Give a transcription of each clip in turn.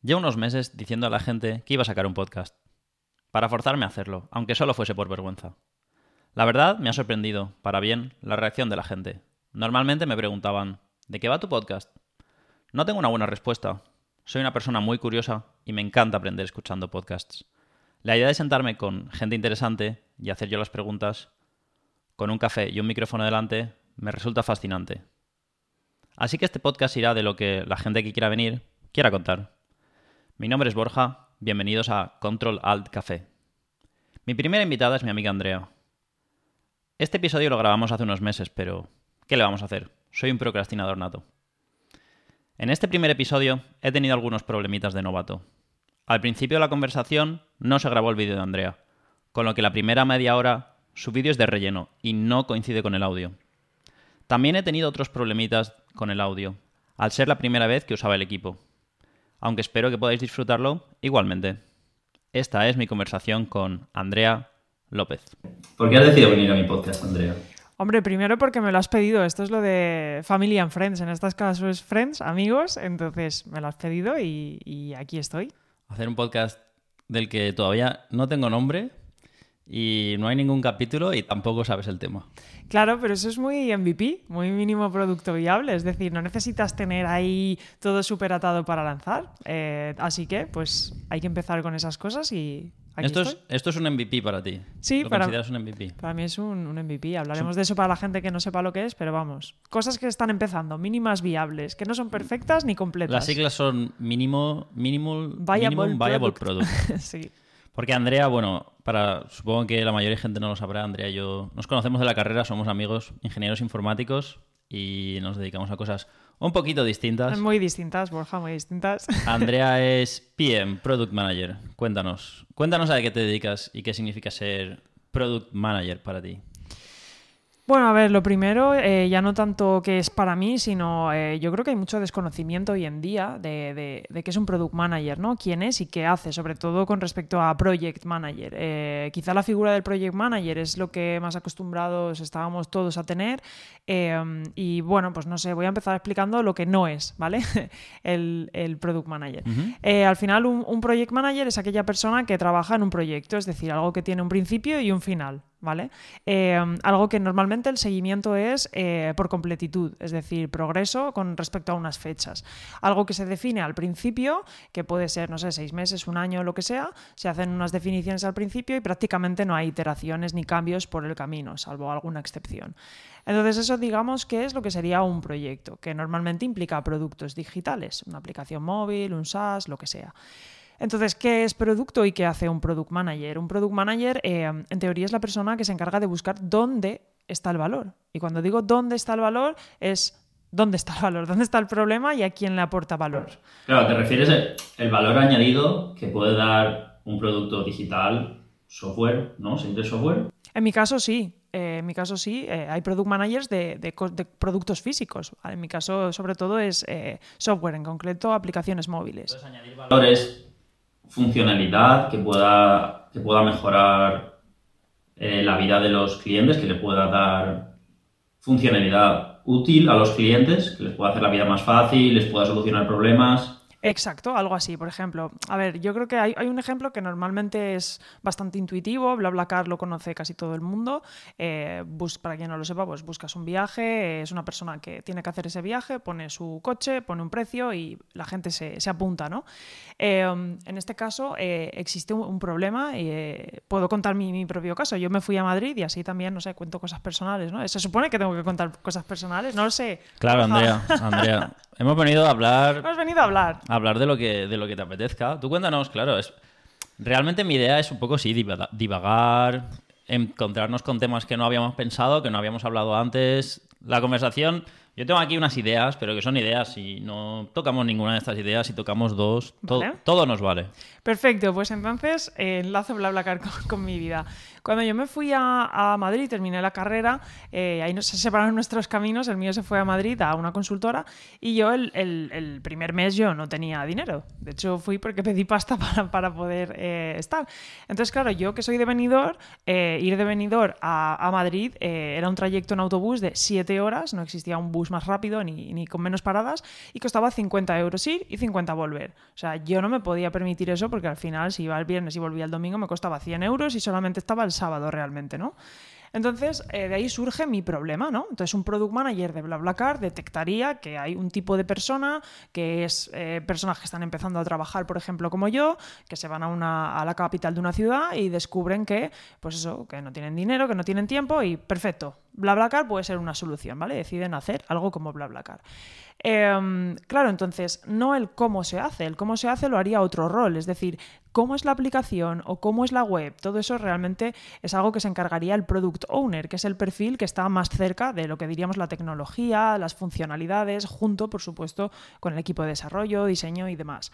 Llevo unos meses diciendo a la gente que iba a sacar un podcast, para forzarme a hacerlo, aunque solo fuese por vergüenza. La verdad me ha sorprendido, para bien, la reacción de la gente. Normalmente me preguntaban, ¿de qué va tu podcast? No tengo una buena respuesta. Soy una persona muy curiosa y me encanta aprender escuchando podcasts. La idea de sentarme con gente interesante y hacer yo las preguntas, con un café y un micrófono delante, me resulta fascinante. Así que este podcast irá de lo que la gente que quiera venir quiera contar. Mi nombre es Borja, bienvenidos a Control Alt Café. Mi primera invitada es mi amiga Andrea. Este episodio lo grabamos hace unos meses, pero ¿qué le vamos a hacer? Soy un procrastinador nato. En este primer episodio he tenido algunos problemitas de novato. Al principio de la conversación no se grabó el vídeo de Andrea, con lo que la primera media hora su vídeo es de relleno y no coincide con el audio. También he tenido otros problemitas con el audio, al ser la primera vez que usaba el equipo aunque espero que podáis disfrutarlo igualmente. Esta es mi conversación con Andrea López. ¿Por qué has decidido venir a mi podcast, Andrea? Hombre, primero porque me lo has pedido. Esto es lo de Family and Friends. En estos casos es Friends, amigos. Entonces me lo has pedido y, y aquí estoy. Hacer un podcast del que todavía no tengo nombre, y no hay ningún capítulo y tampoco sabes el tema. Claro, pero eso es muy MVP, muy mínimo producto viable. Es decir, no necesitas tener ahí todo súper atado para lanzar. Eh, así que, pues hay que empezar con esas cosas y. esto, Es, esto es un MVP para ti. Sí, ¿Lo para, consideras un MVP? Para mí es un, MVP. Hablaremos de eso para la gente que no sepa lo que es, pero vamos. Cosas que están empezando, mínimas viables, que no son perfectas ni completas. Las siglas son mínimo, mínimo, viable, viable product. sí. Porque Andrea, bueno, para supongo que la mayoría de gente no lo sabrá, Andrea y yo nos conocemos de la carrera, somos amigos, ingenieros informáticos y nos dedicamos a cosas un poquito distintas. Muy distintas, Borja, muy distintas. Andrea es PM, Product Manager. Cuéntanos, cuéntanos a qué te dedicas y qué significa ser Product Manager para ti. Bueno, a ver, lo primero, eh, ya no tanto que es para mí, sino eh, yo creo que hay mucho desconocimiento hoy en día de, de, qué es un product manager, ¿no? Quién es y qué hace, sobre todo con respecto a project manager. Eh, quizá la figura del project manager es lo que más acostumbrados estábamos todos a tener. y bueno, pues no sé, voy a empezar explicando lo que no es, ¿vale? el, el, product manager. al final, un, un project manager es aquella persona que trabaja en un proyecto, es decir, algo que tiene un principio y un final. ¿Vale? Em, algo que normalmente el seguimiento es eh, por completitud, es decir, progreso con respecto a unas fechas. Algo que se define al principio, que puede ser, no sé, seis meses, un año, lo que sea, se hacen unas definiciones al principio y prácticamente no hay iteraciones ni cambios por el camino, salvo alguna excepción. Entonces eso digamos que es lo que sería un proyecto, que normalmente implica productos digitales, una aplicación móvil, un SaaS, lo que sea. Entonces, ¿qué es producto y qué hace un product manager? Un product manager, eh, en teoría, es la persona que se encarga de buscar dónde está el valor. Y cuando digo dónde está el valor, es dónde está el valor, dónde está el problema y a quién le aporta valor. Claro, te refieres al valor añadido que puede dar un producto digital, software, ¿no? Simple software. En mi caso, sí. Eh, en mi caso sí, eh, hay product managers de, productos físicos. En mi caso, sobre todo, es software, en concreto aplicaciones móviles. Añadir valores funcionalidad que pueda, que pueda mejorar eh, la vida de los clientes, que le pueda dar funcionalidad útil a los clientes, que les pueda hacer la vida más fácil, les pueda solucionar problemas. Exacto, algo así. Por ejemplo, a ver, yo creo que hay, un ejemplo que normalmente es bastante intuitivo. BlaBlaCar lo conoce casi todo el mundo. Eh, para quien no lo sepa, pues buscas un viaje, es una persona que tiene que hacer ese viaje, pone su coche, pone un precio y la gente se, apunta, ¿no? Eh, en este caso eh, existe un, problema y puedo contar mi, propio caso. Yo me fui a Madrid y así también, no sé, cuento cosas personales, ¿no? Se supone que tengo que contar cosas personales, no lo sé. Claro, Andrea, Andrea. Hemos venido a hablar. Hemos venido a hablar. A hablar de lo que, de lo que te apetezca. Tú cuéntanos, claro. Es, realmente mi idea es un poco, sí, divagar, encontrarnos con temas que no habíamos pensado, que no habíamos hablado antes. La conversación yo tengo aquí unas ideas, pero que son ideas y no tocamos ninguna de estas ideas y tocamos dos, todo nos vale. Perfecto, pues entonces eh, enlazo BlaBlaCar con, con, mi vida. Cuando yo me fui a, Madrid, terminé la carrera, eh, ahí se separaron nuestros caminos, el mío se fue a Madrid a una consultora y yo el, primer mes yo no tenía dinero. De hecho, fui porque pedí pasta para, poder eh, estar. Entonces, claro, yo que soy de Benidorm, ir de Benidorm a, a Madrid era un trayecto en autobús de siete horas, no existía un bus más rápido ni, ni con menos paradas y costaba 50 euros ir y 50 volver. O sea, yo no me podía permitir eso al final si iba el viernes y volvía el domingo me costaba 100 euros y solamente estaba el sábado realmente, ¿no? Entonces, eh, de ahí surge mi problema, ¿no? Entonces, un product manager de BlaBlaCar detectaría que hay un tipo de persona, que es eh, personas que están empezando a trabajar, por ejemplo, como yo, que se van a, una, a la capital de una ciudad y descubren que, pues eso, que no tienen dinero, que no tienen tiempo y perfecto, BlaBlaCar puede ser una solución, ¿vale? Deciden hacer algo como BlaBlaCar. Em, claro, entonces, no el cómo se hace, el cómo se hace lo haría otro rol, es decir, cómo es la aplicación o cómo es la web, todo eso realmente es algo que se encargaría el product owner, que es el perfil que está más cerca de lo que diríamos la tecnología, las funcionalidades, junto, por supuesto, con el equipo de desarrollo, diseño y demás.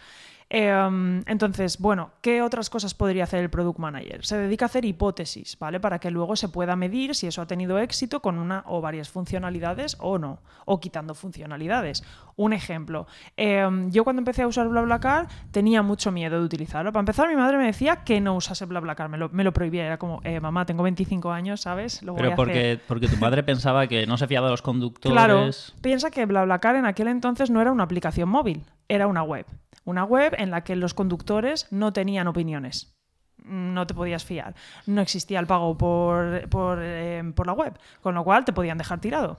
Em, entonces, bueno, ¿qué otras cosas podría hacer el Product Manager? Se dedica a hacer hipótesis, ¿vale? Para que luego se pueda medir si eso ha tenido éxito con una o varias funcionalidades o no, o quitando funcionalidades. Un ejemplo, em, yo cuando empecé a usar BlaBlaCar tenía mucho miedo de utilizarlo. Para empezar, mi madre me decía que no usase BlaBlaCar, me lo, me lo prohibía. Era como, eh, mamá, tengo 25 años, ¿sabes? Lo Pero porque, porque tu madre pensaba que no se fiaba de los conductores. Claro, piensa que BlaBlaCar en aquel entonces no era una aplicación móvil, era una web. Una web en la que los conductores no tenían opiniones no te podías fiar. No existía el pago por, por, eh, la web, con lo cual te podían dejar tirado.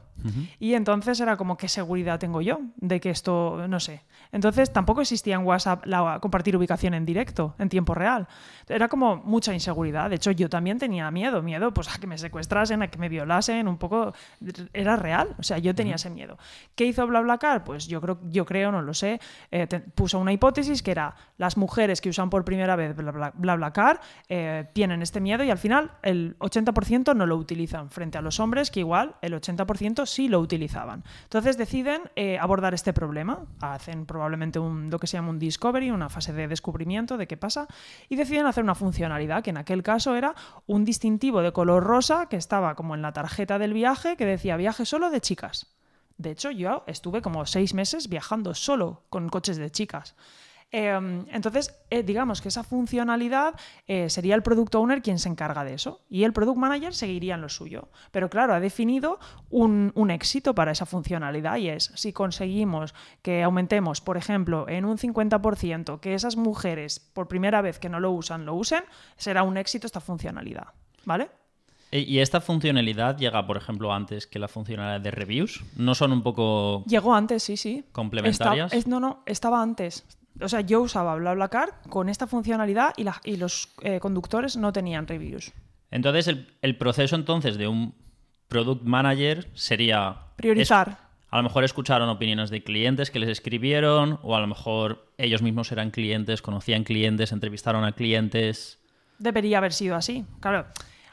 Y entonces era como, ¿qué seguridad tengo yo de que esto, no sé? Entonces tampoco existía en WhatsApp la compartir ubicación en directo, en tiempo real. Era como mucha inseguridad. De hecho, yo también tenía miedo, miedo pues a que me secuestrasen, a que me violasen, un poco... Era real, o sea, yo tenía ese miedo. ¿Qué hizo BlaBlaCar? Pues yo creo, yo creo no lo sé, eh, puso una hipótesis que era las mujeres que usan por primera vez BlaBlaCar eh, tienen este miedo y al final el 80% no lo utilizan frente a los hombres que igual el 80% sí lo utilizaban. Entonces deciden eh, abordar este problema, hacen probablemente un, lo que se llama un discovery, una fase de descubrimiento de qué pasa y deciden hacer una funcionalidad que en aquel caso era un distintivo de color rosa que estaba como en la tarjeta del viaje que decía viaje solo de chicas. De hecho, yo estuve como seis meses viajando solo con coches de chicas. Em, entonces, eh, digamos que esa funcionalidad eh, sería el product owner quien se encarga de eso y el product manager seguiría en lo suyo. Pero claro, ha definido un, éxito para esa funcionalidad y es si conseguimos que aumentemos, por ejemplo, en un 50% que esas mujeres por primera vez que no lo usan lo usen, será un éxito esta funcionalidad. ¿Vale? Eh, ¿Y esta funcionalidad llega, por ejemplo, antes que la funcionalidad de reviews? ¿No son un poco... Llegó antes, sí, sí. ¿Complementarias? no, no, estaba antes o sea, yo usaba BlaBlaCar con esta funcionalidad y, y los eh, conductores no tenían reviews. Entonces, el, proceso entonces de un product manager sería... Priorizar. a lo mejor escucharon opiniones de clientes que les escribieron, o a lo mejor ellos mismos eran clientes, conocían clientes, entrevistaron a clientes. Debería haber sido así. Claro,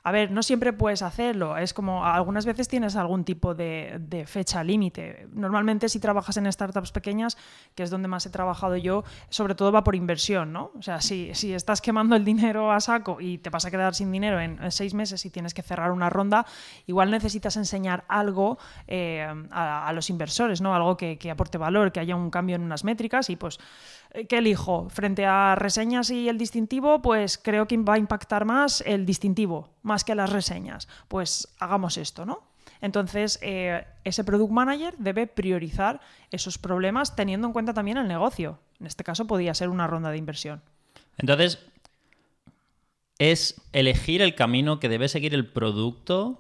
a ver, no siempre puedes hacerlo. Es como algunas veces tienes algún tipo de, fecha límite. Normalmente si trabajas en startups pequeñas, que es donde más he trabajado yo, sobre todo va por inversión, ¿no? O sea, si, estás quemando el dinero a saco y te vas a quedar sin dinero en, seis meses y tienes que cerrar una ronda, igual necesitas enseñar algo eh, a, los inversores, ¿no? Algo que, que aporte valor, que haya un cambio en unas métricas y pues ¿qué elijo? Frente a reseñas y el distintivo, pues creo que va a impactar más el distintivo, más que las reseñas. Pues hagamos esto, ¿no? Entonces, eh, ese product manager debe priorizar esos problemas teniendo en cuenta también el negocio. En este caso, podría ser una ronda de inversión. Entonces, es elegir el camino que debe seguir el producto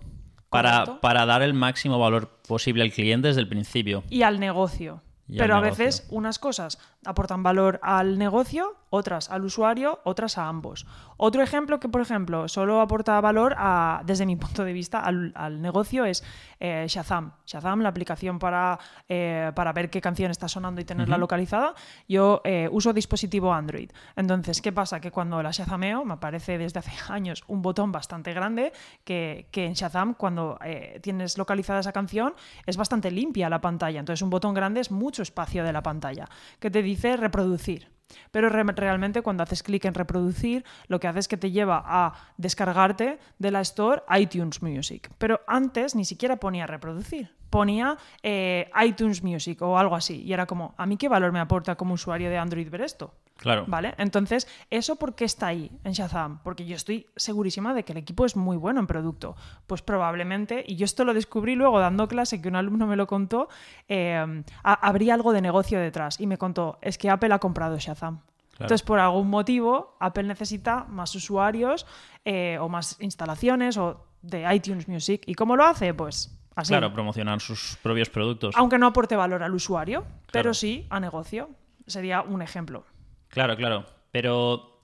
para, para, dar el máximo valor posible al cliente desde el principio. Y al negocio. Pero a veces unas cosas aportan valor al negocio, otras al usuario, otras a ambos. Otro ejemplo que, por ejemplo, solo aporta valor a, desde mi punto de vista al, negocio es eh, Shazam. Shazam, la aplicación para, eh, para ver qué canción está sonando y tenerla localizada. Yo eh, uso dispositivo Android. Entonces, ¿qué pasa? Que cuando la Shazameo me aparece desde hace años un botón bastante grande que, que en Shazam, cuando tienes localizada esa canción, es bastante limpia la pantalla. Entonces, un botón grande es mucho espacio de la pantalla. Que te dice reproducir. Pero realmente cuando haces clic en reproducir, lo que hace es que te lleva a descargarte de la Store iTunes Music. Pero antes ni siquiera ponía reproducir. Ponía eh, iTunes Music o algo así. Y era como, ¿a mí qué valor me aporta como usuario de Android ver esto? Claro. ¿Vale? Entonces, ¿eso por qué está ahí en Shazam? Porque yo estoy segurísima de que el equipo es muy bueno en producto. Pues probablemente, y yo esto lo descubrí luego dando clase, que un alumno me lo contó, eh, habría algo de negocio detrás. Y me contó, es que Apple ha comprado Shazam. Entonces, por algún motivo, Apple necesita más usuarios eh, o más instalaciones o de iTunes Music. ¿Y cómo lo hace? Pues así. Claro, promocionar sus propios productos. Aunque no aporte valor al usuario, pero sí a negocio. Sería un ejemplo. Claro, claro. Pero.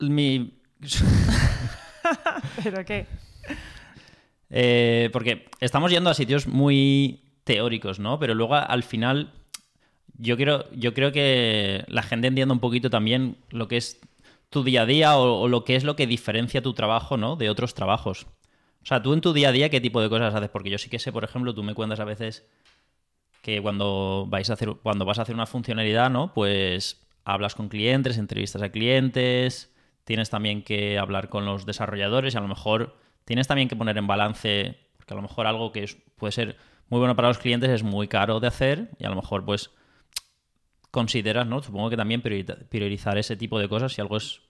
Mi. ¿Pero qué? Eh, porque estamos yendo a sitios muy teóricos, ¿no? Pero luego al final yo creo, yo creo que la gente entienda un poquito también lo que es tu día a día o, lo que es lo que diferencia tu trabajo, ¿no? De otros trabajos. O sea, tú en tu día a día, ¿qué tipo de cosas haces? Porque yo sí que sé, por ejemplo, tú me cuentas a veces que cuando vais a hacer, cuando vas a hacer una funcionalidad, ¿no? Pues hablas con clientes, entrevistas a clientes, tienes también que hablar con los desarrolladores y a lo mejor tienes también que poner en balance, porque a lo mejor algo que puede ser muy bueno para los clientes es muy caro de hacer y a lo mejor pues consideras, ¿no? Supongo que también priorizar ese tipo de cosas, si algo es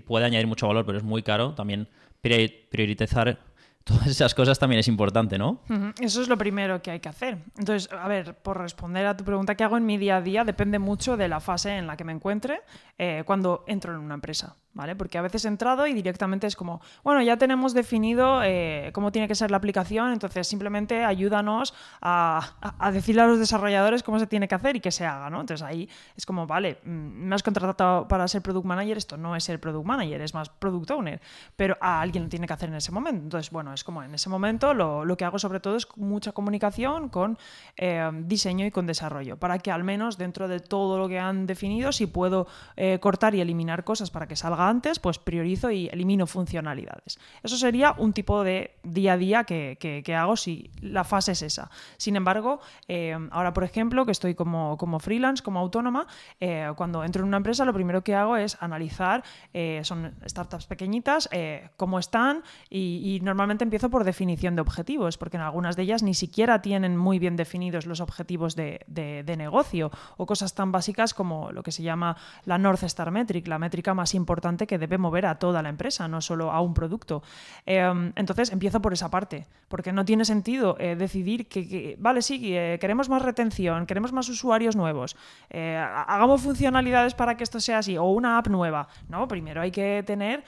puede añadir mucho valor, pero es muy caro, también priorizar todas esas cosas también es importante, ¿no? Eso es lo primero que hay que hacer. Entonces, a ver, por responder a tu pregunta, ¿qué hago en mi día a día? Depende mucho de la fase en la que me encuentre eh, cuando entro en una empresa. ¿Vale? Porque a veces he entrado y directamente es como, bueno, ya tenemos definido eh, cómo tiene que ser la aplicación, entonces simplemente ayúdanos a, decirle a los desarrolladores cómo se tiene que hacer y que se haga, ¿no? Entonces ahí es como, vale, mm, me has contratado para ser product manager, esto no es ser product manager, es más product owner, pero a alguien lo tiene que hacer en ese momento. Entonces, bueno, es como en ese momento lo, que hago sobre todo es mucha comunicación con eh, diseño y con desarrollo, para que al menos dentro de todo lo que han definido, si puedo eh, cortar y eliminar cosas para que salga antes, pues priorizo y elimino funcionalidades. Eso sería un tipo de día a día que, hago si la fase es esa. Sin embargo, eh, ahora, por ejemplo, que estoy como, como freelance, como autónoma, eh, cuando entro en una empresa, lo primero que hago es analizar, eh, son startups pequeñitas, cómo están y, normalmente empiezo por definición de objetivos, porque en algunas de ellas ni siquiera tienen muy bien definidos los objetivos de, de negocio o cosas tan básicas como lo que se llama la North Star Metric, la métrica más importante que debe mover a toda la empresa, no solo a un producto. Em, entonces empiezo por esa parte, porque no tiene sentido eh, decidir que, vale, sí, eh, queremos más retención, queremos más usuarios nuevos, eh, hagamos funcionalidades para que esto sea así, o una app nueva. No, primero hay que tener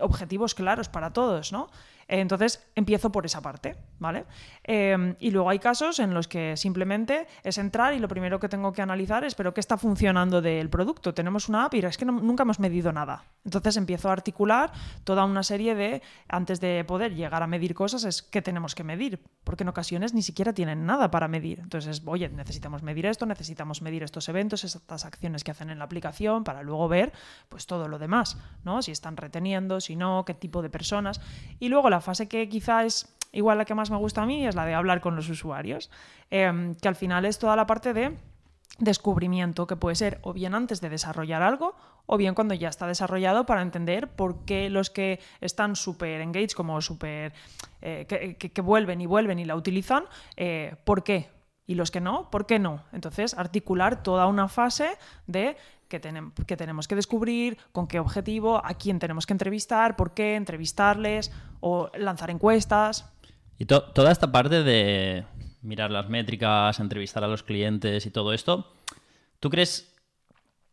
objetivos claros para todos, ¿no? Entonces empiezo por esa parte, ¿vale? Em, y luego hay casos en los que simplemente es entrar y lo primero que tengo que analizar es, pero ¿qué está funcionando del producto? Tenemos una app y es que nunca hemos medido nada. Entonces empiezo a articular toda una serie de, antes de poder llegar a medir cosas, es qué tenemos que medir, porque en ocasiones ni siquiera tienen nada para medir. Entonces, oye, necesitamos medir esto, necesitamos medir estos eventos, estas acciones que hacen en la aplicación, para luego ver pues todo lo demás, ¿no? Si están reteniendo, si no, qué tipo de personas. Y luego la fase que quizá es igual la que más me gusta a mí es la de hablar con los usuarios, em, que al final es toda la parte de descubrimiento, que puede ser o bien antes de desarrollar algo o bien cuando ya está desarrollado para entender por qué los que están súper engaged, como súper... Eh, que, vuelven y vuelven y la utilizan, eh, ¿por qué? Y los que no, ¿por qué no? Entonces, articular toda una fase de que, que tenemos que descubrir, con qué objetivo, a quién tenemos que entrevistar, por qué entrevistarles o lanzar encuestas. Y toda esta parte de mirar las métricas, entrevistar a los clientes y todo esto, ¿tú crees,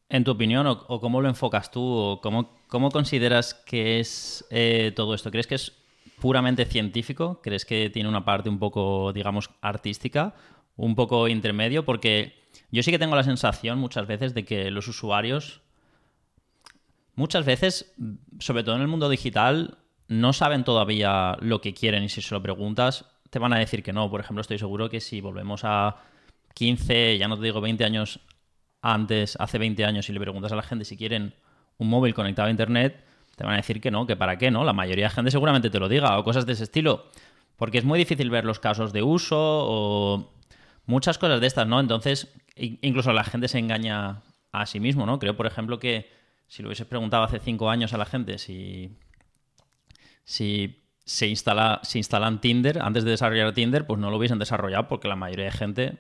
en tu opinión, o, cómo lo enfocas tú, o cómo, cómo consideras que es eh, todo esto? ¿Crees que es puramente científico? ¿Crees que tiene una parte un poco, digamos, artística? ¿Un poco intermedio? Porque yo sí que tengo la sensación muchas veces de que los usuarios, muchas veces, sobre todo en el mundo digital, no saben todavía lo que quieren y si se lo preguntas, te van a decir que no. Por ejemplo, estoy seguro que si volvemos a 15, ya no te digo 20 años antes, hace 20 años, y le preguntas a la gente si quieren un móvil conectado a Internet, te van a decir que no, que para qué, ¿no? La mayoría de gente seguramente te lo diga, o cosas de ese estilo. Porque es muy difícil ver los casos de uso o muchas cosas de estas, ¿no? Entonces, incluso la gente se engaña a sí mismo, ¿no? Creo, por ejemplo, que si lo hubieses preguntado hace cinco años a la gente si se, instala, se instalan Tinder, antes de desarrollar Tinder, pues no lo hubiesen desarrollado porque la mayoría de gente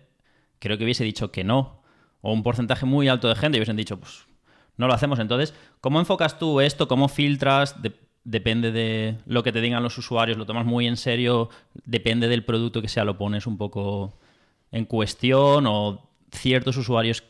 creo que hubiese dicho que no. O un porcentaje muy alto de gente hubiesen dicho, pues no lo hacemos. Entonces, ¿cómo enfocas tú esto? ¿Cómo filtras? depende de lo que te digan los usuarios, lo tomas muy en serio, depende del producto que sea, lo pones un poco en cuestión o ciertos usuarios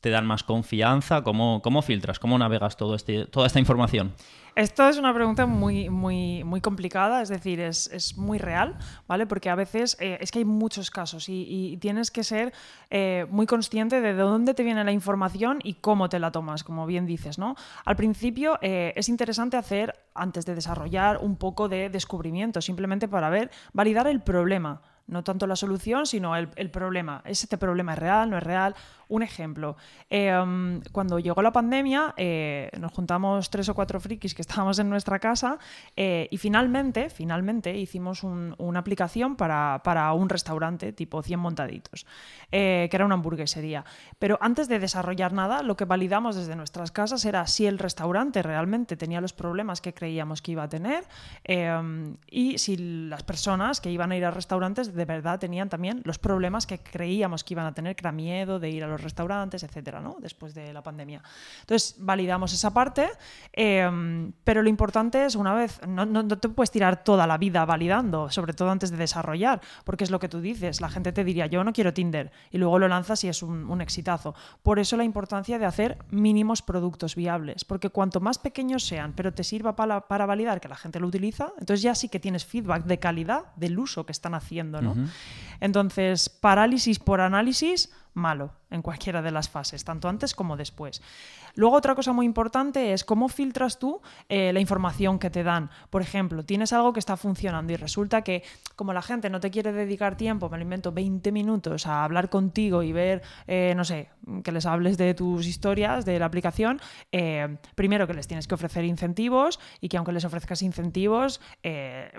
te dan más confianza? ¿Cómo, cómo filtras? ¿Cómo navegas todo este, toda esta información? Esto es una pregunta muy, muy, muy complicada, es decir, es, muy real, ¿vale? Porque a veces eh, es que hay muchos casos y, tienes que ser eh, muy consciente de dónde te viene la información y cómo te la tomas, como bien dices, ¿no? Al principio eh, es interesante hacer, antes de desarrollar, un poco de descubrimiento, simplemente para ver, validar el problema no tanto la solución, sino el, el, problema. ¿Este problema es real? ¿No es real? Un ejemplo, em, cuando llegó la pandemia, eh, nos juntamos tres o cuatro frikis que estábamos en nuestra casa eh, y finalmente, finalmente hicimos una aplicación para, un restaurante tipo 100 montaditos, eh, que era una hamburguesería. Pero antes de desarrollar nada, lo que validamos desde nuestras casas era si el restaurante realmente tenía los problemas que creíamos que iba a tener em, y si las personas que iban a ir a restaurantes de verdad tenían también los problemas que creíamos que iban a tener, que era miedo de ir a los restaurantes, etcétera, ¿no? Después de la pandemia. Entonces, validamos esa parte, em, pero lo importante es, una vez, no, te puedes tirar toda la vida validando, sobre todo antes de desarrollar, porque es lo que tú dices, la gente te diría, yo no quiero Tinder, y luego lo lanzas y es un, exitazo. Por eso la importancia de hacer mínimos productos viables, porque cuanto más pequeños sean, pero te sirva para, para validar que la gente lo utiliza, entonces ya sí que tienes feedback de calidad del uso que están haciendo, ¿no? Entonces, parálisis por análisis, malo en cualquiera de las fases, tanto antes como después. Luego otra cosa muy importante es cómo filtras tú eh, la información que te dan. Por ejemplo, tienes algo que está funcionando y resulta que como la gente no te quiere dedicar tiempo, me lo invento 20 minutos a hablar contigo y ver, eh, no sé, que les hables de tus historias, de la aplicación, eh, primero que les tienes que ofrecer incentivos y que aunque les ofrezcas incentivos,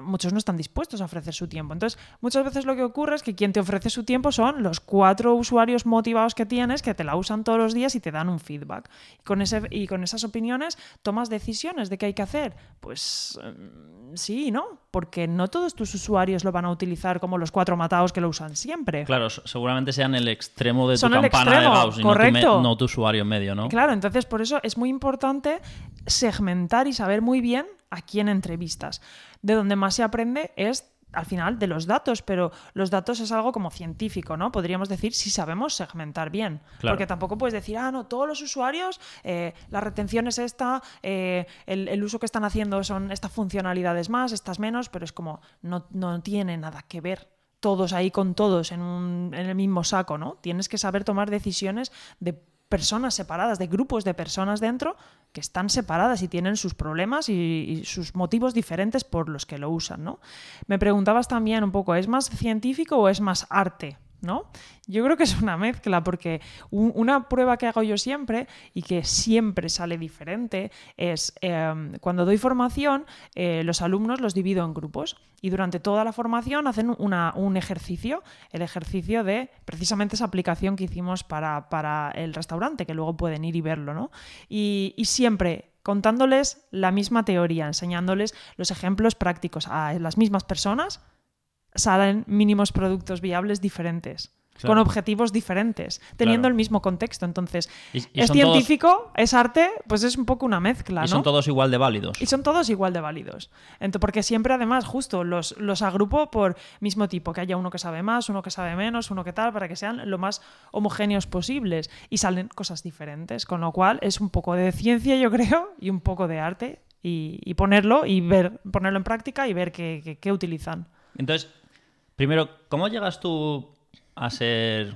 muchos no están dispuestos a ofrecer su tiempo. Entonces, muchas veces lo que ocurre es que quien te ofrece su tiempo son los cuatro usuarios motivados que tienes, que te la usan todos los días y te dan un feedback. Y con, ese, y con esas opiniones tomas decisiones de qué hay que hacer. Pues mm, sí, ¿no? Porque no todos tus usuarios lo van a utilizar como los cuatro matados que lo usan siempre. Claro, seguramente sean el extremo de tu campana de Gauss y No, tu, usuario medio, ¿no? Claro, entonces por eso es muy importante segmentar y saber muy bien a quién entrevistas. De donde más se aprende es al final de los datos, pero los datos es algo como científico, ¿no? Podríamos decir si sabemos segmentar bien. Porque tampoco puedes decir, ah, no, todos los usuarios, eh, la retención es esta, eh, el, uso que están haciendo son estas funcionalidades más, estas menos, pero es como, no, no tiene nada que ver todos ahí con todos en, un, en el mismo saco, ¿no? Tienes que saber tomar decisiones de personas separadas, de grupos de personas dentro que están separadas y tienen sus problemas y, sus motivos diferentes por los que lo usan. ¿no? Me preguntabas también un poco, ¿es más científico o es más arte? ¿No? Yo creo que es una mezcla, porque una prueba que hago yo siempre y que siempre sale diferente es em, cuando doy formación, eh, los alumnos los divido en grupos y durante toda la formación hacen un ejercicio, el ejercicio de precisamente esa aplicación que hicimos para, el restaurante, que luego pueden ir y verlo, ¿no? y, y siempre contándoles la misma teoría, enseñándoles los ejemplos prácticos a las mismas personas salen mínimos productos viables diferentes. con objetivos diferentes, teniendo el mismo contexto. Entonces, es científico, es arte, pues es un poco una mezcla. Y son todos igual de válidos. Y son todos igual de válidos. Entonces, porque siempre, además, justo los, los agrupo por mismo tipo, que haya uno que sabe más, uno que sabe menos, uno que tal, para que sean lo más homogéneos posibles. Y salen cosas diferentes, con lo cual es un poco de ciencia, yo creo, y un poco de arte. Y, ponerlo y ver, ponerlo en práctica y ver qué, qué utilizan. Entonces, Primero, ¿cómo llegas tú a ser...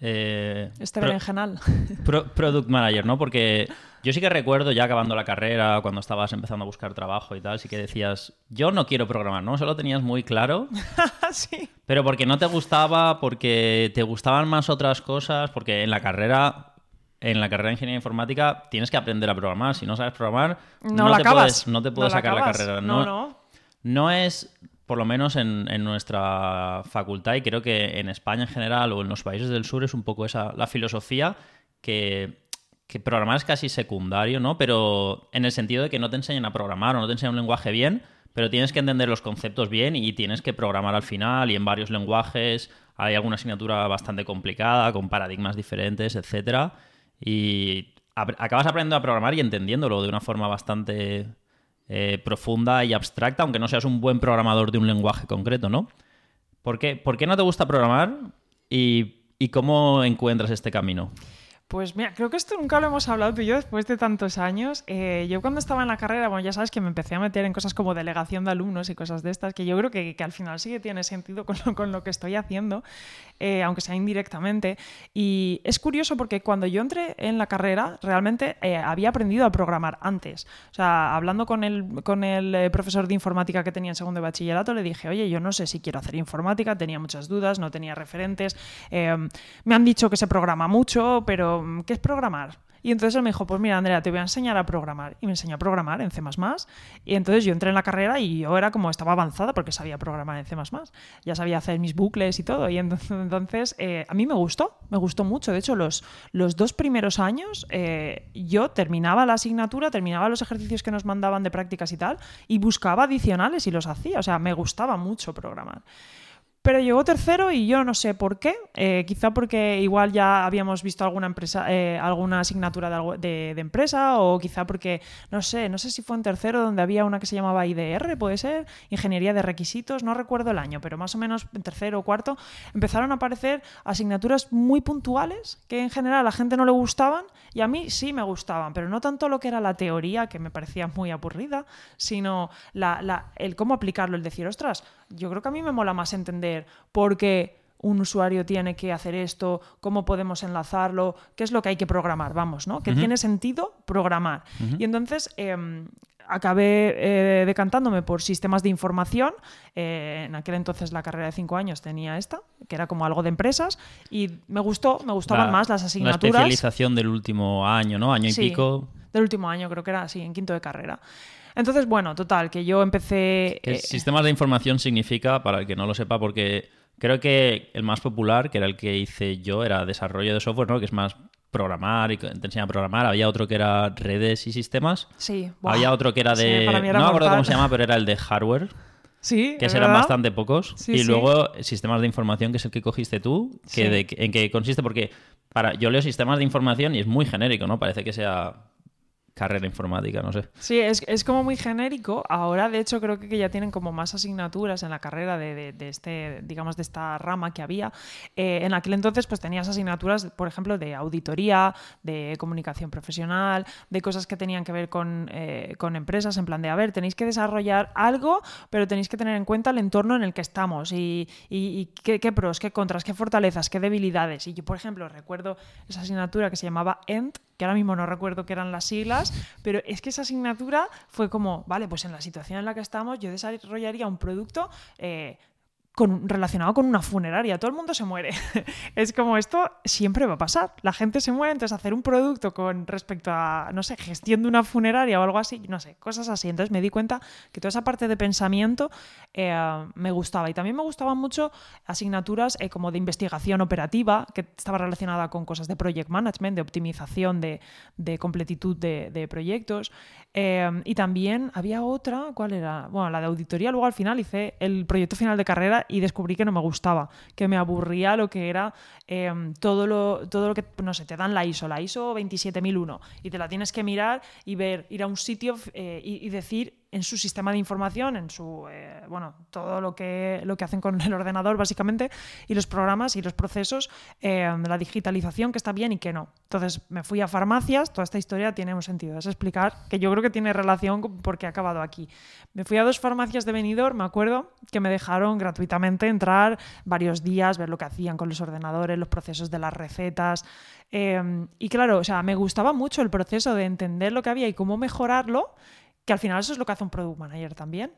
Eh, este berenjenal. product manager, ¿no? Porque yo sí que recuerdo ya acabando la carrera, cuando estabas empezando a buscar trabajo y tal, sí que decías, yo no quiero programar, ¿no? Solo tenías muy claro. sí. Pero porque no te gustaba, porque te gustaban más otras cosas, porque en la carrera en la carrera de ingeniería informática tienes que aprender a programar. Si no sabes programar, no, te, puedes, no te puedes sacar la, carrera. No, no. No es por lo menos en, nuestra facultad y creo que en España en general o en los países del sur es un poco esa la filosofía que, programar es casi secundario, ¿no? Pero en el sentido de que no te enseñan a programar o no te enseñan un lenguaje bien, pero tienes que entender los conceptos bien y tienes que programar al final y en varios lenguajes. Hay alguna asignatura bastante complicada, con paradigmas diferentes, etcétera. Y acabas aprendiendo a programar y entendiéndolo de una forma bastante eh, profunda y abstracta, aunque no seas un buen programador de un lenguaje concreto, ¿no? ¿Por qué, ¿Por qué no te gusta programar y, y cómo encuentras este camino? Pues mira, creo que esto nunca lo hemos hablado tú y yo después de tantos años. Eh, yo cuando estaba en la carrera, bueno, ya sabes que me empecé a meter en cosas como delegación de alumnos y cosas de estas, que yo creo que, al final sí que tiene sentido con lo, con lo que estoy haciendo, eh, aunque sea indirectamente. Y es curioso porque cuando yo entré en la carrera, realmente eh, había aprendido a programar antes. O sea, hablando con el, con el profesor de informática que tenía en segundo de bachillerato, le dije, oye, yo no sé si quiero hacer informática, tenía muchas dudas, no tenía referentes. me han dicho que se programa mucho, pero ¿qué es programar? Y entonces él me dijo, pues mira, Andrea, te voy a enseñar a programar. Y me enseñó a programar en C++. Y entonces yo entré en la carrera y yo era como, estaba avanzada porque sabía programar en C++. Ya sabía hacer mis bucles y todo. Y entonces, eh, a mí me gustó, me gustó mucho. De hecho, los, los dos primeros años eh, yo terminaba la asignatura, terminaba los ejercicios que nos mandaban de prácticas y tal, y buscaba adicionales y los hacía. O sea, me gustaba mucho programar. Pero llegó tercero y yo no sé por qué. Eh, quizá porque igual ya habíamos visto alguna empresa, eh, alguna asignatura de, empresa, o quizá porque, no sé, no sé si fue en tercero donde había una que se llamaba IDR, puede ser, Ingeniería de Requisitos, no recuerdo el año, pero más o menos en tercero o cuarto empezaron a aparecer asignaturas muy puntuales que en general a la gente no le gustaban y a mí sí me gustaban, pero no tanto lo que era la teoría, que me parecía muy aburrida, sino el cómo aplicarlo, el decir, ostras, yo creo que a mí me mola más entender por qué un usuario tiene que hacer esto, cómo podemos enlazarlo, qué es lo que hay que programar, vamos, ¿no? Que tiene sentido programar. Y entonces em, acabé eh, decantándome por sistemas de información. Eh, en aquel entonces la carrera de cinco años tenía esta, que era como algo de empresas, y me gustó, me gustaban más las asignaturas. La especialización del último año, ¿no? Año y pico. Del último año, creo que era así, en quinto de carrera. Entonces, bueno, total, que yo empecé... Eh, sistemas de información significa, para el que no lo sepa, porque creo que el más popular, que era el que hice yo, era desarrollo de software, ¿no? Que es más programar y te a programar. Había otro que era redes y sistemas. Sí. Había otro que era de... no me acuerdo cómo se llama, pero era el de hardware. Sí, que eran bastante pocos. y luego sistemas de información, que es el que cogiste tú, que en qué consiste, porque para, yo leo sistemas de información y es muy genérico, ¿no? Parece que sea carrera informática, no sé. Sí, es, es, como muy genérico. Ahora, de hecho, creo que ya tienen como más asignaturas en la carrera de, de, este, digamos, de esta rama que había. Eh, en aquel entonces, pues tenías asignaturas, por ejemplo, de auditoría, de comunicación profesional, de cosas que tenían que ver con, eh, con empresas, en plan de, a ver, tenéis que desarrollar algo, pero tenéis que tener en cuenta el entorno en el que estamos y, y, qué, qué, pros, qué contras, qué fortalezas, qué debilidades. Y yo, por ejemplo, recuerdo esa asignatura que se llamaba END, que ahora mismo no recuerdo qué eran las siglas, pero es que esa asignatura fue como, vale, pues en la situación en la que estamos yo desarrollaría un producto eh, relacionado con una funeraria. Todo el mundo se muere. es como esto siempre va a pasar. La gente se muere, entonces hacer un producto con respecto a, no sé, gestión de una funeraria o algo así, no sé, cosas así. Entonces me di cuenta que toda esa parte de pensamiento eh, me gustaba. Y también me gustaban mucho asignaturas eh, como de investigación operativa, que estaba relacionada con cosas de project management, de optimización, de, completitud de, proyectos. Eh, y también había otra, ¿cuál era? Bueno, la de auditoría. Luego al final hice el proyecto final de carrera y descubrí que no me gustaba, que me aburría lo que era em, todo, lo, todo lo que, no sé, te dan la ISO, la ISO 27001 y te la tienes que mirar y ver, ir a un sitio eh, y decir en su sistema de información, en su, eh, bueno, todo lo que, lo que hacen con el ordenador básicamente, y los programas y los procesos, eh, la digitalización, que está bien y que no. Entonces me fui a farmacias, toda esta historia tiene un sentido, es explicar que yo creo que tiene relación porque he acabado aquí. Me fui a dos farmacias de Benidorm, me acuerdo, que me dejaron gratuitamente entrar varios días, ver lo que hacían con los ordenadores, los procesos de las recetas. Eh, y claro, o sea, me gustaba mucho el proceso de entender lo que había y cómo mejorarlo que al final eso es lo que hace un product manager también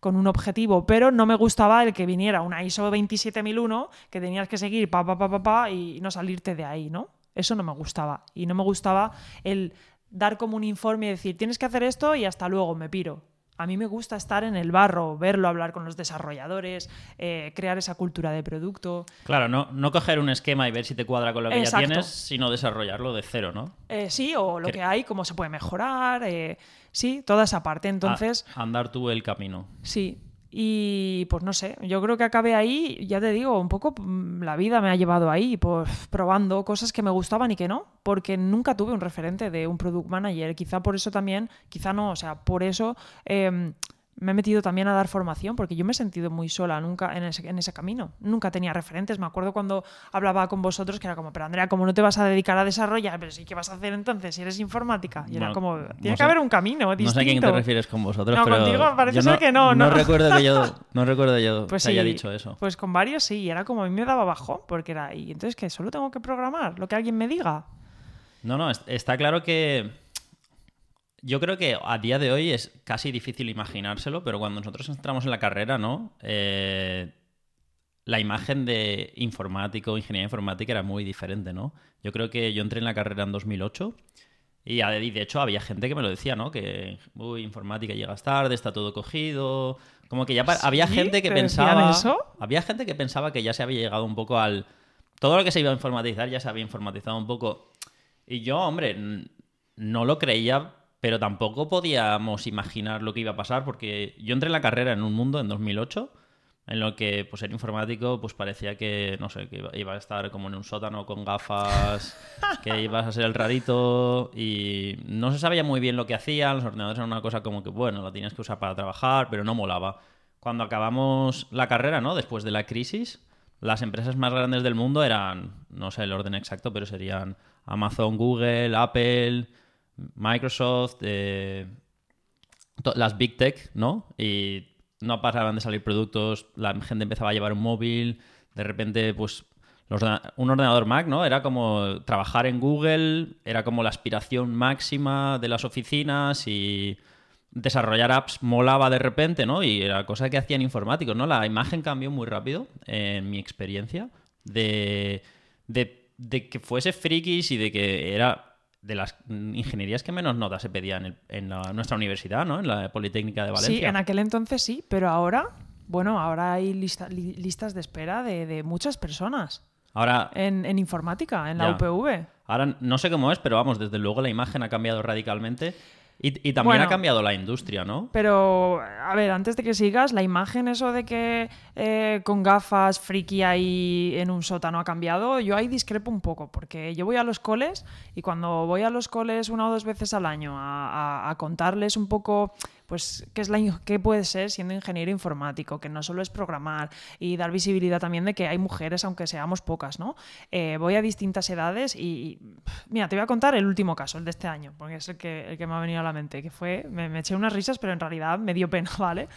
con un objetivo, pero no me gustaba el que viniera una ISO 27001 que tenías que seguir pa pa pa pa, pa y no salirte de ahí, ¿no? Eso no me gustaba y no me gustaba el dar como un informe y decir, tienes que hacer esto y hasta luego, me piro. A mí me gusta estar en el barro, verlo, hablar con los desarrolladores, eh, crear esa cultura de producto. Claro, no, no coger un esquema y ver si te cuadra con lo que ya tienes, sino desarrollarlo de cero, ¿no? Eh, sí, o lo que hay, cómo se puede mejorar. Eh, sí, toda esa parte. Entonces. andar tú el camino. Sí, y pues no sé, yo creo que acabé ahí, ya te digo, un poco mm, la vida me ha llevado ahí, pues probando cosas que me gustaban y que no, porque nunca tuve un referente de un product manager. Quizá por eso también, quizá no, o sea, por eso em, me he metido también a dar formación porque yo me he sentido muy sola nunca en ese, en ese, camino. Nunca tenía referentes. Me acuerdo cuando hablaba con vosotros que era como, pero Andrea, ¿cómo no te vas a dedicar a desarrollar? Pero sí, ¿qué vas a hacer entonces si eres informática? Y era como, tiene que haber un camino distinto. No sé a quién te refieres con vosotros, no, pero contigo parece ser que no, no. recuerdo que yo, no recuerdo yo pues que haya dicho eso. Pues con varios sí, y era como, a mí me daba bajo porque era, y entonces que solo tengo que programar lo que alguien me diga. No, no, está claro que yo creo que a día de hoy es casi difícil imaginárselo, pero cuando nosotros entramos en la carrera, ¿no? Eh, la imagen de informático, ingeniería informática era muy diferente, ¿no? Yo creo que yo entré en la carrera en 2008 y de hecho había gente que me lo decía, ¿no? Que, uy, informática llegas tarde, está todo cogido. Como que ya había gente que pensaba... Eso? Había gente que pensaba que ya se había llegado un poco al... Todo lo que se iba a informatizar ya se había informatizado un poco. Y yo, hombre, no lo creía pero tampoco podíamos imaginar lo que iba a pasar porque yo entré en la carrera en un mundo en 2008 en lo que pues ser informático pues parecía que no sé que iba a estar como en un sótano con gafas que ibas a ser el rarito y no se sabía muy bien lo que hacían los ordenadores eran una cosa como que bueno lo tienes que usar para trabajar pero no molaba. Cuando acabamos la carrera no después de la crisis las empresas más grandes del mundo eran no sé el orden exacto pero serían Amazon Google Apple Microsoft, eh, las Big Tech, ¿no? Y no pasaban de salir productos, la gente empezaba a llevar un móvil, de repente, pues, un ordenador Mac, ¿no? Era como trabajar en Google, era como la aspiración máxima de las oficinas y desarrollar apps molaba de repente, ¿no? Y era cosa que hacían informáticos, ¿no? La imagen cambió muy rápido, en mi experiencia, de, de, de que fuese frikis y de que era de las ingenierías que menos notas se pedían en, nuestra universidad, ¿no? En la Politécnica de Valencia. Sí, en aquel entonces sí, pero ahora, bueno, ahora hay listas de espera de, muchas personas. Ahora, en, informática, en la UPV. Ahora no sé cómo es, pero vamos, desde luego la imagen ha cambiado radicalmente. Y, también ha cambiado la industria, ¿no? Pero, a ver, antes de que sigas, la imagen, eso de que eh, con gafas friki ahí en un sótano ha cambiado, yo ahí discrepo un poco, porque yo voy a los coles y cuando voy a los coles una o dos veces al año a contarles un poco pues qué, es la, qué puede ser siendo ingeniero informático, que no solo es programar y dar visibilidad también de que hay mujeres, aunque seamos pocas, ¿no? Eh, voy a distintas edades y, mira, te voy a contar el último caso, el de este año, porque es el que, el que me ha venido a la mente, que fue, me, me eché unas risas, pero en realidad me dio pena, ¿vale?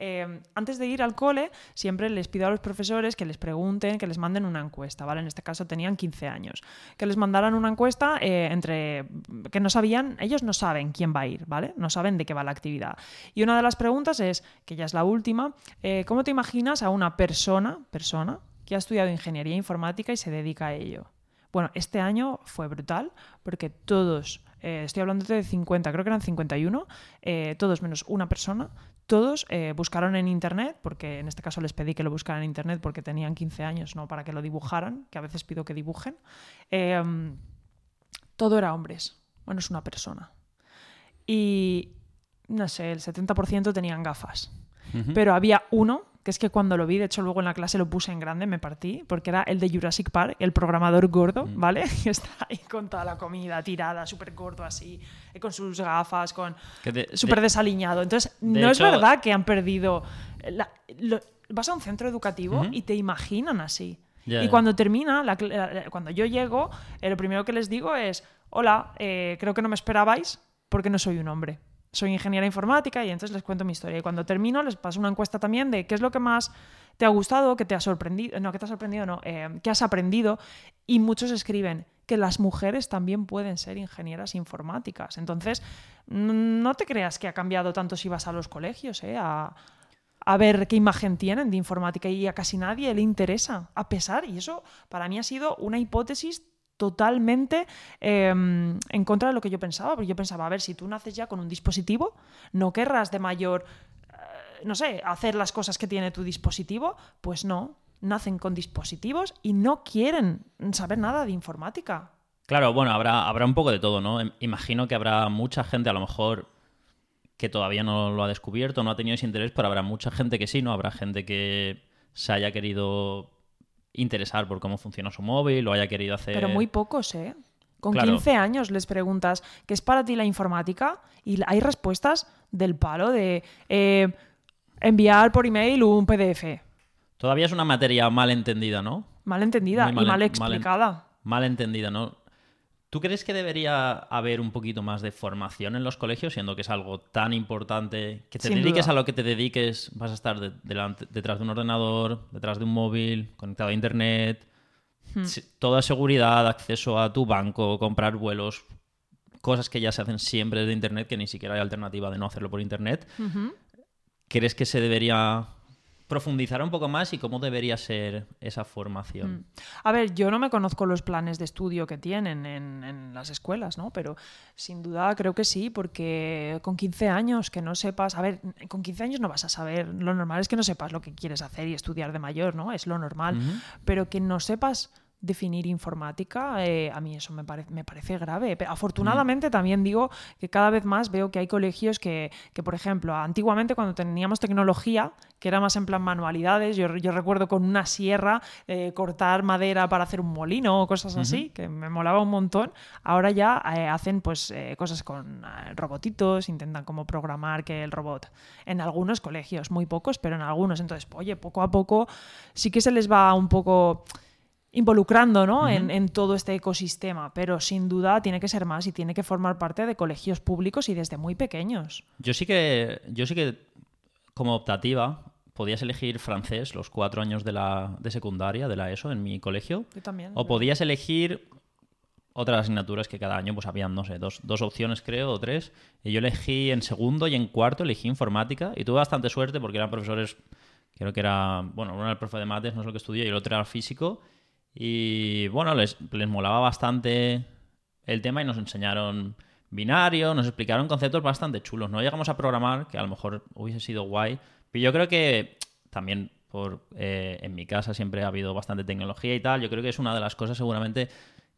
Em, antes de ir al cole, siempre les pido a los profesores que les pregunten, que les manden una encuesta, ¿vale? En este caso tenían 15 años. Que les mandaran una encuesta eh, entre que no sabían, ellos no saben quién va a ir, ¿vale? No saben de qué va la actividad. Y una de las preguntas es, que ya es la última, eh, ¿cómo te imaginas a una persona, persona, que ha estudiado ingeniería informática y se dedica a ello? Bueno, este año fue brutal porque todos, eh, estoy hablando de 50, creo que eran 51, todos menos una persona, todos eh, buscaron en internet, porque en este caso les pedí que lo buscaran en internet porque tenían 15 años, no para que lo dibujaran, que a veces pido que dibujen. Em, todo era hombres, bueno, es una persona. Y no sé, el 70% tenían gafas. Pero había uno que es que cuando lo vi, de hecho luego en la clase lo puse en grande, me partí, porque era el de Jurassic Park, el programador gordo, mm. ¿vale? Que está ahí con toda la comida tirada, súper gordo así, con sus gafas, con súper desaliñado. Entonces, no es verdad que han perdido... vas a un centro educativo y te imaginan así. y cuando termina, cuando yo llego, eh, lo primero que les digo es, hola, eh, creo que no me esperabais porque no soy un hombre soy ingeniera informática y entonces les cuento mi historia. Y cuando termino les paso una encuesta también de qué es lo que más te ha gustado, qué te ha sorprendido, no, qué te ha sorprendido, no, eh, has aprendido. Y muchos escriben que las mujeres también pueden ser ingenieras informáticas. Entonces, no te creas que ha cambiado tanto si vas a los colegios, eh, a, a ver qué imagen tienen de informática y a casi nadie le interesa, a pesar, y eso para mí ha sido una hipótesis totalmente em, en contra de lo que yo pensaba, porque yo pensaba, a ver, si tú naces ya con un dispositivo, no querrás de mayor, eh, no sé, hacer las cosas que tiene tu dispositivo, pues no, nacen con dispositivos y no quieren saber nada de informática. Claro, bueno, habrá, habrá un poco de todo, ¿no? Imagino que habrá mucha gente, a lo mejor, que todavía no lo ha descubierto, no ha tenido ese interés, pero habrá mucha gente que sí, ¿no? Habrá gente que se haya querido interesar por cómo funciona su móvil o haya querido hacer... Pero muy pocos, ¿eh? Con Claro. 15 años les preguntas qué es para ti la informática y hay respuestas del palo de eh, enviar por email un PDF. Todavía es una materia mal entendida, ¿no? Mal entendida Muy y mal- mal mal explicada. Mal entendida, ¿no? ¿Tú crees que debería haber un poquito más de formación en los colegios, siendo que es algo tan importante? Que te Sin dediques duda. a lo que te dediques, vas a estar de- delante- detrás de un ordenador, detrás de un móvil, conectado a internet, Hmm. toda seguridad, acceso a tu banco, comprar vuelos, cosas que ya se hacen siempre desde internet, que ni siquiera hay alternativa de no hacerlo por internet. ¿Crees que se debería profundizar un poco más y cómo debería ser esa formación? A ver, yo no me conozco los planes de estudio que tienen en, en las escuelas, ¿no? Pero sin duda creo que sí, porque con 15 años que no sepas, a ver, con 15 años no vas a saber, lo normal es que no sepas lo que quieres hacer y estudiar de mayor, ¿no? Es lo normal, pero que no sepas definir informática, eh, a mí eso me, pare- me parece grave. Pero afortunadamente también digo que cada vez más veo que hay colegios que, que, por ejemplo, antiguamente cuando teníamos tecnología, que era más en plan manualidades, yo, yo recuerdo con una sierra eh, cortar madera para hacer un molino o cosas así, que me molaba un montón. Ahora ya eh, hacen pues cosas con robotitos, intentan como programar que el robot en algunos colegios, muy pocos, pero en algunos. Entonces, oye, poco a poco sí que se les va un poco involucrando ¿no? en, en todo este ecosistema, pero sin duda tiene que ser más y tiene que formar parte de colegios públicos y desde muy pequeños. Yo sí que, yo sí que como optativa podías elegir francés los cuatro años de la de secundaria, de la ESO, en mi colegio. Yo también. O podías elegir otras asignaturas que cada año pues habían, no sé, dos, dos opciones creo, o tres. Y yo elegí en segundo y en cuarto, elegí informática. Y tuve bastante suerte porque eran profesores, creo que era, bueno, uno era el profe de mates, no es lo que estudié, y el otro era físico. Y bueno, les, les molaba bastante el tema y nos enseñaron binario, nos explicaron conceptos bastante chulos. No llegamos a programar, que a lo mejor hubiese sido guay, pero yo creo que también por eh, en mi casa siempre ha habido bastante tecnología y tal. Yo creo que es una de las cosas seguramente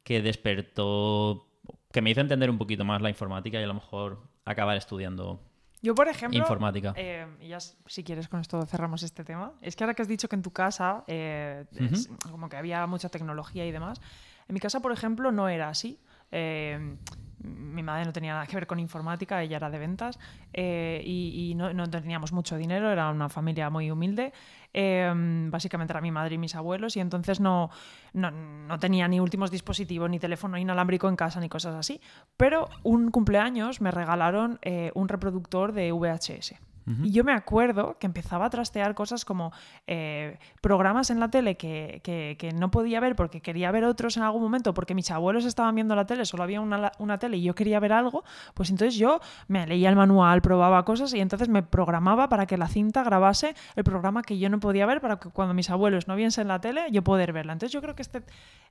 que despertó, que me hizo entender un poquito más la informática y a lo mejor acabar estudiando Yo, por ejemplo, informática. eh, y ya si quieres con esto cerramos este tema, es que ahora que has dicho que en tu casa eh, es como que había mucha tecnología y demás, en mi casa, por ejemplo, no era así. Eh, mi madre no tenía nada que ver con informática, ella era de ventas eh, y, no, teníamos mucho dinero, era una familia muy humilde. Eh, básicamente era mi madre y mis abuelos y entonces no, no, no tenía ni últimos dispositivos, ni teléfono inalámbrico en casa, ni cosas así. Pero un cumpleaños me regalaron un reproductor de VHS. Y yo me acuerdo que empezaba a trastear cosas como eh, programas en la tele que, que- que no podía ver porque quería ver otros en algún momento, porque mis abuelos estaban viendo la tele, solo había una, una tele y yo quería ver algo, pues entonces yo me leía el manual, probaba cosas y entonces me programaba para que la cinta grabase el programa que yo no podía ver para que cuando mis abuelos no viesen la tele yo poder verla. Entonces yo creo que este,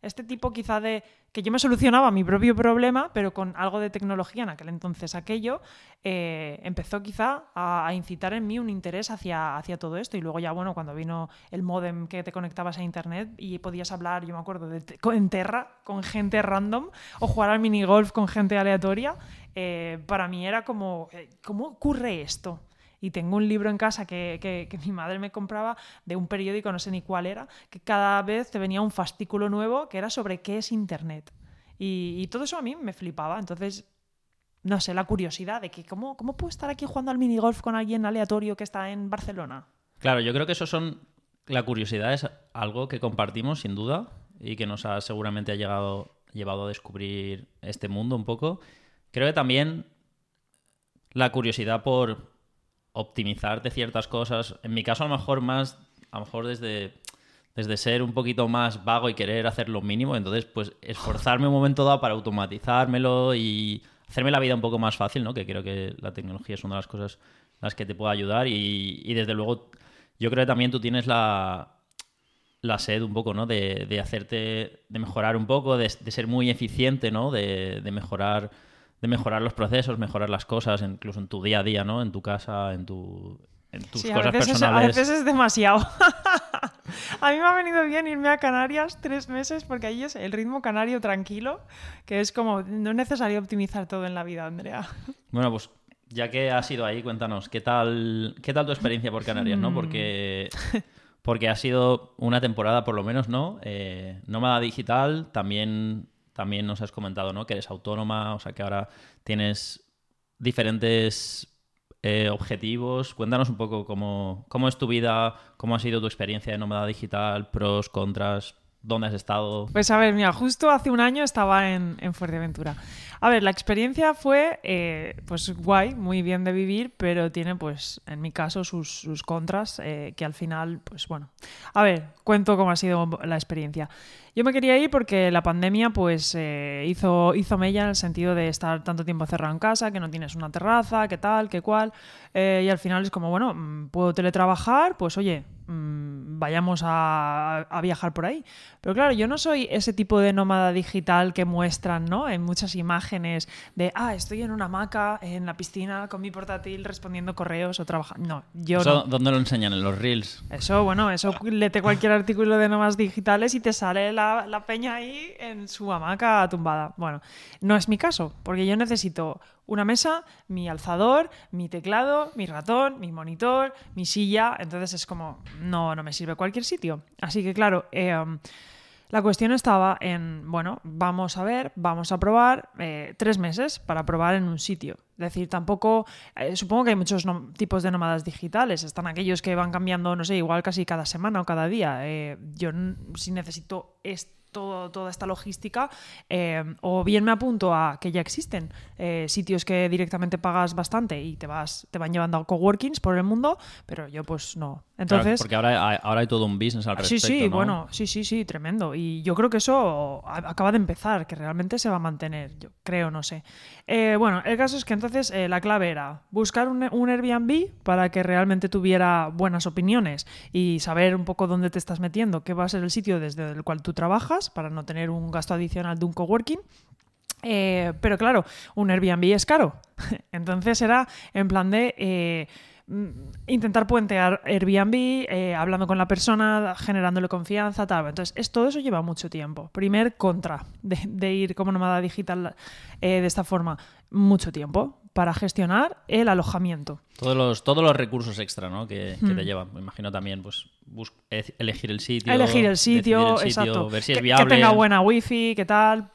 este tipo quizá de que yo me solucionaba mi propio problema, pero con algo de tecnología en aquel entonces aquello, eh, empezó quizá a, a incitar en mí un interés hacia, hacia todo esto. Y luego ya, bueno, cuando vino el modem que te conectabas a internet y podías hablar, yo me acuerdo, de, en Terra con gente random o jugar al minigolf con gente aleatoria, eh, para mí era como, eh, ¿cómo ocurre esto? Y tengo un libro en casa que, que- que mi madre me compraba de un periódico, no sé ni cuál era, que cada vez te venía un fascículo nuevo que era sobre qué es Internet. Y, y todo eso a mí me flipaba. Entonces, no sé, la curiosidad de que cómo, cómo puedo estar aquí jugando al minigolf con alguien aleatorio que está en Barcelona. Claro, yo creo que eso son. La curiosidad es algo que compartimos, sin duda, y que nos ha seguramente ha llegado, llevado a descubrir este mundo un poco. Creo que también la curiosidad por optimizar de ciertas cosas. En mi caso, a lo mejor más. A lo mejor desde. Desde ser un poquito más vago y querer hacer lo mínimo, entonces, pues esforzarme un momento dado para automatizármelo y hacerme la vida un poco más fácil, ¿no? Que creo que la tecnología es una de las cosas las que te puede ayudar y, y desde luego yo creo que también tú tienes la, la sed un poco, ¿no? De, de hacerte, de mejorar un poco, de, de ser muy eficiente, ¿no? De, de, mejorar, de mejorar los procesos, mejorar las cosas, incluso en tu día a día, ¿no? En tu casa, en, tu, en tus Sí, a veces, es, a veces es demasiado. a mí me ha venido bien irme a Canarias tres meses porque allí es el ritmo canario tranquilo, que es como, no es necesario optimizar todo en la vida, Andrea. Bueno, pues ya que has ido ahí, cuéntanos, ¿qué tal, qué tal tu experiencia por Canarias, Mm. no? Porque, porque ha sido una temporada, por lo menos, ¿no? Eh, nómada digital, también, también nos has comentado, ¿no? Que eres autónoma, o sea que ahora tienes diferentes eh, objetivos. Cuéntanos un poco cómo, cómo es tu vida, cómo ha sido tu experiencia de nómada digital, pros, contras, dónde has estado. Pues a ver, mira, justo hace un año estaba en, en Fuerteventura. A ver, la experiencia fue, eh, pues guay, muy bien de vivir, pero tiene, pues, en mi caso, sus, sus contras, eh, que al final, pues bueno. A ver, cuento cómo ha sido la experiencia. Yo me quería ir porque la pandemia, pues, eh, hizo, hizo mella en el sentido de estar tanto tiempo cerrado en casa, que no tienes una terraza, que tal, que cual. eh, y al final es como, bueno, mm, puedo teletrabajar, pues oye, mm, vayamos a, a viajar por ahí. Pero claro, yo no soy ese tipo de nómada digital que muestran, ¿no? En muchas imágenes de, ah, estoy en una hamaca, en la piscina, con mi portátil, respondiendo correos o trabajando. No, yo ¿Eso no. dónde lo enseñan? ¿En los reels? Eso, bueno, eso léete cualquier artículo de nómadas digitales y te sale la, la peña ahí en su hamaca tumbada. Bueno, no es mi caso, porque yo necesito una mesa, mi alzador, mi teclado, mi ratón, mi monitor, mi silla. Entonces es como, no, no me sirve cualquier sitio. Así que claro, eh, la cuestión estaba en, bueno, vamos a ver, vamos a probar eh, tres meses para probar en un sitio. Es decir, tampoco, eh, supongo que hay muchos no- tipos de nómadas digitales. Están aquellos que van cambiando, no sé, igual casi cada semana o cada día. Eh, yo si necesito esto todo- toda esta logística, eh, o bien me apunto a que ya existen eh, sitios que directamente pagas bastante y te vas, te van llevando a coworkings por el mundo, pero yo pues no. Claro, Entonces, porque ahora hay, ahora hay todo un business al Sí, respecto. sí, ¿no? bueno, sí, sí, sí, tremendo. Y yo creo que eso acaba de empezar, que realmente se va a mantener, yo creo, no sé. Eh, bueno, el caso es que entonces la clave era buscar un, un Airbnb para que realmente tuviera buenas opiniones y saber un poco dónde te estás metiendo, qué va a ser el sitio desde el cual tú trabajas para no tener un gasto adicional de un coworking. Eh, pero claro, un Airbnb es caro. Entonces era en plan de eh, intentar puentear Airbnb, eh, hablando con la persona, generándole confianza, tal. Entonces, es, todo eso lleva mucho tiempo. Primer contra de, de ir como nómada digital eh, de esta forma, mucho tiempo para gestionar el alojamiento. Todos los, todos los recursos extra ¿no? que, que Hmm. te llevan. Me imagino también pues, bus- elegir el sitio. Elegir el sitio, el sitio, exacto. Ver si es que, que viable. tenga buena wifi, qué tal.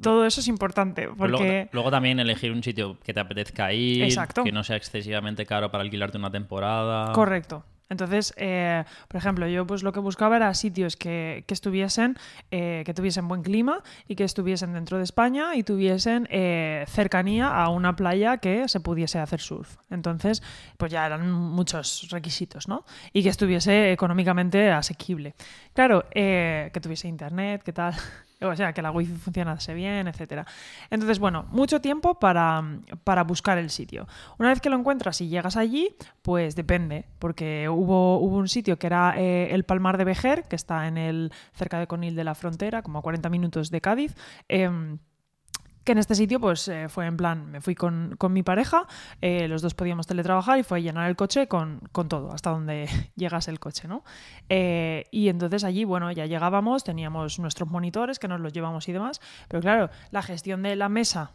Todo eso es importante porque... Luego, luego también elegir un sitio que te apetezca ir, Exacto. que no sea excesivamente caro para alquilarte una temporada. Correcto. Entonces, eh, por ejemplo, yo pues lo que buscaba era sitios que, que estuviesen, eh, que tuviesen buen clima y que estuviesen dentro de España y tuviesen eh, cercanía a una playa que se pudiese hacer surf. Entonces, pues ya eran muchos requisitos, ¿no? Y que estuviese económicamente asequible. Claro, eh, que tuviese internet, ¿qué tal? O sea, que la wifi funcionase bien, etcétera. Entonces, bueno, mucho tiempo para, para buscar el sitio. Una vez que lo encuentras y llegas allí, pues depende, porque hubo, hubo un sitio que era eh, el Palmar de Vejer, que está en el, cerca de Conil de la Frontera, como a 40 minutos de Cádiz. em, que en este sitio pues eh, fue en plan, me fui con, con mi pareja, eh, los dos podíamos teletrabajar y fue llenar el coche con, con todo, hasta donde llegase el coche, ¿no? Eh, y entonces allí, bueno, ya llegábamos, teníamos nuestros monitores que nos los llevamos y demás, pero claro, la gestión de la mesa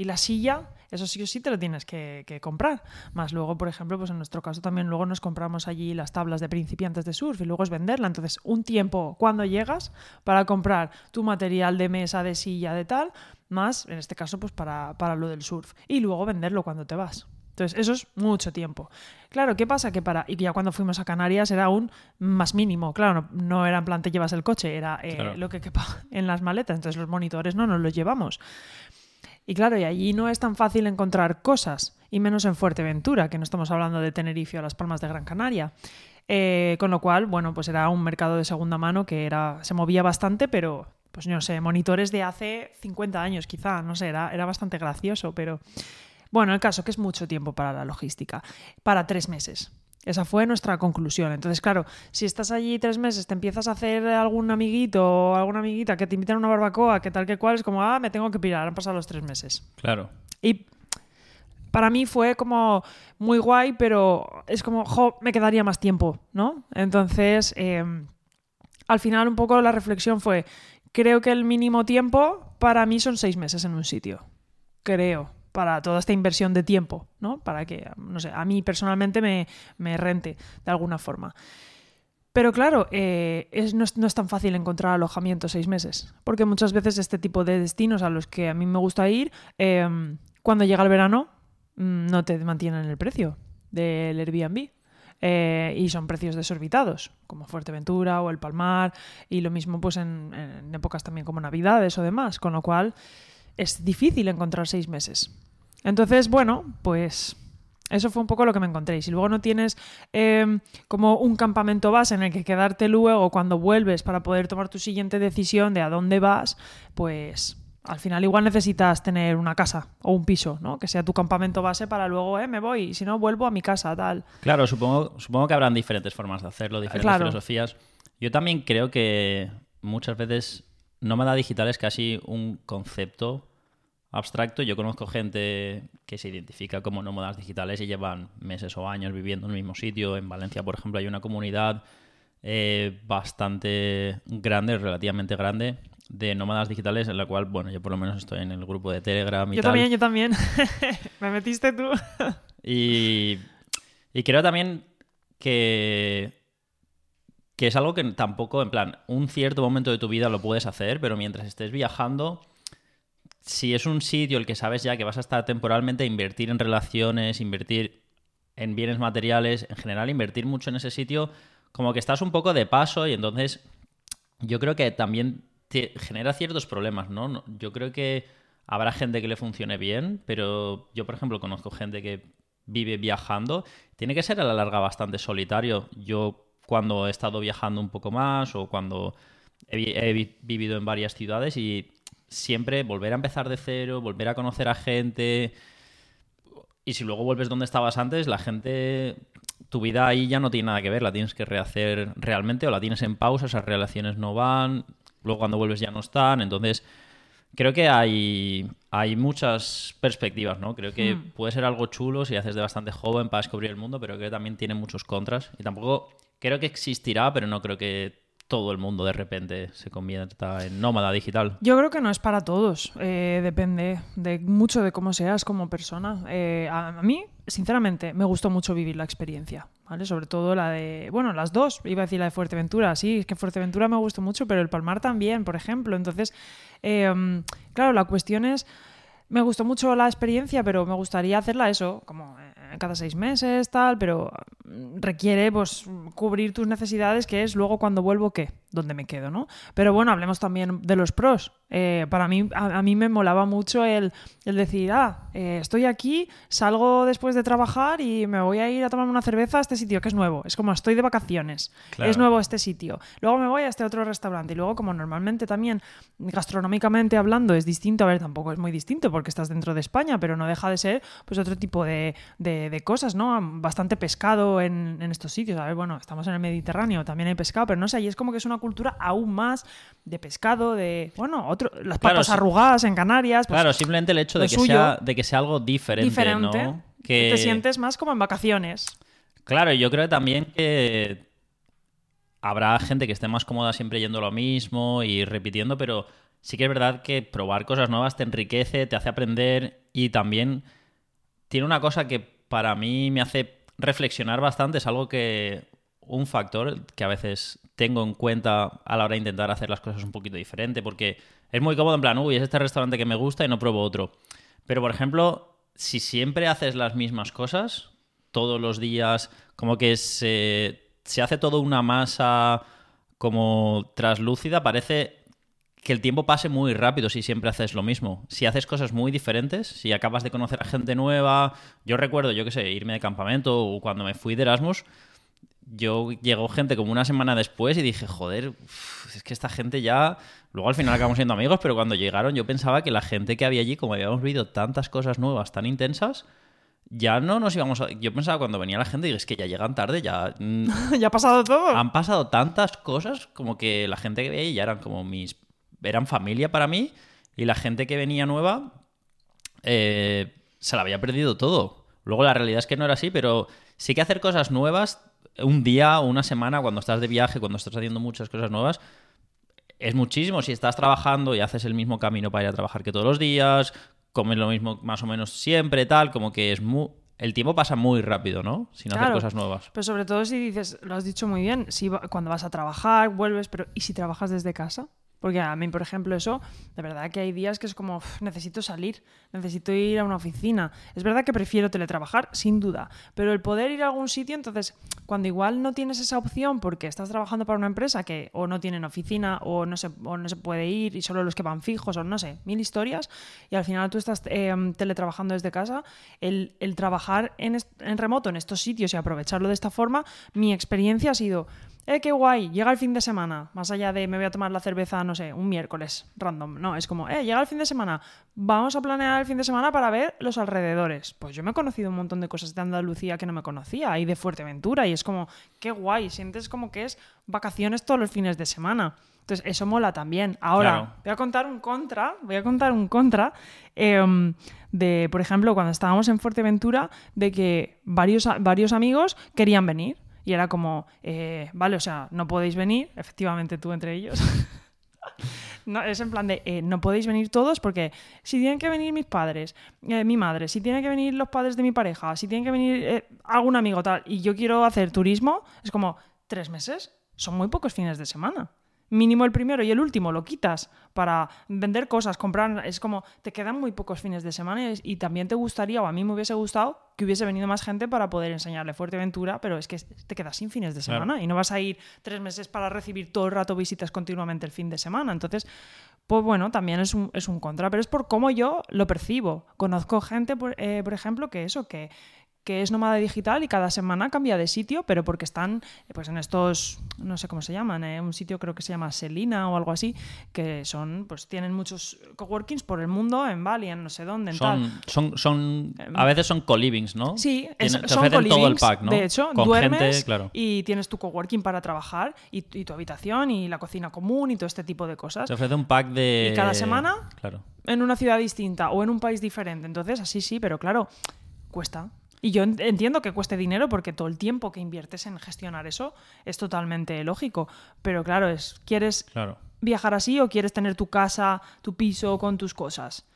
y la silla, eso sí o sí te lo tienes que, que comprar. Más luego, por ejemplo, pues en nuestro caso también luego nos compramos allí las tablas de principiantes de surf y luego es venderla. Entonces, un tiempo cuando llegas para comprar tu material de mesa, de silla, de tal, más, en este caso, pues para, para lo del surf. Y luego venderlo cuando te vas. Entonces, eso es mucho tiempo. Claro, ¿qué pasa? Que para. Y ya cuando fuimos a Canarias era aún más mínimo. Claro, no, no era en plan te llevas el coche, era eh, Claro. lo que quepa en las maletas. Entonces, los monitores no nos los llevamos. Y claro, y allí no es tan fácil encontrar cosas, y menos en Fuerteventura, que no estamos hablando de Tenerife o Las Palmas de Gran Canaria. Eh, con lo cual, bueno, pues era un mercado de segunda mano que era, se movía bastante, pero, pues no sé, monitores de hace 50 años quizá, no sé, era, era bastante gracioso, pero bueno, el caso que es mucho tiempo para la logística, para tres meses. Esa fue nuestra conclusión. Entonces, claro, si estás allí tres meses, te empiezas a hacer algún amiguito o alguna amiguita que te invitan a una barbacoa, que tal que cual, es como, ah, me tengo que pirar, han pasado los tres meses. Claro. Y para mí fue como muy guay, pero es como, jo, me quedaría más tiempo, ¿no? Entonces, eh, al final un poco la reflexión fue, creo que el mínimo tiempo para mí son seis meses en un sitio. Creo para toda esta inversión de tiempo, ¿no? Para que, no sé, a mí personalmente me, me rente de alguna forma. Pero claro, eh, no, es, tan fácil encontrar alojamiento seis meses, porque muchas veces este tipo de destinos a los que a mí me gusta ir, eh, cuando llega el verano, mm, no te mantienen el precio del Airbnb. Eh, y son precios desorbitados, como Fuerteventura o el Palmar, y lo mismo pues en épocas también como Navidades o demás, con lo cual es difícil encontrar seis meses. Entonces, bueno, pues eso fue un poco lo que me encontré. Y si luego no tienes eh, como un campamento base en el que quedarte luego cuando vuelves para poder tomar tu siguiente decisión de a dónde vas, pues al final igual necesitas tener una casa o un piso, ¿no? Que sea tu campamento base para luego, eh, me voy, y si no, vuelvo a mi casa, tal. Claro, supongo, supongo que habrán diferentes formas de hacerlo, diferentes claro. filosofías. Yo también creo que muchas veces nómada digital es casi un concepto abstracto. Yo conozco gente que se identifica como nómadas digitales y llevan meses o años viviendo en el mismo sitio. En Valencia, por ejemplo, hay una comunidad eh, bastante grande, relativamente grande, de nómadas digitales en la cual, bueno, yo por lo menos estoy en el grupo de Telegram y Yo tal. también, yo también. Me metiste tú. y, y creo también que que es algo que tampoco, en plan, un cierto momento de tu vida lo puedes hacer, pero mientras estés viajando, si es un sitio el que sabes ya que vas a estar temporalmente, invertir en relaciones, invertir en bienes materiales, en general invertir mucho en ese sitio, como que estás un poco de paso y entonces yo creo que también te genera ciertos problemas, ¿no? Yo creo que habrá gente que le funcione bien, pero yo, por ejemplo, conozco gente que vive viajando, tiene que ser a la larga bastante solitario. Yo cuando he estado viajando un poco más o cuando he, he vivido en varias ciudades y siempre volver a empezar de cero, volver a conocer a gente. Y si luego vuelves donde estabas antes, la gente, tu vida ahí ya no tiene nada que ver, la tienes que rehacer realmente o la tienes en pausa, esas relaciones no van, luego cuando vuelves ya no están, entonces creo que hay, hay muchas perspectivas, ¿no? Creo que mm. puede ser algo chulo si haces de bastante joven para descubrir el mundo, pero creo que también tiene muchos contras y tampoco creo que existirá, pero no creo que todo el mundo de repente se convierta en nómada digital. Yo creo que no es para todos. Eh, depende de mucho de cómo seas como persona. Eh, a, mí, sinceramente, me gustó mucho vivir la experiencia. Sobre todo la de. Bueno, las dos. Iba a decir la de Fuerteventura. Sí, es que Fuerteventura me gustó mucho, pero el Palmar también, por ejemplo. Entonces, eh, claro, la cuestión es. Me gustó mucho la experiencia, pero me gustaría hacerla eso, como cada seis meses, tal, pero requiere pues cubrir tus necesidades, que es luego cuando vuelvo, ¿qué? ¿Dónde me quedo, no? Pero bueno, hablemos también de los pros. Eh, para mí, a, a, mí me molaba mucho el, el decir, ah, eh, estoy aquí, salgo después de trabajar y me voy a ir a tomarme una cerveza a este sitio, que es nuevo. Es como estoy de vacaciones, claro. es nuevo este sitio. Luego me voy a este otro restaurante y luego como normalmente también gastronómicamente hablando es distinto, a ver, tampoco es muy distinto porque estás dentro de España, pero no deja de ser pues otro tipo de, de, de cosas, ¿no? Bastante pescado en, en, estos sitios. A ver, bueno, estamos en el Mediterráneo, también hay pescado, pero no sé, y es como que es una cultura aún más de pescado, de, bueno, otro, las patas claro, arrugadas en Canarias. Pues, claro, simplemente el hecho de que, sea, de que sea algo diferente, diferente ¿no? Que te sientes más como en vacaciones. Claro, yo creo también que habrá gente que esté más cómoda siempre yendo lo mismo y repitiendo, pero sí que es verdad que probar cosas nuevas te enriquece, te hace aprender y también tiene una cosa que para mí me hace reflexionar bastante, es algo que un factor que a veces tengo en cuenta a la hora de intentar hacer las cosas un poquito diferente, porque es muy cómodo en plan, uy, es este restaurante que me gusta y no pruebo otro. Pero, por ejemplo, si siempre haces las mismas cosas, todos los días, como que se, se hace todo una masa como traslúcida, parece que el tiempo pase muy rápido si siempre haces lo mismo. Si haces cosas muy diferentes, si acabas de conocer a gente nueva, yo recuerdo, yo qué sé, irme de campamento o cuando me fui de Erasmus, yo llegó gente como una semana después y dije, joder, es que esta gente ya... Luego al final acabamos siendo amigos, pero cuando llegaron yo pensaba que la gente que había allí, como habíamos vivido tantas cosas nuevas, tan intensas, ya no nos íbamos a... Yo pensaba cuando venía la gente, y es que ya llegan tarde, ya... mm, ya ha pasado todo. han pasado tantas cosas como que la gente que veía ya eran como mis... eran familia para mí y la gente que venía nueva eh, se la había perdido todo. Luego la realidad es que no era así, pero sí que hacer cosas nuevas un día o una semana cuando estás de viaje, cuando estás haciendo muchas cosas nuevas, es muchísimo. Si estás trabajando y haces el mismo camino para ir a trabajar que todos los días, comes lo mismo más o menos siempre, tal, como que es muy... El tiempo pasa muy rápido, ¿no? Sin hacer cosas nuevas. Pero sobre todo si dices, lo has dicho muy bien, si va- cuando vas a trabajar, vuelves, pero ¿y si trabajas desde casa? Porque a mí, por ejemplo, eso, de verdad que hay días que es como, "Uf, necesito salir, necesito ir a una oficina. Es verdad que prefiero teletrabajar, sin duda, pero el poder ir a algún sitio, entonces, cuando igual no tienes esa opción porque estás trabajando para una empresa que o no tienen oficina o no se, o no se puede ir y solo los que van fijos o no sé, mil historias, y al final tú estás eh, teletrabajando desde casa, el, el trabajar en, en remoto en estos sitios y aprovecharlo de esta forma, mi experiencia ha sido, eh, qué guay, llega el fin de semana, más allá de me voy a tomar la cerveza, no sé, un miércoles, random, no, es como, eh, llega el fin de semana, vamos a planear el fin de semana para ver los alrededores. Pues yo me he conocido un montón de cosas de Andalucía que no me conocía y de Fuerteventura y es como, qué guay, sientes como que es vacaciones todos los fines de semana. Entonces, eso mola también. Ahora, Claro. voy a contar un contra, voy a contar un contra em, de, por ejemplo, cuando estábamos en Fuerteventura, de que varios, varios amigos querían venir. Y era como, eh, vale, o sea, no podéis venir, efectivamente tú entre ellos. No, es en plan de, eh, no podéis venir todos porque si tienen que venir mis padres, eh, mi madre, si tienen que venir los padres de mi pareja, si tienen que venir eh, algún amigo tal, y yo quiero hacer turismo, es como, tres meses, son muy pocos fines de semana. Mínimo el primero y el último lo quitas para vender cosas, comprar. Es como, te quedan muy pocos fines de semana y, y también te gustaría, o a mí me hubiese gustado, que hubiese venido más gente para poder enseñarle Fuerteventura, pero es que te quedas sin fines de Claro. semana y no vas a ir tres meses para recibir todo el rato visitas continuamente el fin de semana. Entonces, pues bueno, también es un, es un contra, pero es por cómo yo lo percibo. Conozco gente, por, eh, por ejemplo, que eso, que, que es nómada digital y cada semana cambia de sitio, pero porque están eh, pues en estos, no sé cómo se llaman, eh, un sitio creo que se llama Selina o algo así, que son, pues tienen muchos coworkings por el mundo, en Bali, en no sé dónde, en tal. Son, son, son, a veces son co-livings, ¿no? Sí, es- te son ofrecen todo el pack, ¿no? De hecho, Con duermes gente, claro. y tienes tu coworking para trabajar y, y tu habitación y la cocina común y todo este tipo de cosas. Te ofrece un pack de... ¿Y cada semana? Claro. en una ciudad distinta o en un país diferente. Entonces, así sí, pero claro, cuesta. Y yo en- entiendo que cueste dinero porque todo el tiempo que inviertes en gestionar eso es totalmente lógico. Pero claro, es ¿quieres Claro. viajar así o quieres tener tu casa, tu piso con tus cosas?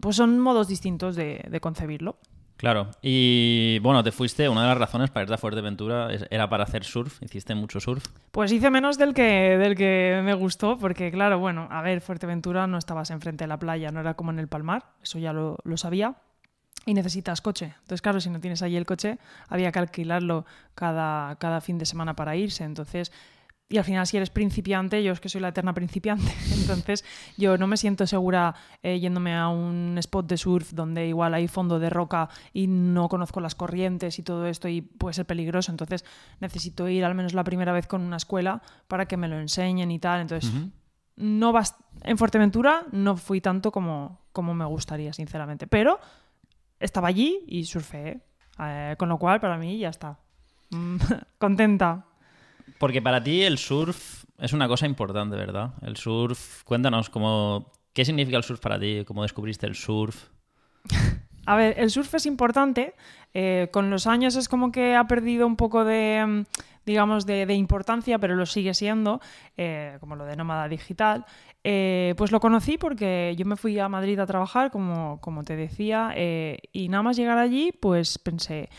Pues son modos distintos de, de concebirlo. Claro. Y bueno, te fuiste, una de las razones para irte a Fuerteventura era para hacer surf. Hiciste mucho surf. Pues hice menos del que, del que me gustó, porque claro, bueno, a ver, Fuerteventura no estabas enfrente de la playa, no era como en el Palmar, eso ya lo, lo sabía. Y necesitas coche. Entonces, claro, si no tienes ahí el coche, había que alquilarlo cada, cada fin de semana para irse. Entonces, y al final, si eres principiante, yo es que soy la eterna principiante. Entonces, yo no me siento segura eh, yéndome a un spot de surf donde igual hay fondo de roca y no conozco las corrientes y todo esto y puede ser peligroso. Entonces, necesito ir al menos la primera vez con una escuela para que me lo enseñen y tal. Entonces, no bas- en Fuerteventura no fui tanto como, como me gustaría, sinceramente. Pero estaba allí y surfeé. Eh, con lo cual, para mí ya está. Mm, Contenta. Porque para ti el surf es una cosa importante, ¿verdad? El surf, cuéntanos cómo, qué significa el surf para ti, cómo descubriste el surf. A ver, el surf es importante. eh, con los años es como que ha perdido un poco de, mm, digamos, de, de importancia, pero lo sigue siendo, eh, como lo de nómada digital. Eh, pues lo conocí porque yo me fui a Madrid a trabajar, como, como te decía, eh, y nada más llegar allí, pues pensé,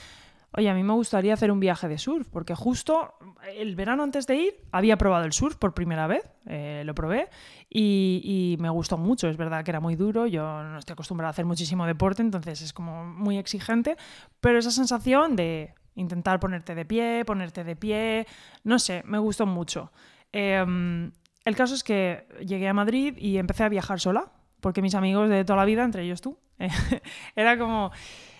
oye, a mí me gustaría hacer un viaje de surf, porque justo el verano antes de ir había probado el surf por primera vez, eh, lo probé y, me gustó mucho. Es verdad que era muy duro, yo no estoy acostumbrada a hacer muchísimo deporte, entonces es como muy exigente, pero esa sensación de intentar ponerte de pie, ponerte de pie, no sé, me gustó mucho. Em, el caso es que llegué a Madrid y empecé a viajar sola, porque mis amigos de toda la vida, entre ellos tú, era como,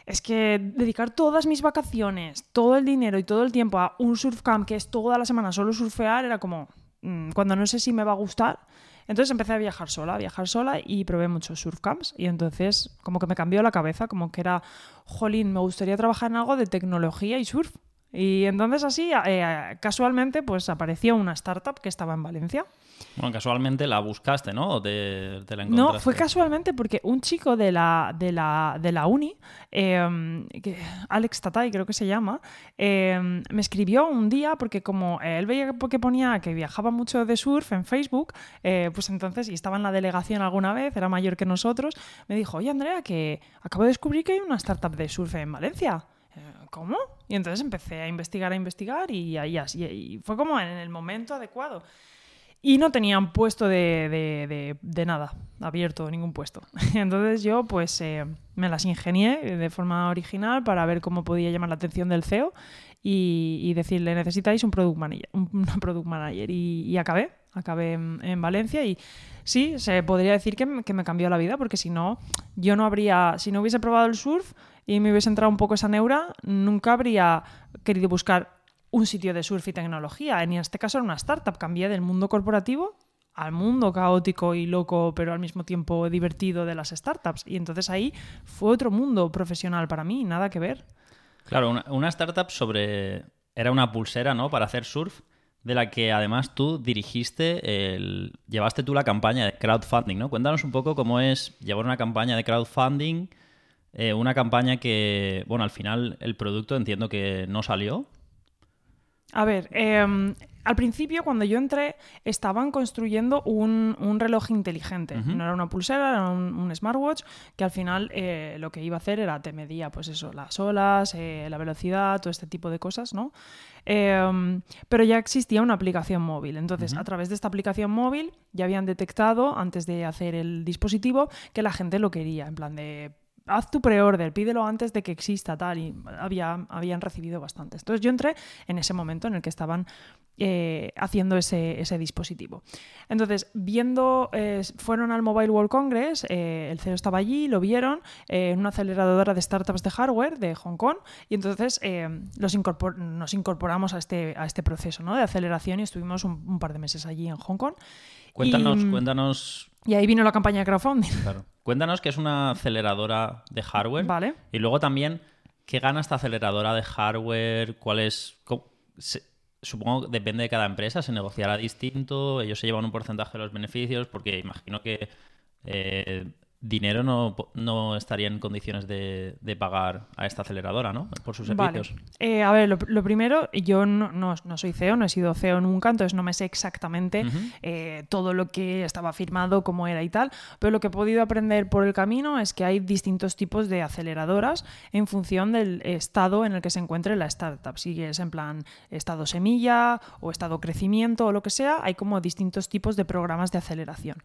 es que dedicar todas mis vacaciones, todo el dinero y todo el tiempo a un surf camp que es toda la semana solo surfear, era como, mm, cuando no sé si me va a gustar, Entonces empecé a viajar sola, a viajar sola y probé muchos surfcamps. Y entonces como que me cambió la cabeza, como que era, jolín, me gustaría trabajar en algo de tecnología y surf. Y entonces así, eh, casualmente, pues apareció una startup que estaba en Valencia. Bueno, casualmente la buscaste, ¿no? ¿O te, la encontraste? No, fue casualmente porque un chico de la, de la, de la uni, em, que, Alex Tatay creo que se llama, em, me escribió un día porque como él veía que ponía que viajaba mucho de surf en Facebook, eh, pues entonces, y estaba en la delegación alguna vez, era mayor que nosotros, me dijo, oye Andrea, que acabo de descubrir que hay una startup de surf en Valencia. ¿Cómo? Y entonces empecé a investigar, a investigar y, ahí y, fue como en el momento adecuado. Y no tenían puesto de, nada, abierto, ningún puesto. Entonces yo pues eh, me las ingenié de forma original para ver cómo podía llamar la atención del CEO y, decirle necesitáis un product manager, un, product manager. Y, acabé, acabé en, Valencia y sí, se podría decir que, que me cambió la vida porque si no, yo no habría, si no hubiese probado el surf, y me hubiese entrado un poco esa neura, nunca habría querido buscar un sitio de surf y tecnología. En este caso era una startup. Cambié del mundo corporativo al mundo caótico y loco, pero al mismo tiempo divertido de las startups. Y entonces ahí fue otro mundo profesional para mí, nada que ver. Claro, una, startup sobre... Era una pulsera, ¿no? Para hacer surf, de la que además tú dirigiste, el... llevaste tú la campaña de crowdfunding, ¿no? Cuéntanos un poco cómo es llevar una campaña de crowdfunding eh, una campaña que, bueno, al final el producto entiendo que no salió. A ver, em, al principio cuando yo entré estaban construyendo un, reloj inteligente. No era una pulsera, era un, smartwatch que al final eh, lo que iba a hacer era te medía pues eso, las olas, eh, la velocidad, todo este tipo de cosas, ¿no? Em, pero ya existía una aplicación móvil. Entonces, a través de esta aplicación móvil ya habían detectado, antes de hacer el dispositivo, que la gente lo quería. En plan de haz tu pre-order, pídelo antes de que exista tal, y había, habían recibido bastantes. Entonces yo entré en ese momento en el que estaban eh, haciendo ese, dispositivo. Entonces, viendo, eh, fueron al Mobile World Congress, eh, el CEO estaba allí, lo vieron, en una aceleradora de startups de hardware de Hong Kong, y entonces los nos incorporamos a este, a este proceso ¿no? de aceleración y estuvimos un, par de meses allí en Hong Kong. Cuéntanos, cuéntanos. Y ahí vino la campaña de crowdfunding. Claro. Cuéntanos que es una aceleradora de hardware. Vale. Y luego también, ¿qué gana esta aceleradora de hardware? ¿Cuál es...? supongo que depende de cada empresa, se negociará distinto, ellos se llevan un porcentaje de los beneficios, porque imagino que eh, dinero no, no, estaría en condiciones de, pagar a esta aceleradora, ¿no? Por sus servicios. Eh, a ver, lo, primero, yo no, no, soy CEO, no he sido CEO nunca, entonces no me sé exactamente eh, todo lo que estaba firmado, cómo era y tal, pero lo que he podido aprender por el camino es que hay distintos tipos de aceleradoras en función del estado en el que se encuentre la startup. Si es en plan estado semilla o estado crecimiento o lo que sea, hay como distintos tipos de programas de aceleración.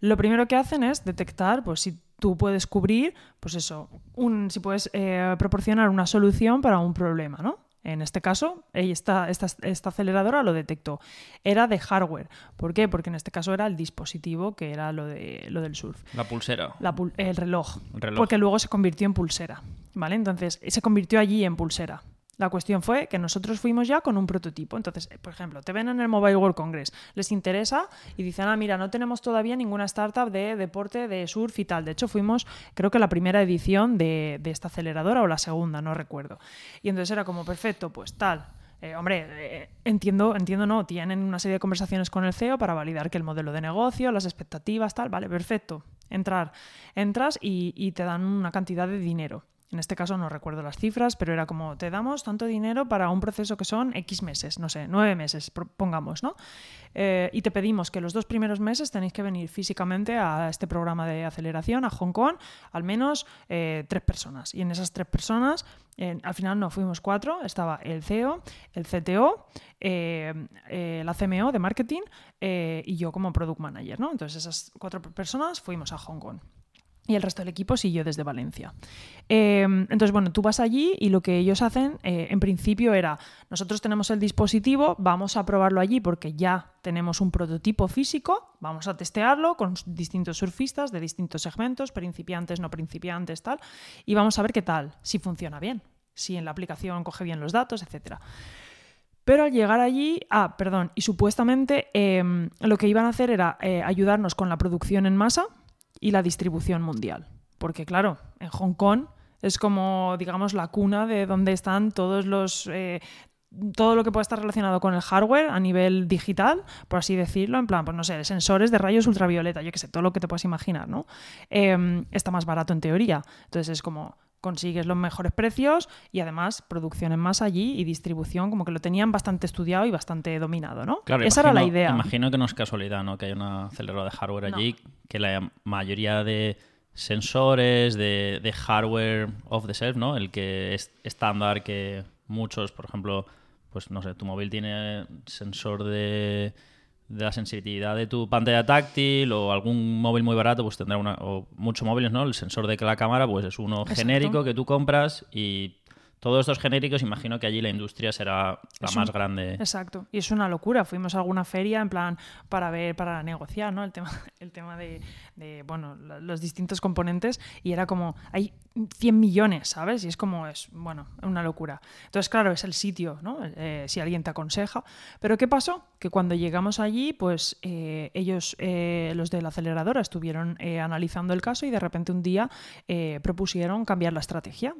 Lo primero que hacen es detectar, pues tú puedes cubrir, pues eso, un, si puedes eh, proporcionar una solución para un problema, ¿no? En este caso, esta, esta, esta, aceleradora lo detectó. Era de hardware. ¿Por qué? Porque en este caso era el dispositivo que era lo, de, lo del surf. La pulsera. el, reloj, el reloj. Porque luego se convirtió en pulsera. ¿Vale? Entonces, se convirtió allí en pulsera. La cuestión fue que nosotros fuimos ya con un prototipo. Entonces, por ejemplo, te ven en el Mobile World Congress, les interesa y dicen, ah, mira, no tenemos todavía ninguna startup de deporte, de surf y tal. De hecho, fuimos, creo que la primera edición de, esta aceleradora o la segunda, no recuerdo. Y entonces era como, perfecto, pues tal. Eh, hombre, eh, entiendo, entiendo, no, tienen una serie de conversaciones con el CEO para validar que el modelo de negocio, las expectativas, tal, vale, perfecto. Entrar, entras y te dan una cantidad de dinero. En este caso no recuerdo las cifras, pero era como, te damos tanto dinero para un proceso que son X meses, no sé, nueve meses, pongamos, ¿no? Eh, y te pedimos que los dos primeros meses tenéis que venir físicamente a este programa de aceleración, a Hong Kong, al menos eh, tres personas. Y en esas tres personas, al final no, fuimos cuatro, estaba el CEO, el CTO, eh, la CMO de marketing y yo como product manager, ¿no? Entonces esas cuatro personas fuimos a Hong Kong y el resto del equipo siguió desde Valencia. Em, entonces, bueno, tú vas allí y lo que ellos hacen, eh, en principio, era, nosotros tenemos el dispositivo, vamos a probarlo allí porque ya tenemos un prototipo físico, vamos a testearlo con distintos surfistas de distintos segmentos, principiantes, no principiantes, tal, y vamos a ver qué tal, si funciona bien, si en la aplicación coge bien los datos, etcétera. Pero al llegar allí, ah, perdón, y supuestamente em, lo que iban a hacer era eh, ayudarnos con la producción en masa y la distribución mundial. Porque claro, en Hong Kong es como, digamos, la cuna de donde están todos los... Eh, todo lo que puede estar relacionado con el hardware a nivel digital, por así decirlo, en plan, pues no sé, sensores de rayos ultravioleta, yo qué sé, todo lo que te puedas imaginar, ¿no? Em, está más barato en teoría. Entonces es como, consigues los mejores precios y además producción en masa allí y distribución, como que lo tenían bastante estudiado y bastante dominado, ¿no? Claro, Esa imagino, era la idea. Imagino que no es casualidad, ¿no? Que hay una aceleradora de hardware No. allí, que la mayoría de sensores, de, de hardware off the shelf, ¿no? El que es estándar que muchos, por ejemplo, pues no sé, tu móvil tiene sensor de, de la sensibilidad de tu pantalla táctil o algún móvil muy barato, pues tendrá una, o muchos móviles, ¿no? El sensor de la cámara, pues es uno Exacto. genérico que tú compras y todos estos genéricos, imagino que allí la industria será la Es más un- grande. Exacto. Y es una locura. Fuimos a alguna feria en plan para ver, para negociar, ¿no? El tema, el tema de, de, bueno, lo- los distintos componentes y era como, hay 100 millones, ¿sabes? Y es como, es, bueno, una locura. Entonces, claro, es el sitio, ¿no? Eh, si alguien te aconseja. Pero ¿qué pasó? Que cuando llegamos allí, pues eh, ellos, eh, los de la aceleradora, estuvieron eh, analizando el caso y de repente un día eh, propusieron cambiar la estrategia.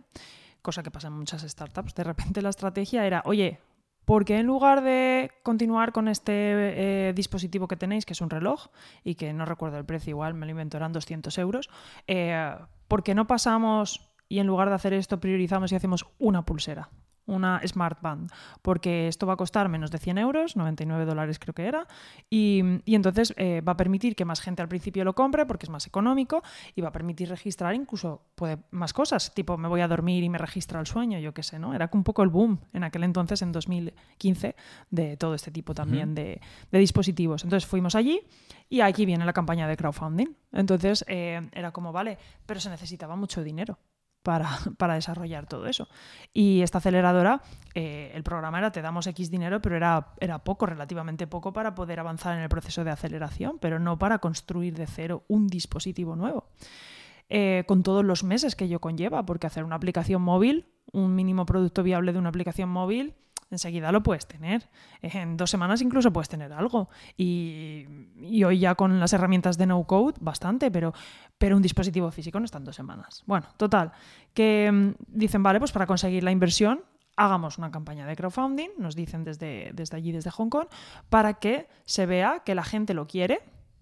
Cosa que pasa en muchas startups. De repente la estrategia era, oye, ¿por qué en lugar de continuar con este eh, dispositivo que tenéis, que es un reloj, y que no recuerdo el precio, igual me lo invento, eran 200 euros, eh, ¿por qué no pasamos y en lugar de hacer esto priorizamos y hacemos una pulsera? Una Smart Band, porque esto va a costar menos de 100 euros, 99 dólares creo que era, y, y entonces eh, va a permitir que más gente al principio lo compre porque es más económico y va a permitir registrar incluso puede, más cosas, tipo me voy a dormir y me registra el sueño, yo qué sé, ¿no? Era un poco el boom en aquel entonces, en 2015, de todo este tipo también de, de dispositivos. Entonces fuimos allí y aquí viene la campaña de crowdfunding. Entonces eh, era como, vale, pero se necesitaba mucho dinero. Para, desarrollar todo eso. Y esta aceleradora, eh, el programa era te damos X dinero, pero era, era poco, relativamente poco para poder avanzar en el proceso de aceleración, pero no para construir de cero un dispositivo nuevo. Eh, con todos los meses que ello conlleva, porque hacer una aplicación móvil, un mínimo producto viable de una aplicación móvil, enseguida lo puedes tener. En dos semanas incluso puedes tener algo. Y, y hoy ya con las herramientas de no code, bastante, pero, pero un dispositivo físico no está en dos semanas. Bueno, total, que mm, dicen, vale, pues para conseguir la inversión, hagamos una campaña de crowdfunding, nos dicen desde, desde allí, desde Hong Kong, para que se vea que la gente lo quiere.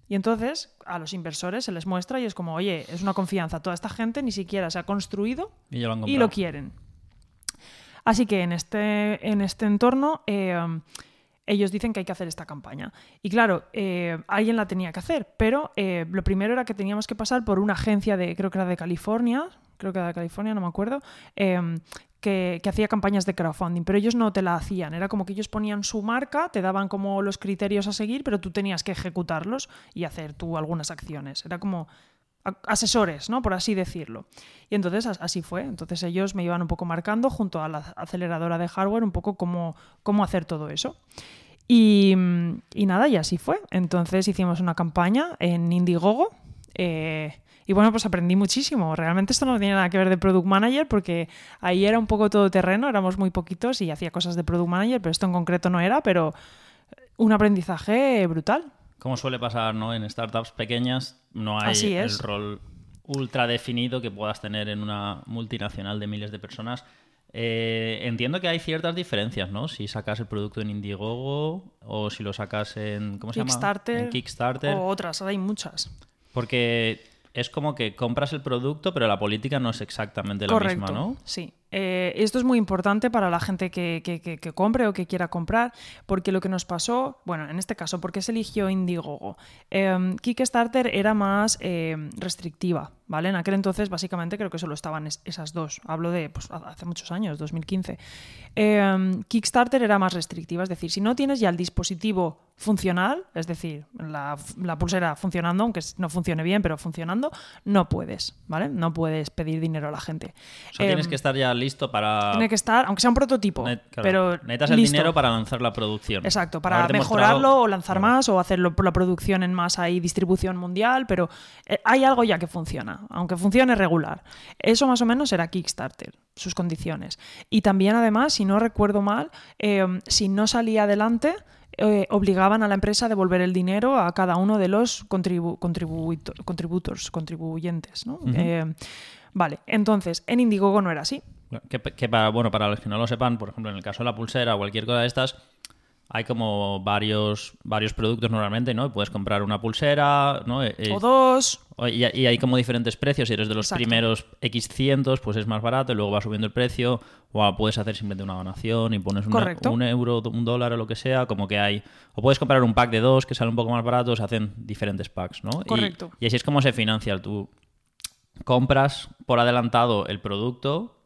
Y entonces a los inversores se les muestra y es como, oye, es una confianza. Toda esta gente ni siquiera se ha construido Y lo quieren. Así que en este, en este entorno eh, ellos dicen que hay que hacer esta campaña. Y claro, eh, alguien la tenía que hacer, pero eh, lo primero era que teníamos que pasar por una agencia de, creo que era de California, creo que era de California, no me acuerdo, eh, que, que hacía campañas de crowdfunding, pero ellos no te la hacían. Era como que ellos ponían su marca, te daban como los criterios a seguir, pero tú tenías que ejecutarlos y hacer tú algunas acciones. Era como asesores, ¿no? Por así decirlo. Y entonces as- así fue. Entonces ellos me iban un poco marcando junto a la aceleradora de hardware un poco cómo, cómo hacer todo eso. Y, y nada, y así fue. Entonces hicimos una campaña en Indiegogo. eh, y bueno, pues aprendí muchísimo. Realmente esto no tiene nada que ver de Product Manager porque ahí era un poco todo terreno, éramos muy poquitos y hacía cosas de Product Manager, pero esto en concreto no era, pero un aprendizaje brutal. Como suele pasar, ¿no? En startups pequeñas no hay Así el rol ultra definido que puedas tener en una multinacional de miles de personas. Eh, entiendo que hay ciertas diferencias, ¿no? Si sacas el producto en Indiegogo o si lo sacas en ¿cómo se llama? Kickstarter, En Kickstarter. O otras, ahora hay muchas. Porque es como que compras el producto, pero la política no es exactamente la Correcto, misma, ¿no? Sí. Eh, esto es muy importante para la gente que, que- que- que compre o que quiera comprar, porque lo que nos pasó, bueno, en este caso, ¿por qué se eligió Indiegogo? Eh, Kickstarter era más eh, restrictiva, ¿vale? En aquel entonces, básicamente, creo que solo estaban es- esas dos. Hablo de pues, hace muchos años, 2015. Eh, Kickstarter era más restrictiva, es decir, si no tienes ya el dispositivo funcional, es decir, la, la pulsera funcionando, aunque no funcione bien, pero funcionando, no puedes, ¿vale? No puedes pedir dinero a la gente. O sea, tienes Em, que estar ya listo para... tiene que estar, aunque sea un prototipo, Ne- claro, pero necesitas el listo. dinero para lanzar la producción. Exacto, para mejorarlo mostrado- o lanzar más o hacerlo por la producción en masa y distribución mundial, pero eh, hay algo ya que funciona. aunque funcione regular. Eso más o menos era Kickstarter, sus condiciones. Y también, además, si no recuerdo mal, eh, si no salía adelante, eh, obligaban a la empresa a devolver el dinero a cada uno de los contribu contributors, contribuyentes. ¿no? Eh, vale, entonces, en Indiegogo no era así. Que, que, para, bueno, para los que no lo sepan, por ejemplo, en el caso de la pulsera o cualquier cosa de estas, hay como varios, varios productos normalmente, ¿no? Puedes comprar una pulsera, ¿no? Eh, o dos. Y, hay como diferentes precios. Si eres de los primeros X cientos, pues es más barato y luego va subiendo el precio. O puedes hacer simplemente una donación y pones un euro, un dólar o lo que sea. Como que hay. O puedes comprar un pack de dos que sale un poco más barato. Se hacen diferentes packs, ¿no? Correcto. Y, y así es como se financia. Tú compras por adelantado el producto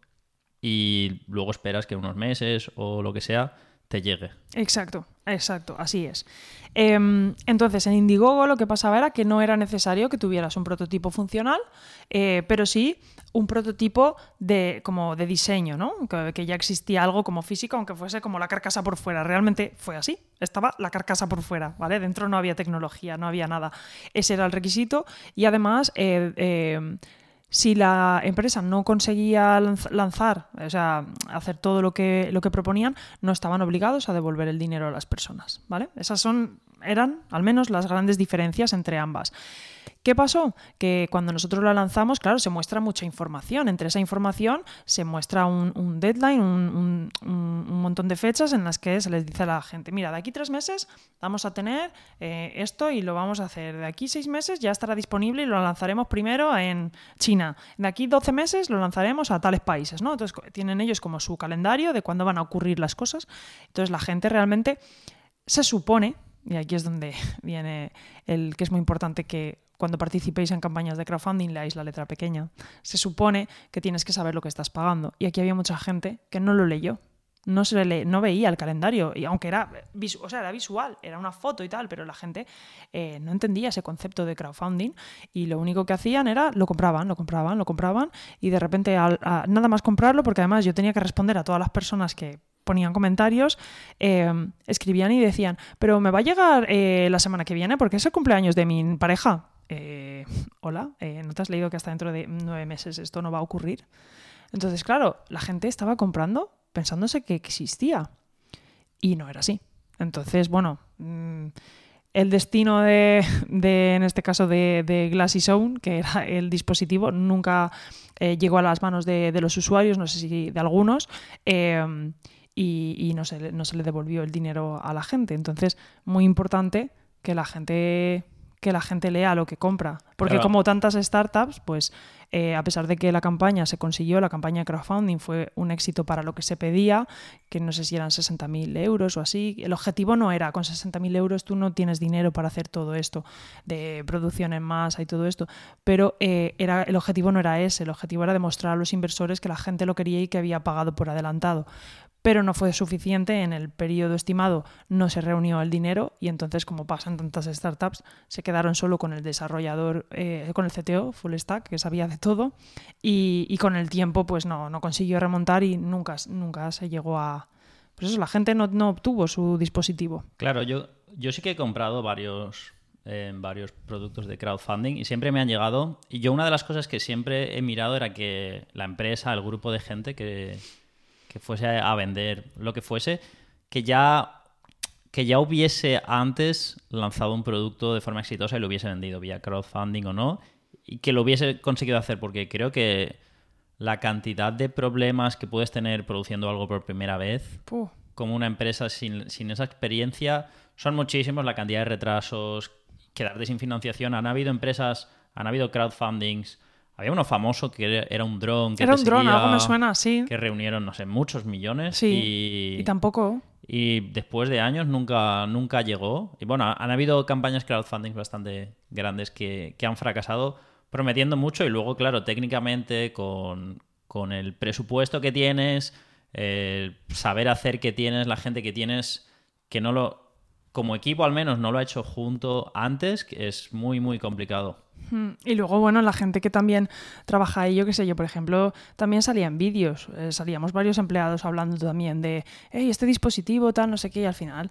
y luego esperas que unos meses o lo que sea te llegue. Exacto, exacto, así es. Em, entonces, en Indiegogo lo que pasaba era que no era necesario que tuvieras un prototipo funcional, eh, pero sí un prototipo de, como de diseño, ¿no? Que, ya existía algo como físico, aunque fuese como la carcasa por fuera. Realmente fue así, estaba la carcasa por fuera, ¿vale? Dentro no había tecnología, no había nada. Ese era el requisito y además... Eh, eh, si la empresa no conseguía lanzar, o sea, hacer todo lo que, lo que proponían, no estaban obligados a devolver el dinero a las personas, ¿vale? Esas son, eran al menos las grandes diferencias entre ambas. ¿Qué pasó? Que cuando nosotros la lanzamos, claro, se muestra mucha información. Entre esa información se muestra un, deadline, un, montón de fechas en las que se les dice a la gente, mira, de aquí tres meses vamos a tener eh, esto y lo vamos a hacer. De aquí seis meses ya estará disponible y lo lanzaremos primero en China. De aquí doce meses lo lanzaremos a tales países, ¿no? Entonces tienen ellos como su calendario de cuándo van a ocurrir las cosas. Entonces la gente realmente se supone, y aquí es donde viene el que es muy importante que cuando participéis en campañas de crowdfunding leáis la letra pequeña. Se supone que tienes que saber lo que estás pagando. Y aquí había mucha gente que no lo leyó. No, se le, no veía el calendario, y aunque era, era visual, era una foto y tal, pero la gente eh, no entendía ese concepto de crowdfunding y lo único que hacían era lo compraban, lo compraban, lo compraban y de repente nada más comprarlo, porque además yo tenía que responder a todas las personas que ponían comentarios, eh, escribían y decían, pero me va a llegar eh, la semana que viene porque es el cumpleaños de mi pareja. Eh, hola, eh, ¿no te has leído que hasta dentro de nueve meses esto no va a ocurrir? Entonces, claro, la gente estaba comprando pensándose que existía y no era así. Entonces, bueno, mm, el destino de, en este caso, de, Glassy Zone, que era el dispositivo, nunca eh, llegó a las manos de, los usuarios, no sé si de algunos, y, no, se, no se le devolvió el dinero a la gente. Entonces, muy importante que la gente que la gente lea lo que compra. Porque como tantas startups, pues eh, a pesar de que la campaña se consiguió, la campaña de crowdfunding fue un éxito para lo que se pedía, que no sé si eran 60.000 euros o así. El objetivo no era, con 60.000 euros tú no tienes dinero para hacer todo esto, de producción en masa y todo esto, pero eh, era, el objetivo no era ese, el objetivo era demostrar a los inversores que la gente lo quería y que había pagado por adelantado pero no fue suficiente. En el periodo estimado no se reunió el dinero y entonces, como pasa en tantas startups, se quedaron solo con el desarrollador, eh, con el CTO, Full Stack, que sabía de todo, y, con el tiempo pues no, no consiguió remontar y nunca, nunca se llegó a... Pues eso, la gente no, no obtuvo su dispositivo. Claro, yo, yo sí que he comprado varios, eh, varios productos de crowdfunding y siempre me han llegado. Y yo una de las cosas que siempre he mirado era que la empresa, el grupo de gente que, que fuese a vender lo que fuese, que ya, que ya hubiese antes lanzado un producto de forma exitosa y lo hubiese vendido vía crowdfunding o no, y que lo hubiese conseguido hacer, porque creo que la cantidad de problemas que puedes tener produciendo algo por primera vez, como una empresa sin, sin esa experiencia, son muchísimos, la cantidad de retrasos, quedarte sin financiación. Han habido empresas, han habido crowdfundings había uno famoso que era un dron. era un dron, algo me suena, sí. Que reunieron, no sé, muchos millones. Sí. Y, tampoco. Y después de años nunca, nunca llegó. Y bueno, han habido campañas crowdfunding bastante grandes que, han fracasado, prometiendo mucho. Y luego, claro, técnicamente, con, con el presupuesto que tienes, el saber hacer que tienes, la gente que tienes, que no lo. Como equipo, al menos, no lo ha hecho junto antes, que es muy, muy complicado. Y luego, bueno, la gente que también trabaja ahí, yo qué sé, yo, por ejemplo, también salía en vídeos, eh, salíamos varios empleados hablando también de, hey, este dispositivo, tal, no sé qué, y al final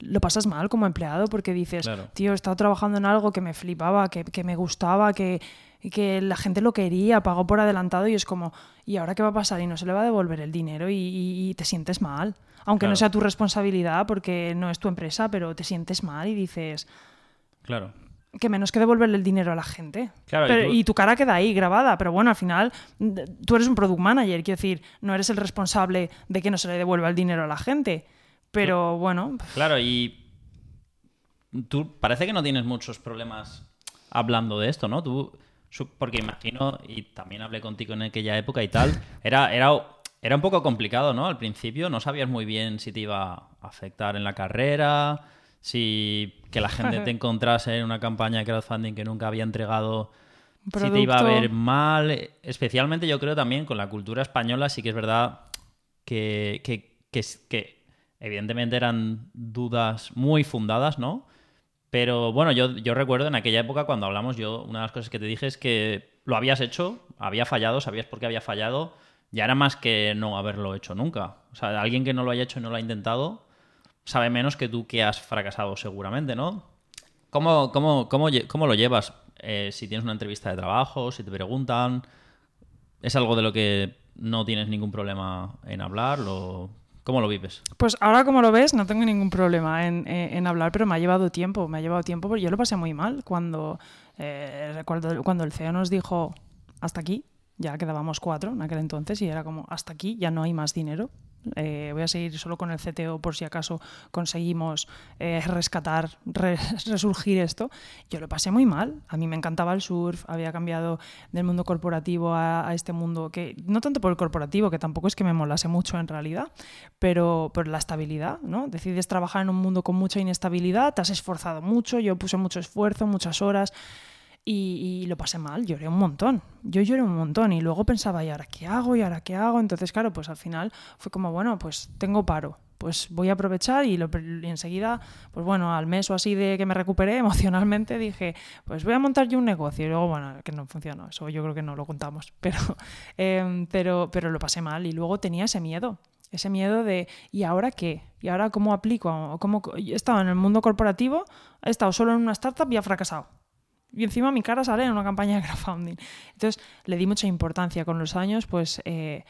lo pasas mal como empleado porque dices, tío, he estado trabajando en algo que me flipaba, que, me gustaba, que, que la gente lo quería, pagó por adelantado y es como, ¿y ahora qué va a pasar? Y no se le va a devolver el dinero y, y- y te sientes mal. Aunque no sea tu responsabilidad porque no es tu empresa, pero te sientes mal y dices Claro. Que menos que devolverle el dinero a la gente. Claro, y Pero- tú- y tu cara queda ahí grabada, pero bueno, al final tú eres un product manager, quiero decir, no eres el responsable de que no se le devuelva el dinero a la gente. Pero bueno, Claro, y tú parece que no tienes muchos problemas hablando de esto, ¿no? Tú, porque imagino, y también hablé contigo en aquella época y tal, era, era, era un poco complicado, ¿no? Al principio no sabías muy bien si te iba a afectar en la carrera, si que la gente te encontrase en una campaña de crowdfunding que nunca había entregado, si te iba a ver mal. Especialmente yo creo también con la cultura española, sí que es verdad que, que, que evidentemente eran dudas muy fundadas, ¿no? Pero bueno, yo, yo recuerdo en aquella época cuando hablamos, yo una de las cosas que te dije es que lo habías hecho, había fallado, sabías por qué había fallado, ya era más que no haberlo hecho nunca. O sea, alguien que no lo haya hecho y no lo ha intentado sabe menos que tú que has fracasado seguramente, ¿no? ¿Cómo, cómo, cómo, cómo lo llevas? Eh, si tienes una entrevista de trabajo, si te preguntan, ¿es algo de lo que no tienes ningún problema en hablar? ¿Cómo lo vives? Pues ahora como lo ves, no tengo ningún problema en, en- en hablar, pero me ha llevado tiempo, me ha llevado tiempo porque yo lo pasé muy mal cuando, eh, recuerdo cuando el CEO nos dijo hasta aquí, ya quedábamos cuatro en aquel entonces y era como hasta aquí, ya no hay más dinero. Eh, voy a seguir solo con el CTO por si acaso conseguimos eh, rescatar, re- resurgir esto. Yo lo pasé muy mal. A mí me encantaba el surf, había cambiado del mundo corporativo a, a este mundo que, no tanto por el corporativo, que tampoco es que me molase mucho en realidad, pero, pero la estabilidad, ¿no? Decides trabajar en un mundo con mucha inestabilidad, te has esforzado mucho, yo puse mucho esfuerzo, muchas horas y, lo pasé mal, lloré un montón, yo lloré un montón y luego pensaba, ¿y ahora qué hago? ¿Y ahora qué hago? Entonces, claro, pues al final fue como, bueno, pues tengo paro, pues voy a aprovechar y, lo- y enseguida, pues bueno, al mes o así de que me recuperé emocionalmente, dije, pues voy a montar yo un negocio y luego, bueno, que no funcionó, eso yo creo que no lo contamos, pero, em, pero, pero lo pasé mal y luego tenía ese miedo. Ese miedo de, ¿y ahora qué? ¿Y ahora cómo aplico? ¿Cómo... He estado en el mundo corporativo, he estado solo en una startup y ha fracasado. Y encima mi cara sale en una campaña de crowdfunding. Entonces le di mucha importancia. Con los años, pues eh,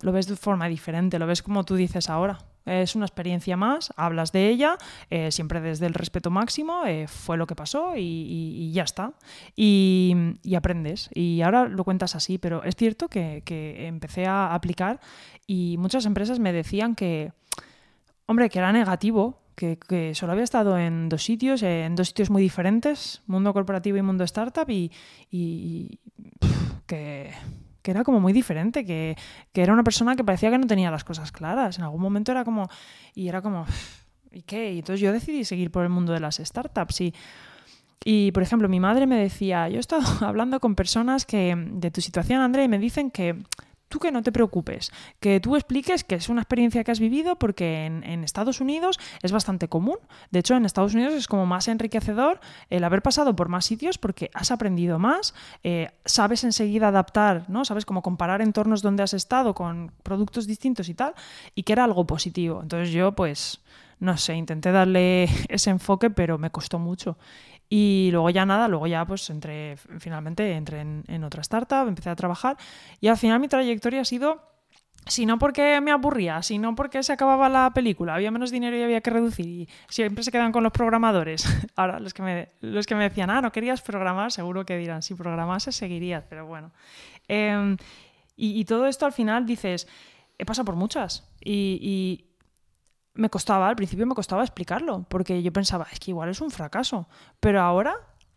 lo ves de forma diferente, lo ves como tú dices ahora. Es una experiencia más, hablas de ella, eh, siempre desde el respeto máximo, eh, fue lo que pasó y, ya está. Y, y aprendes. Y ahora lo cuentas así, pero es cierto que, que empecé a aplicar y muchas empresas me decían que, hombre, que era negativo, que, que solo había estado en dos sitios, eh, en dos sitios muy diferentes, mundo corporativo y mundo startup, y, y- que, que era como muy diferente, que, que era una persona que parecía que no tenía las cosas claras. En algún momento era como, y era como, ¿y qué? Y entonces yo decidí seguir por el mundo de las startups y... Y, por ejemplo, mi madre me decía, yo he estado hablando con personas que de tu situación, André, y me dicen que tú que no te preocupes, que tú expliques que es una experiencia que has vivido porque en, Estados Unidos es bastante común. De hecho, en Estados Unidos es como más enriquecedor el haber pasado por más sitios porque has aprendido más, eh, sabes enseguida adaptar, ¿no? Sabes cómo comparar entornos donde has estado con productos distintos y tal, y que era algo positivo. Entonces yo, pues, no sé, intenté darle ese enfoque, pero me costó mucho. Y luego ya nada, luego ya pues entré, finalmente entré en, en otra startup, empecé a trabajar y al final mi trayectoria ha sido, si no porque me aburría, si no porque se acababa la película, había menos dinero y había que reducir y siempre se quedan con los programadores. Ahora los que me, los que me decían, ah, no querías programar, seguro que dirán, si programase seguirías, pero bueno. Em, y, y todo esto al final dices, he pasado por muchas y, y me costaba, al principio me costaba explicarlo, porque yo pensaba, es que igual es un fracaso. Pero ahora,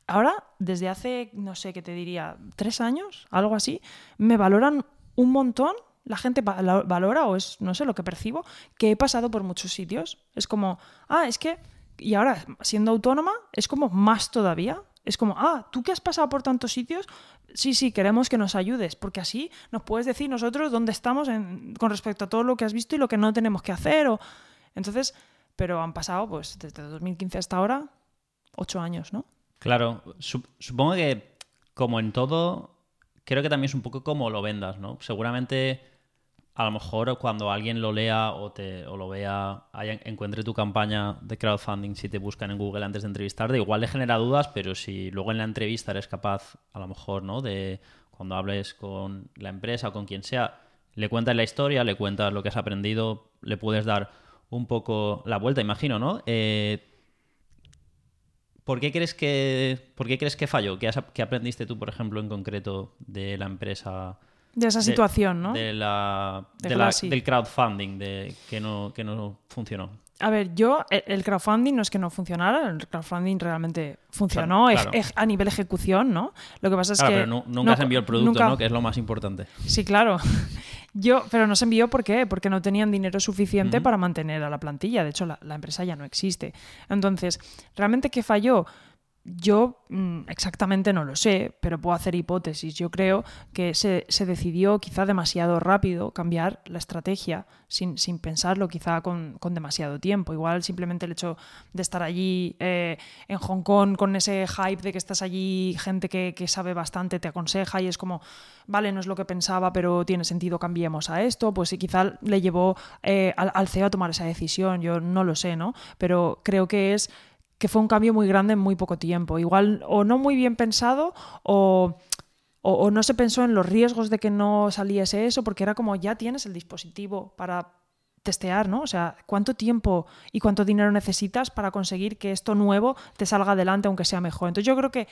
ahora, desde hace, no sé qué te diría, tres años, algo así, me valoran un montón. La gente val- valora, o es, no sé, lo que percibo, que he pasado por muchos sitios. Es como, ah, es que, y ahora, siendo autónoma, es como más todavía. Es como, ah, tú que has pasado por tantos sitios, sí, sí, queremos que nos ayudes, porque así nos puedes decir nosotros dónde estamos en- con respecto a todo lo que has visto y lo que no tenemos que hacer. O... Entonces, pero han pasado, pues, desde 2015 hasta ahora, ocho años, ¿no? Claro, sup- supongo que como en todo, creo que también es un poco como lo vendas, ¿no? Seguramente a lo mejor cuando alguien lo lea o, te, o lo vea, encuentre tu campaña de crowdfunding, si te buscan en Google antes de entrevistarte, igual le genera dudas, pero si luego en la entrevista eres capaz, a lo mejor, ¿no? De cuando hables con la empresa o con quien sea, le cuentas la historia, le cuentas lo que has aprendido, le puedes dar un poco la vuelta, imagino, ¿no? Eh, ¿Por qué crees que, por qué crees que falló? ¿Qué, ¿Qué aprendiste tú, por ejemplo, en concreto de la empresa? De esa situación, ¿no? De la, del crowdfunding de, que, no, que no funcionó. A ver, yo, el crowdfunding no es que no funcionara, el crowdfunding realmente funcionó a nivel ejecución, ¿no? Lo que pasa es que. Pero nunca se envió el producto, ¿no? Que es lo más importante. Sí, claro. Yo, pero no se envió ¿por qué? Porque no tenían dinero suficiente para mantener a la plantilla. De hecho, la, la empresa ya no existe. Entonces, ¿realmente qué falló? Yo mm, exactamente no lo sé, pero puedo hacer hipótesis. Yo creo que se, decidió quizá demasiado rápido cambiar la estrategia sin, pensarlo, quizá con, demasiado tiempo. Igual simplemente el hecho de estar allí eh, en Hong Kong con ese hype de que estás allí, gente que, sabe bastante te aconseja y es como, vale, no es lo que pensaba, pero tiene sentido, cambiemos a esto. Pues sí, quizá le llevó eh, al, al CEO a tomar esa decisión. Yo no lo sé, ¿no? Pero creo que es que fue un cambio muy grande en muy poco tiempo. Igual o no muy bien pensado o, no se pensó en los riesgos de que no saliese eso, porque era como ya tienes el dispositivo para testear, ¿no? O sea, ¿cuánto tiempo y cuánto dinero necesitas para conseguir que esto nuevo te salga adelante aunque sea mejor? Entonces yo creo que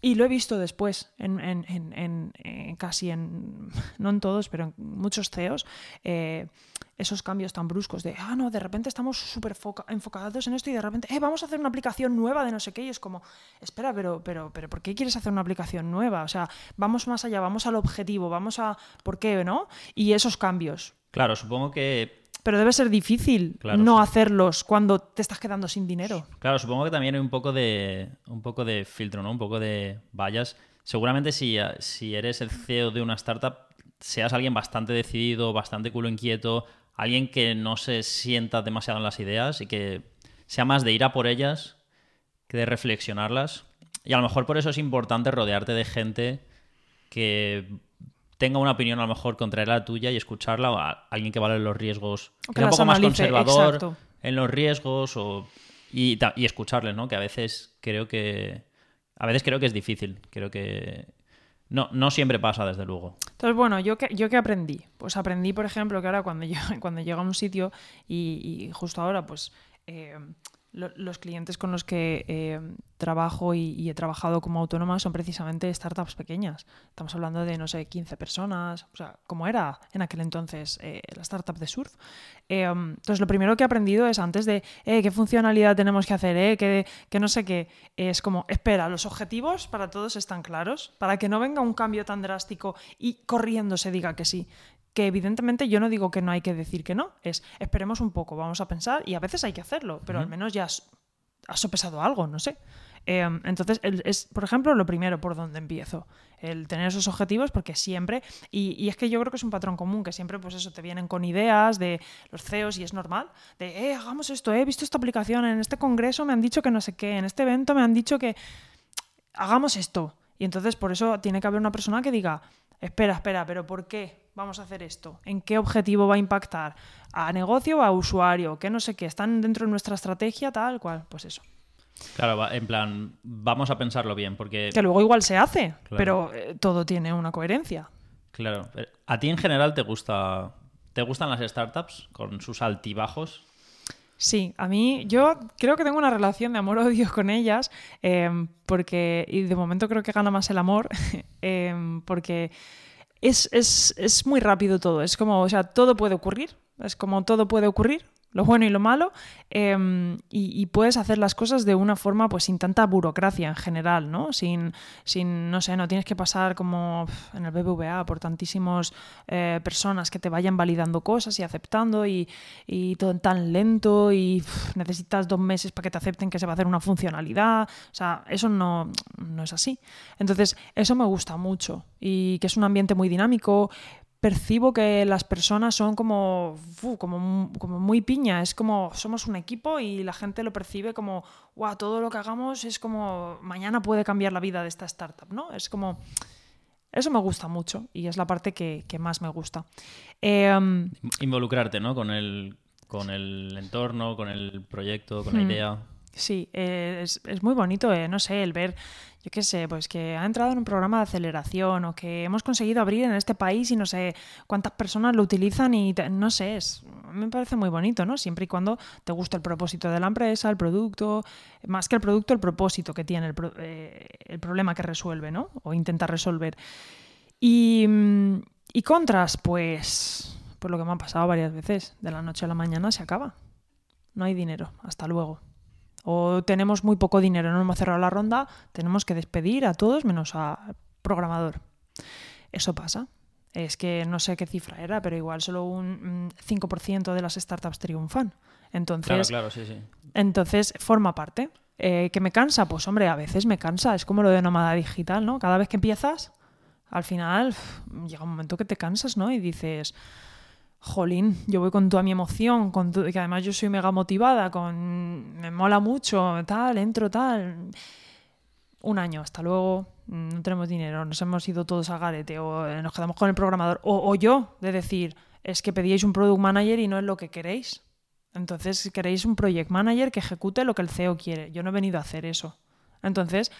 y lo he visto después, en, casi en, no en todos, pero en muchos CEOs, eh, esos cambios tan bruscos de, ah, no, de repente estamos súper enfocados en esto y de repente, eh, vamos a hacer una aplicación nueva de no sé qué. Y es como, espera, pero, pero, pero, ¿por qué quieres hacer una aplicación nueva? O sea, vamos más allá, vamos al objetivo, vamos a, ¿por qué, no? Y esos cambios. Claro, supongo que pero debe ser difícil no hacerlos cuando te estás quedando sin dinero. Claro, supongo que también hay un poco de, un poco de filtro, ¿no? Un poco de vallas. Seguramente si, si eres el CEO de una startup, seas alguien bastante decidido, bastante culo inquieto, alguien que no se sienta demasiado en las ideas y que sea más de ir a por ellas que de reflexionarlas. Y a lo mejor por eso es importante rodearte de gente que tenga una opinión a lo mejor contra la tuya y escucharla o a alguien que vale los riesgos, que sea un poco más conservador en los riesgos o, y, y escucharles, ¿no? Que a veces creo que a veces creo que es difícil, creo que no, no siempre pasa, desde luego. Entonces, bueno, ¿yo qué, ¿yo qué aprendí? Pues aprendí, por ejemplo, que ahora cuando, yo, cuando llego a un sitio y, justo ahora, pues eh, los clientes con los que eh, trabajo y, he trabajado como autónoma son precisamente startups pequeñas. Estamos hablando de, no sé, 15 personas, o sea, como era en aquel entonces eh, la startup de surf. Eh, entonces, lo primero que he aprendido es antes de qué funcionalidad tenemos que hacer, que, que, no sé qué, es como, espera, los objetivos para todos están claros, para que no venga un cambio tan drástico y corriendo se diga que sí que evidentemente yo no digo que no hay que decir que no, es esperemos un poco, vamos a pensar y a veces hay que hacerlo, pero al menos ya has, sopesado algo, no sé. Em, entonces, es, por ejemplo, lo primero por donde empiezo, el tener esos objetivos, porque siempre, y, es que yo creo que es un patrón común, que siempre, pues eso, te vienen con ideas de los CEOs y es normal, de, eh, hagamos esto, he visto esta aplicación, en este congreso me han dicho que no sé qué, en este evento me han dicho que hagamos esto. Y entonces, por eso tiene que haber una persona que diga, espera, espera, pero ¿por qué? vamos a hacer esto? ¿En qué objetivo va a impactar? ¿A negocio o a usuario? ¿Qué no sé qué? ¿Están dentro de nuestra estrategia tal cual? Pues eso. Claro, en plan, vamos a pensarlo bien, porque... Que luego igual se hace, pero eh, todo tiene una coherencia. Claro. ¿A ti en general te gusta... ¿Te gustan las startups con sus altibajos? Sí, a mí yo creo que tengo una relación de amor-odio con ellas, eh, porque, y de momento creo que gana más el amor, eh, porque es, es, es muy rápido todo. Es como, o sea, todo puede ocurrir. Es como todo puede ocurrir lo bueno y lo malo, em, y, puedes hacer las cosas de una forma pues sin tanta burocracia en general, ¿no? Sin, sin no sé, no tienes que pasar como en el BBVA por tantísimas eh, personas que te vayan validando cosas y aceptando y, todo tan lento y necesitas dos meses para que te acepten que se va a hacer una funcionalidad, o sea, eso no, no es así. Entonces, eso me gusta mucho y que es un ambiente muy dinámico, percibo que las personas son como, como, como, muy piña, es como somos un equipo y la gente lo percibe como, wow, todo lo que hagamos es como mañana puede cambiar la vida de esta startup, ¿no? Es como, Eso me gusta mucho y es la parte que, más me gusta. Em, Involucrarte, ¿no? Con el, con el entorno, con el proyecto, con la hmm. idea. Sí, es, muy bonito, eh, no sé, el ver, yo qué sé, pues que ha entrado en un programa de aceleración o que hemos conseguido abrir en este país y no sé cuántas personas lo utilizan y no sé, es, me parece muy bonito, ¿no? Siempre y cuando te guste el propósito de la empresa, el producto, más que el producto, el propósito que tiene, el, eh, el problema que resuelve, ¿no? O intenta resolver. Y, y contras, pues, pues lo que me ha pasado varias veces, de la noche a la mañana se acaba. No hay dinero, hasta luego o tenemos muy poco dinero, no hemos cerrado la ronda, tenemos que despedir a todos menos al programador. Eso pasa. Es que no sé qué cifra era, pero igual solo un 5% de las startups triunfan. Entonces, claro, sí, sí. entonces forma parte. Eh, ¿Que me cansa? Pues hombre, a veces me cansa. Es como lo de nómada digital, ¿no? Cada vez que empiezas, al final llega un momento que te cansas, ¿no? Y dices, jolín, yo voy con toda mi emoción, con que además yo soy mega motivada, con me mola mucho, tal, entro, tal. Un año, hasta luego, no tenemos dinero, nos hemos ido todos a garete, o nos quedamos con el programador, o, o yo, de decir, es que pedíais un product manager y no es lo que queréis. Entonces queréis un project manager que ejecute lo que el CEO quiere. Yo no he venido a hacer eso. Entonces,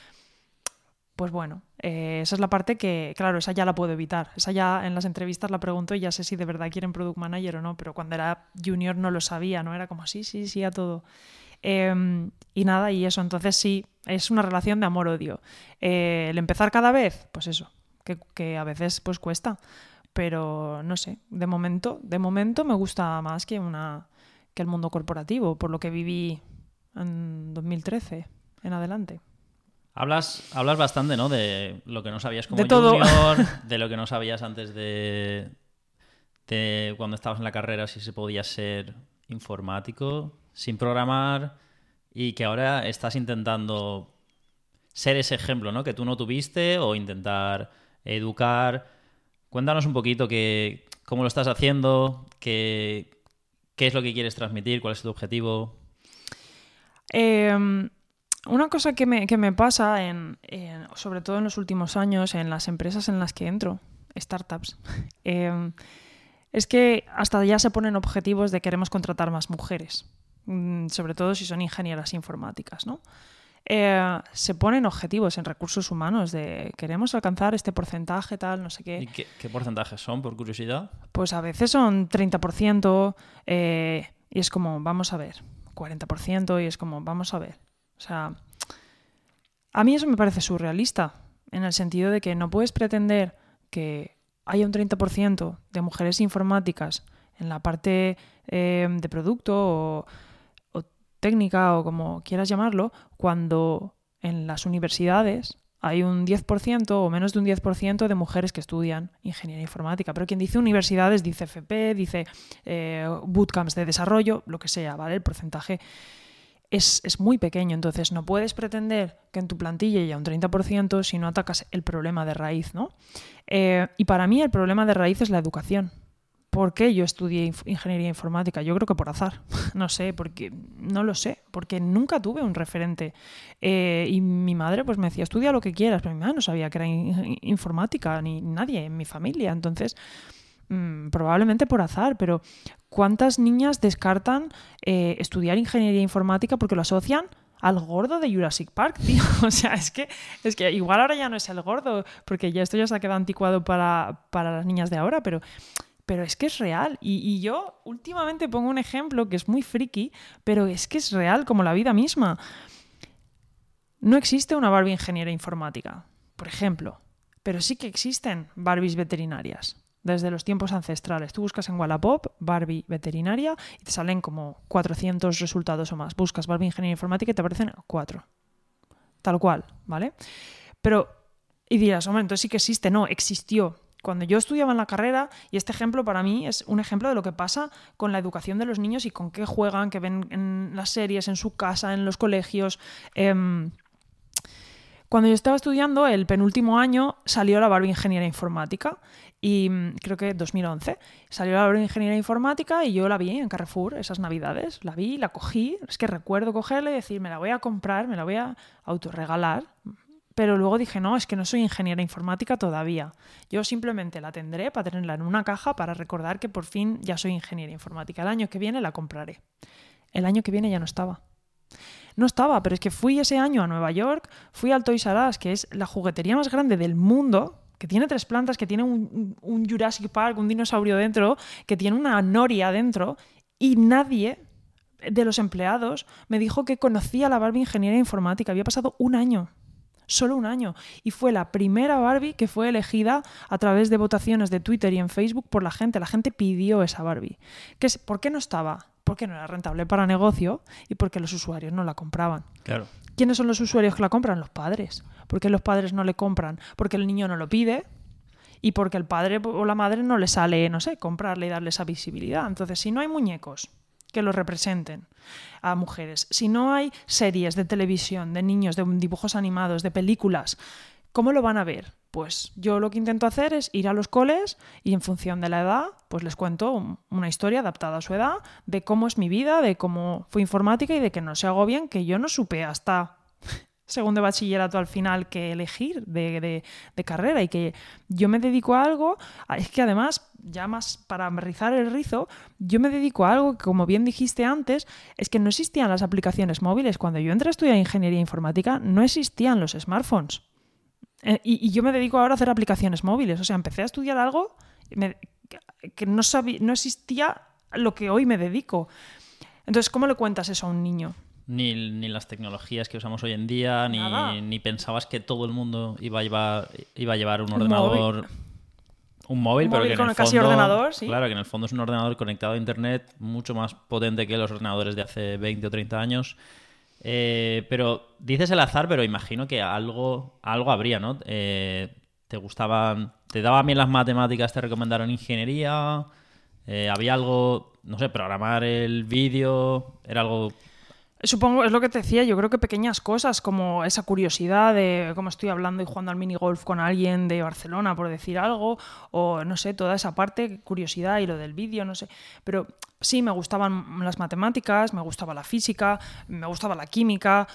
pues bueno, eh, esa es la parte que, claro, esa ya la puedo evitar. Esa ya en las entrevistas la pregunto y ya sé si de verdad quieren product manager o no, pero cuando era junior no lo sabía, ¿no? Era como sí, sí, sí a todo. Em, y nada, y eso, entonces sí, es una relación de amor-odio. Eh, el empezar cada vez, pues eso, que, a veces pues cuesta, pero no sé, de momento, de momento me gusta más que, una, que el mundo corporativo, por lo que viví en 2013 en adelante. Hablas, hablas bastante, ¿no? De lo que no sabías como de todo. de lo que no sabías antes de, de cuando estabas en la carrera, si se podía ser informático sin programar y que ahora estás intentando ser ese ejemplo, ¿no? Que tú no tuviste o intentar educar. Cuéntanos un poquito que, cómo lo estás haciendo, qué, qué es lo que quieres transmitir, cuál es tu objetivo. Eh, una cosa que me, pasa, en, sobre todo en los últimos años, en las empresas en las que entro, startups, em, es que hasta ya se ponen objetivos de queremos contratar más mujeres, mm, sobre todo si son ingenieras informáticas, ¿no? Eh, se ponen objetivos en recursos humanos de queremos alcanzar este porcentaje, tal, no sé qué. ¿Y qué, porcentajes son, por curiosidad? Pues a veces son 30% eh, y es como, vamos a ver, 40% y es como, vamos a ver. O sea, a mí eso me parece surrealista, en el sentido de que no puedes pretender que haya un 30% de mujeres informáticas en la parte eh, de producto o, técnica o como quieras llamarlo, cuando en las universidades hay un 10% o menos de un 10% de mujeres que estudian ingeniería informática. Pero quien dice universidades dice FP, dice eh, bootcamps de desarrollo, lo que sea, ¿vale? El porcentaje es, muy pequeño. Entonces no puedes pretender que en tu plantilla haya un 30% si no atacas el problema de raíz, ¿no? Eh, y para mí el problema de raíz es la educación. ¿Por qué yo estudié ingeniería informática? Yo creo que por azar. No sé, porque no lo sé, porque nunca tuve un referente. Eh, y mi madre pues me decía, estudia lo que quieras, pero mi madre no sabía que era informática, ni nadie en mi familia. Entonces, Mm, probablemente por azar, pero ¿cuántas niñas descartan eh, estudiar ingeniería informática porque lo asocian al gordo de Jurassic Park, tío? O sea, es que, es que igual ahora ya no es el gordo, porque ya esto ya se ha quedado anticuado para, las niñas de ahora, pero pero es que es real. Y, y, yo últimamente pongo un ejemplo que es muy friki, pero es que es real como la vida misma. No existe una Barbie ingeniera informática, por ejemplo, pero sí que existen Barbies veterinarias desde los tiempos ancestrales. Tú buscas en Wallapop Barbie veterinaria y te salen como 400 resultados o más. Buscas Barbie ingeniería informática y te aparecen cuatro. Tal cual, ¿vale? Pero, y dirás, hombre, entonces sí que existe. No, existió. Cuando yo estudiaba en la carrera, y este ejemplo para mí es un ejemplo de lo que pasa con la educación de los niños y con qué juegan, que ven en las series, en su casa, en los colegios. Em, cuando yo estaba estudiando, el penúltimo año salió la Barbie Ingeniería Informática y mm, creo que 2011 salió la Barbie Ingeniería Informática y yo la vi en Carrefour esas navidades, la vi, la cogí, es que recuerdo cogerla y decir, me la voy a comprar, me la voy a autorregalar, Pero luego dije, no, es que no soy ingeniera informática todavía. Yo simplemente la tendré para tenerla en una caja para recordar que por fin ya soy ingeniera informática. El año que viene la compraré. El año que viene ya no estaba. No estaba, pero es que fui ese año a Nueva York, fui al Toys R Us, que es la juguetería más grande del mundo, que tiene tres plantas, que tiene un, Jurassic Park, un dinosaurio dentro, que tiene una noria dentro, y nadie de los empleados me dijo que conocía la Barbie Ingeniera Informática. Había pasado un año solo un año. Y fue la primera Barbie que fue elegida a través de votaciones de Twitter y en Facebook por la gente. La gente pidió esa Barbie. ¿Qué ¿Por qué no estaba? Porque no era rentable para negocio y porque los usuarios no la compraban. Claro. ¿Quiénes son los usuarios que la compran? Los padres. ¿Por qué los padres no le compran? Porque el niño no lo pide y porque el padre o la madre no le sale, no sé, comprarle y darle esa visibilidad. Entonces, si no hay muñecos que lo representen a mujeres. Si no hay series de televisión, de niños, de dibujos animados, de películas, ¿cómo lo van a ver? Pues yo lo que intento hacer es ir a los coles y en función de la edad, pues les cuento una historia adaptada a su edad de cómo es mi vida, de cómo fue informática y de que no se hago bien, que yo no supe hasta segundo de bachillerato al final que elegir de, carrera y que yo me dedico a algo, es que además, ya más para rizar el rizo, yo me dedico a algo que, como bien dijiste antes, es que no existían las aplicaciones móviles. Cuando yo entré a estudiar ingeniería informática, no existían los smartphones. Eh, y, yo me dedico ahora a hacer aplicaciones móviles. O sea, empecé a estudiar algo que no, sabía, no existía lo que hoy me dedico. Entonces, ¿cómo le cuentas eso a un niño? Ni, ni, las tecnologías que usamos hoy en día, ni, ni, pensabas que todo el mundo iba a llevar, iba a llevar un ordenador. Un móvil, pero que en el fondo, ordenador, Claro, que en el fondo es un ordenador conectado a internet mucho más potente que los ordenadores de hace 20 o 30 años. Eh, pero dices el azar, pero imagino que algo, algo habría, ¿no? Eh, ¿Te gustaban, te daban bien las matemáticas, te recomendaron ingeniería? Eh, ¿Había algo, no sé, programar el vídeo? ¿Era algo Supongo, es lo que te decía, yo creo que pequeñas cosas como esa curiosidad de cómo estoy hablando y jugando al minigolf con alguien de Barcelona, por decir algo, o no sé, toda esa parte, curiosidad y lo del vídeo, no sé. Pero sí, me gustaban las matemáticas, me gustaba la física, me gustaba la química,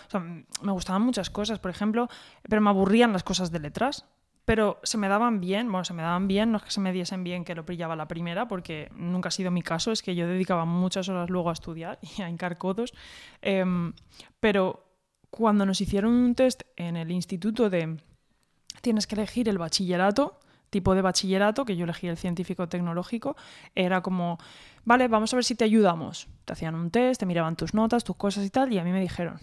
me gustaban muchas cosas, por ejemplo, pero me aburrían las cosas de letras pero se me daban bien, bueno, se me daban bien, no es que se me diesen bien que lo pillaba la primera, porque nunca ha sido mi caso, es que yo dedicaba muchas horas luego a estudiar y a hincar codos, em, pero cuando nos hicieron un test en el instituto de tienes que elegir el bachillerato, tipo de bachillerato, que yo elegí el científico tecnológico, era como, vale, vamos a ver si te ayudamos. Te hacían un test, te miraban tus notas, tus cosas y tal, y a mí me dijeron,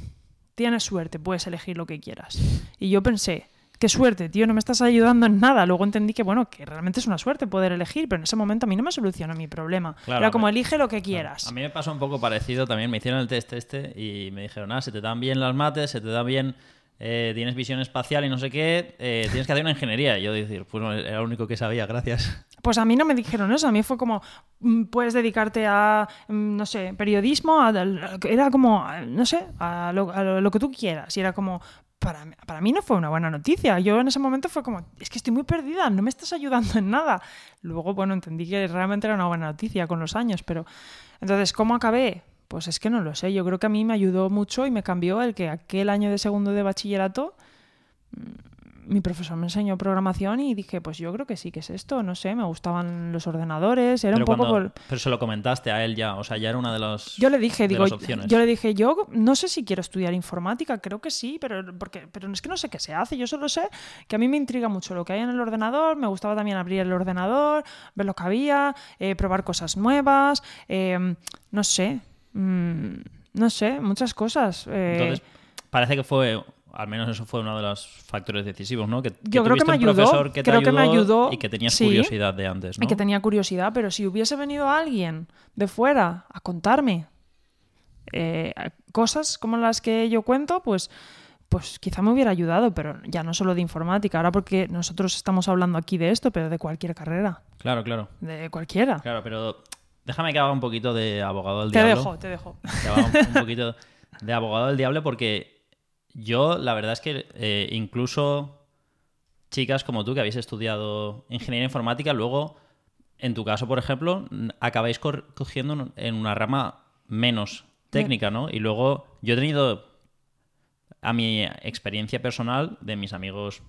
tienes suerte, puedes elegir lo que quieras. Y yo pensé, qué suerte, tío, no me estás ayudando en nada. Luego entendí que, bueno, que realmente es una suerte poder elegir, pero en ese momento a mí no me solucionó mi problema. Era como, elige lo que quieras. A mí me pasó un poco parecido también. Me hicieron el test este y me dijeron, ah, se te dan bien las mates, se te da bien, eh, tienes visión espacial y no sé qué, eh, tienes que hacer una ingeniería. Y yo decir, pues no, era lo único que sabía, gracias. Pues a mí no me dijeron eso, a mí fue como, mm, puedes dedicarte a, mm, no sé, periodismo, era como, no sé, a lo, a lo, que tú quieras. Y era como, para, mí no fue una buena noticia. Yo en ese momento fue como, es que estoy muy perdida, no me estás ayudando en nada. Luego, bueno, entendí que realmente era una buena noticia con los años, pero entonces, ¿cómo acabé? Pues es que no lo sé. Yo creo que a mí me ayudó mucho y me cambió el que aquel año de segundo de bachillerato mm, mi profesor me enseñó programación y dije, pues yo creo que sí que es esto, no sé, me gustaban los ordenadores, era un poco... Pero se lo comentaste a él ya, o sea, ya era una de las Yo le dije, digo, yo le dije, yo no sé si quiero estudiar informática, creo que sí, pero, porque, pero es que no sé qué se hace, yo solo sé que a mí me intriga mucho lo que hay en el ordenador, me gustaba también abrir el ordenador, ver lo que había, eh, probar cosas nuevas, em, no sé, mm, no sé, muchas cosas. Eh. Entonces, parece que fue al menos eso fue uno de los factores decisivos, ¿no? Que, Yo creo que me ayudó, profesor que creo que me ayudó y que tenías curiosidad de antes, ¿no? Y que tenía curiosidad, pero si hubiese venido alguien de fuera a contarme eh, cosas como las que yo cuento, pues pues quizá me hubiera ayudado, pero ya no solo de informática, ahora porque nosotros estamos hablando aquí de esto, pero de cualquier carrera. Claro, claro. De cualquiera. Claro, pero déjame que haga un poquito de abogado del te diablo. Te dejo, te dejo. Que haga un poquito de abogado del diablo porque yo, la verdad es que eh, incluso chicas como tú que habéis estudiado ingeniería informática, luego, en tu caso, por ejemplo, acabáis cogiendo en una rama menos técnica, ¿no? Y luego yo he tenido a mi experiencia personal de mis amigos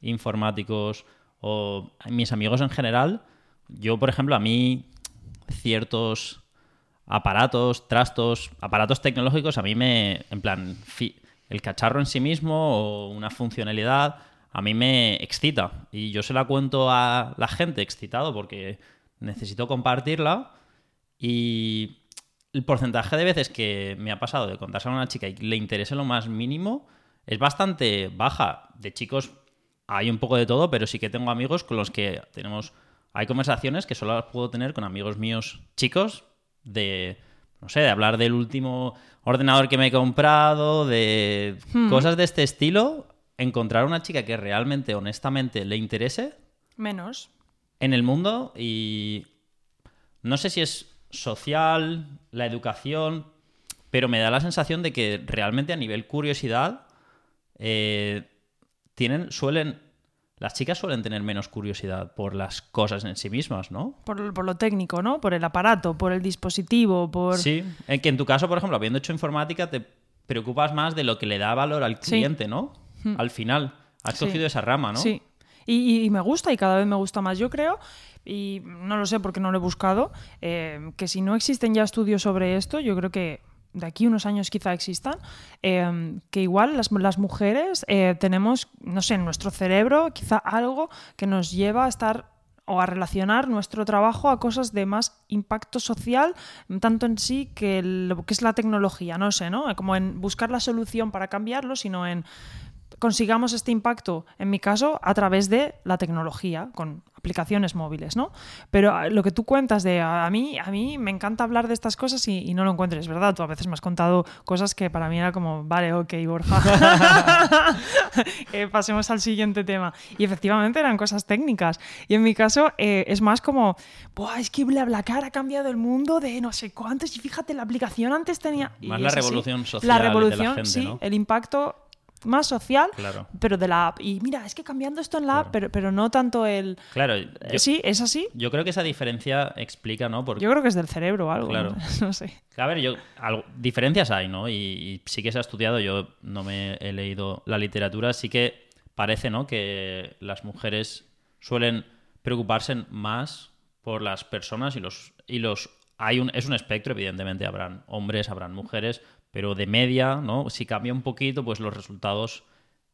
informáticos o mis amigos en general, yo, por ejemplo, a mí ciertos aparatos, trastos, aparatos tecnológicos, a mí me, en plan, el cacharro en sí mismo o una funcionalidad, a mí me excita. Y yo se la cuento a la gente excitado porque necesito compartirla y el porcentaje de veces que me ha pasado de contarse a una chica y le interese lo más mínimo es bastante baja. De chicos hay un poco de todo, pero sí que tengo amigos con los que tenemos... Hay conversaciones que solo las puedo tener con amigos míos chicos de, no sé, de hablar del último ordenador que me he comprado, de hmm. cosas de este estilo. Encontrar una chica que realmente, honestamente, le interese. Menos. En el mundo y no sé si es social, la educación, pero me da la sensación de que realmente a nivel curiosidad eh, tienen, suelen, las chicas suelen tener menos curiosidad por las cosas en sí mismas, ¿no? Por, lo técnico, ¿no? Por el aparato, por el dispositivo, por... Sí, en que en tu caso, por ejemplo, habiendo hecho informática, te preocupas más de lo que le da valor al cliente, ¿no? Hmm. Al final, has cogido esa rama, ¿no? Sí, y, me gusta y cada vez me gusta más. Yo creo, y no lo sé porque no lo he buscado, eh, que si no existen ya estudios sobre esto, yo creo que de aquí unos años quizá existan, eh, que igual las, las mujeres eh, tenemos, no sé, en nuestro cerebro quizá algo que nos lleva a estar o a relacionar nuestro trabajo a cosas de más impacto social, tanto en sí que lo que es la tecnología, no sé, ¿no? Como en buscar la solución para cambiarlo, sino en consigamos este impacto, en mi caso, a través de la tecnología, con aplicaciones móviles, ¿no? Pero ah, lo que tú cuentas de a mí, a mí me encanta hablar de estas cosas y, no lo encuentres, ¿verdad? Tú a veces me has contado cosas que para mí era como, vale, ok, Borja. Eh, pasemos al siguiente tema. Y efectivamente eran cosas técnicas. Y en mi caso eh, es más como, Buah, es que BlaBlaCar ha cambiado el mundo de no sé cuántos y fíjate, la aplicación antes tenía... Más la revolución social. La revolución, sí, el impacto más social, pero de la app. Y mira, es que cambiando esto en la app, pero, pero no tanto el... Claro. sí, es así. Yo creo que esa diferencia explica, ¿no? Porque... Yo creo que es del cerebro o algo. Claro. ¿no? sé. A ver, yo, diferencias hay, ¿no? Y, sí que se ha estudiado, yo no me he leído la literatura, sí que parece, ¿no? Que las mujeres suelen preocuparse más por las personas y los... Y los hay un, es un espectro, evidentemente, habrán hombres, habrán mujeres, pero de media, ¿no? Si cambia un poquito, pues los resultados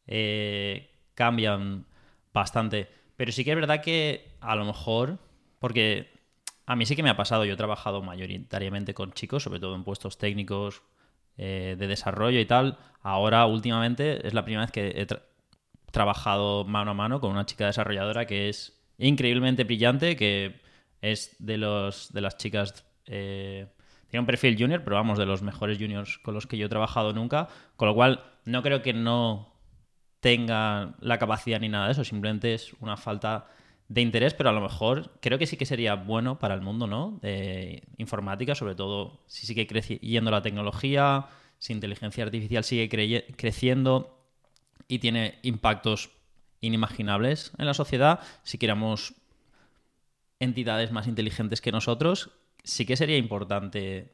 eh, cambian bastante. Pero sí que es verdad que a lo mejor, porque a mí sí que me ha pasado, yo he trabajado mayoritariamente con chicos, sobre todo en puestos técnicos eh, de desarrollo y tal. Ahora, últimamente, es la primera vez que he trabajado mano a mano con una chica desarrolladora que es increíblemente brillante, que es de, los, de las chicas eh, tiene un perfil junior, pero vamos, de los mejores juniors con los que yo he trabajado nunca. Con lo cual, no creo que no tenga la capacidad ni nada de eso. Simplemente es una falta de interés, pero a lo mejor creo que sí que sería bueno para el mundo, ¿no? De informática, sobre todo si sigue creciendo la tecnología, si inteligencia artificial sigue creciendo y tiene impactos inimaginables en la sociedad, si queramos entidades más inteligentes que nosotros, sí que sería importante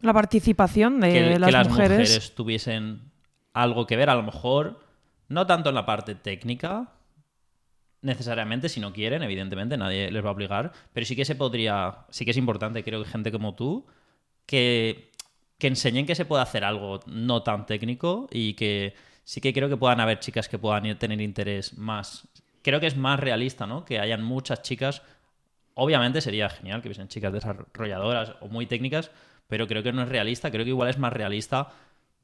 la participación de que, las, que las mujeres. tuviesen algo que ver, a lo mejor no tanto en la parte técnica necesariamente si no quieren, evidentemente nadie les va a obligar, pero sí que se podría, sí que es importante, creo que gente como tú que que enseñen que se puede hacer algo no tan técnico y que sí que creo que puedan haber chicas que puedan tener interés más. Creo que es más realista, ¿no? Que hayan muchas chicas Obviamente sería genial que hubiesen chicas desarrolladoras o muy técnicas, pero creo que no es realista. Creo que igual es más realista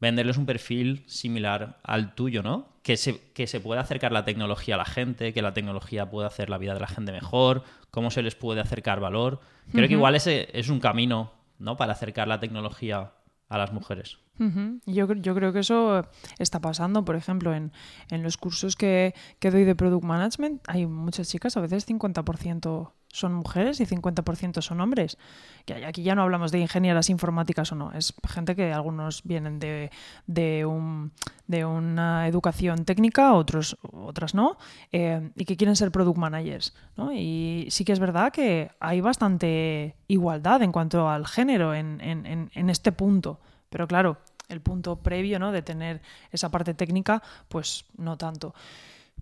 venderles un perfil similar al tuyo, ¿no? Que se, que se pueda acercar la tecnología a la gente, que la tecnología pueda hacer la vida de la gente mejor, cómo se les puede acercar valor. Creo que igual ese es un camino, ¿no? Para acercar la tecnología a las mujeres. Yo, yo, creo que eso está pasando, por ejemplo, en, en los cursos que, que, doy de Product Management, hay muchas chicas, a veces 50% son mujeres y 50% son hombres. Que aquí ya no hablamos de ingenieras informáticas o no, es gente que algunos vienen de, de, un, de una educación técnica, otros otras no, eh, y que quieren ser product managers. ¿no? Y sí que es verdad que hay bastante igualdad en cuanto al género en, en, en este punto. Pero claro, el punto previo, ¿no? De tener esa parte técnica, pues no tanto.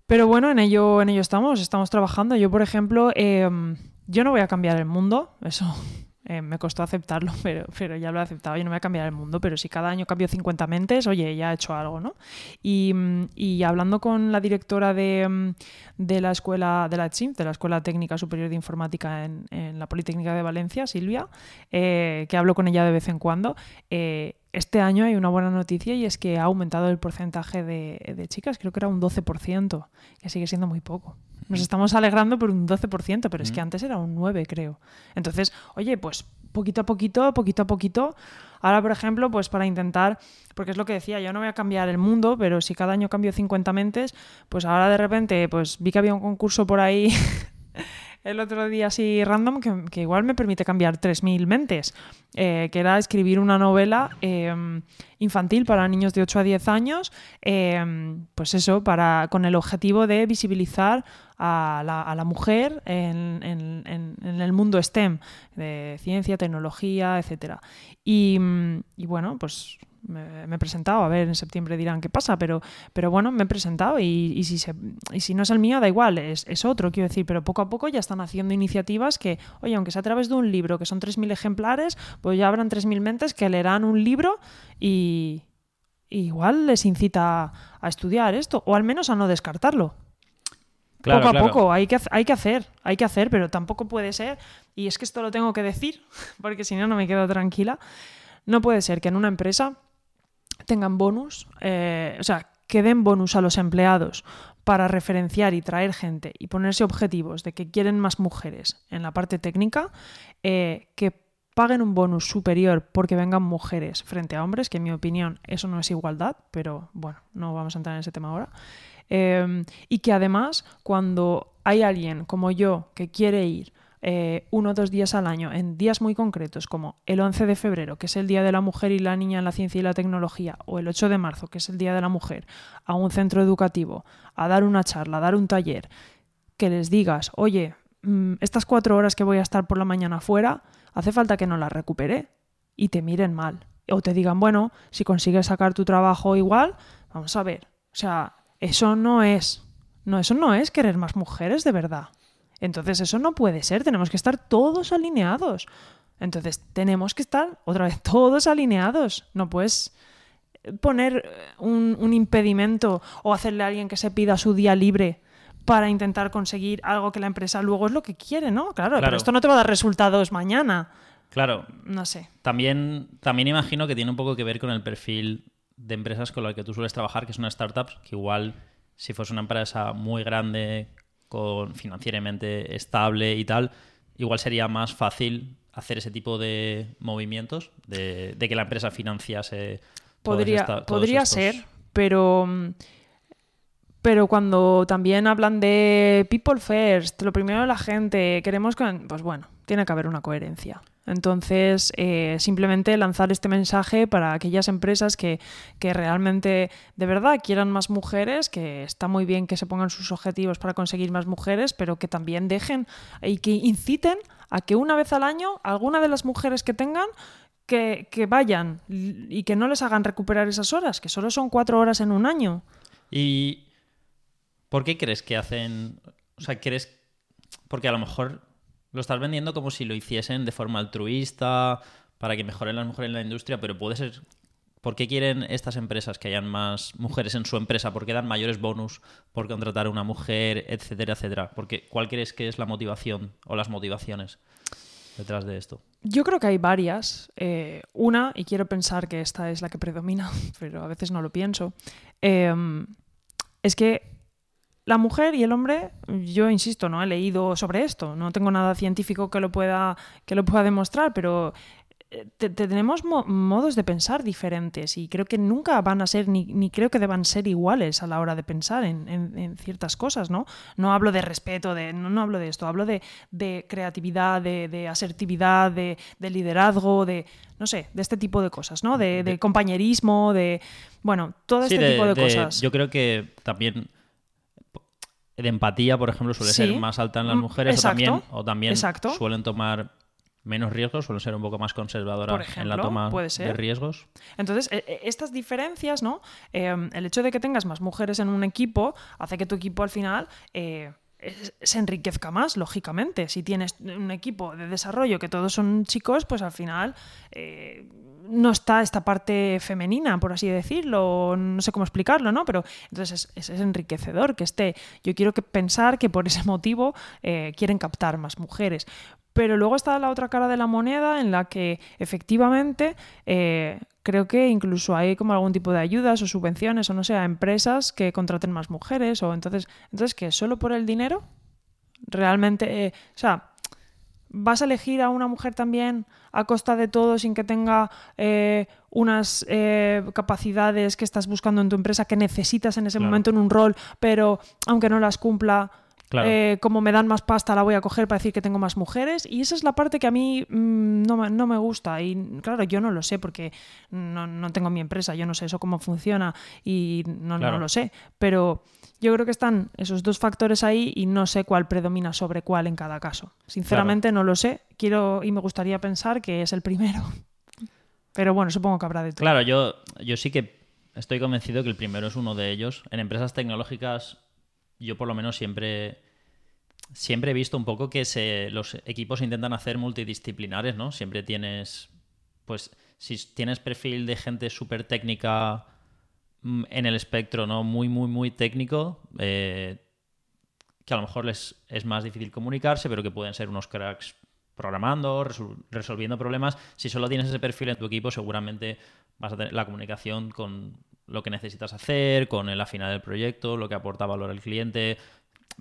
Pero bueno, en ello, en ello estamos, estamos trabajando. Yo, por ejemplo, em, yo no voy a cambiar el mundo, eso eh, me costó aceptarlo, pero, pero ya lo he aceptado. Yo no voy a cambiar el mundo, pero si cada año cambio 50 mentes, oye, ya he hecho algo, ¿no? Y, y hablando con la directora de, de la escuela, de la CHIMP, de la Escuela Técnica Superior de Informática en, en la Politécnica de Valencia, Silvia, eh, que hablo con ella de vez en cuando, eh, este año hay una buena noticia y es que ha aumentado el porcentaje de, de, chicas, creo que era un 12%, que sigue siendo muy poco. Nos estamos alegrando por un 12%, pero es que antes era un 9%, creo. Entonces, oye, pues poquito a poquito, poquito a poquito. Ahora, por ejemplo, pues para intentar, porque es lo que decía, yo no voy a cambiar el mundo, pero si cada año cambio 50 mentes, pues ahora de repente, pues vi que había un concurso por ahí el otro día así random que, igual me permite cambiar 3.000 mentes, eh, que era escribir una novela eh, infantil para niños de 8 a 10 años, eh, pues eso, para, con el objetivo de visibilizar a la, mujer en, el mundo STEM, de ciencia, tecnología, etc. Y, y bueno, pues me, me, he presentado, a ver, en septiembre dirán qué pasa, pero, pero bueno, me he presentado y, y, si, se, y si no es el mío, da igual, es, es, otro, quiero decir, pero poco a poco ya están haciendo iniciativas que, oye, aunque sea a través de un libro, que son 3.000 ejemplares, pues ya habrán 3.000 mentes que leerán un libro y, y igual les incita a estudiar esto, o al menos a no descartarlo. Claro, poco a claro. poco, hay que, hay que hacer, hay que hacer, pero tampoco puede ser, y es que esto lo tengo que decir, porque si no, no me quedo tranquila, no puede ser que en una empresa tengan bonus, eh, o sea, que den bonus a los empleados para referenciar y traer gente y ponerse objetivos de que quieren más mujeres en la parte técnica, eh, que paguen un bonus superior porque vengan mujeres frente a hombres, que en mi opinión eso no es igualdad, pero bueno, no vamos a entrar en ese tema ahora. Eh, y que además cuando hay alguien como yo que quiere ir eh, uno o dos días al año en días muy concretos, como el 11 de febrero, que es el Día de la Mujer y la Niña en la Ciencia y la Tecnología, o el 8 de marzo, que es el Día de la Mujer, a un centro educativo, a dar una charla, a dar un taller, que les digas, oye, mmm, estas cuatro horas que voy a estar por la mañana fuera, hace falta que no las recupere y te miren mal. O te digan, bueno, si consigues sacar tu trabajo igual, vamos a ver. O sea, eso no es. No, eso no es querer más mujeres de verdad. Entonces eso no puede ser, tenemos que estar todos alineados. Entonces tenemos que estar otra vez todos alineados. No puedes poner un, un, impedimento o hacerle a alguien que se pida su día libre para intentar conseguir algo que la empresa luego es lo que quiere, ¿no? Claro, claro. pero esto no te va a dar resultados mañana. Claro. No sé. También, también imagino que tiene un poco que ver con el perfil de empresas con las que tú sueles trabajar, que son startups, que igual si fuese una empresa muy grande con financieramente estable y tal, igual sería más fácil hacer ese tipo de movimientos, de, de que la empresa financiase. Podría, esta, podría estos... ser, pero, pero cuando también hablan de people first, lo primero de la gente, queremos que. Pues bueno, tiene que haber una coherencia. Entonces, eh, simplemente lanzar este mensaje para aquellas empresas que, que, realmente de verdad quieran más mujeres, que está muy bien que se pongan sus objetivos para conseguir más mujeres, pero que también dejen y que inciten a que una vez al año alguna de las mujeres que tengan que, que vayan y que no les hagan recuperar esas horas, que solo son cuatro horas en un año. ¿Y por qué crees que hacen... O sea, ¿crees... Porque a lo mejor lo estás vendiendo como si lo hiciesen de forma altruista, para que mejoren las mujeres en la industria, pero puede ser... ¿Por qué quieren estas empresas que hayan más mujeres en su empresa? ¿Por qué dan mayores bonus por contratar a una mujer, etcétera, etcétera? Porque, ¿Cuál crees que es la motivación o las motivaciones detrás de esto? Yo creo que hay varias. Eh, una, y quiero pensar que esta es la que predomina, pero a veces no lo pienso, eh, es que la mujer y el hombre, yo insisto, no he leído sobre esto, no tengo nada científico que lo pueda, que lo pueda demostrar, pero te, te tenemos mo modos de pensar diferentes y creo que nunca van a ser, ni, ni creo que deban ser iguales a la hora de pensar en, en, en ciertas cosas, ¿no? No hablo de respeto, de, no, no hablo de esto, hablo de, de creatividad, de, de asertividad, de, de, liderazgo, de, no sé, de este tipo de cosas, ¿no? De, compañerismo, de, bueno, todo sí, este tipo de, cosas. Yo creo que también de empatía, por ejemplo, suele sí. ser más alta en las mujeres Exacto. o también, o también Exacto. suelen tomar menos riesgos, suelen ser un poco más conservadoras en la toma puede de riesgos. Entonces, e- e- estas diferencias, ¿no? Eh, el hecho de que tengas más mujeres en un equipo hace que tu equipo al final eh, se enriquezca más, lógicamente. Si tienes un equipo de desarrollo que todos son chicos, pues al final eh, no está esta parte femenina, por así decirlo, no sé cómo explicarlo, ¿no? Pero entonces es, es- enriquecedor que esté. Yo quiero que pensar que por ese motivo eh, quieren captar más mujeres. Pero luego está la otra cara de la moneda en la que efectivamente eh, creo que incluso hay como algún tipo de ayudas o subvenciones o no sé, a empresas que contraten más mujeres o entonces, entonces que solo por el dinero realmente, eh, o sea, ¿Vas a elegir a una mujer también a costa de todo sin que tenga eh, unas eh, capacidades que estás buscando en tu empresa que necesitas en ese Claro. momento en un rol, pero aunque no las cumpla, Claro. eh, como me dan más pasta la voy a coger para decir que tengo más mujeres? Y esa es la parte que a mí mm, no, me, no me gusta. Y claro, yo no lo sé porque no, no tengo mi empresa, yo no sé eso cómo funciona y no, no lo sé. Pero yo creo que están esos dos factores ahí y no sé cuál predomina sobre cuál en cada caso. Sinceramente no lo sé. Quiero y me gustaría pensar que es el primero. Pero bueno, supongo que habrá de todo. Claro, yo, yo sí que estoy convencido que el primero es uno de ellos. En empresas tecnológicas, yo por lo menos siempre, siempre he visto un poco que se, los equipos intentan hacer multidisciplinares, ¿no? Siempre tienes, pues, si tienes perfil de gente súper técnica mm, en el espectro, ¿no? Muy, muy, muy técnico, eh, que a lo mejor les es más difícil comunicarse, pero que pueden ser unos cracks programando, resol- resolviendo problemas. Si solo tienes ese perfil en tu equipo, seguramente vas a tener la comunicación con lo que necesitas hacer, con el afinar del proyecto, lo que aporta valor al cliente.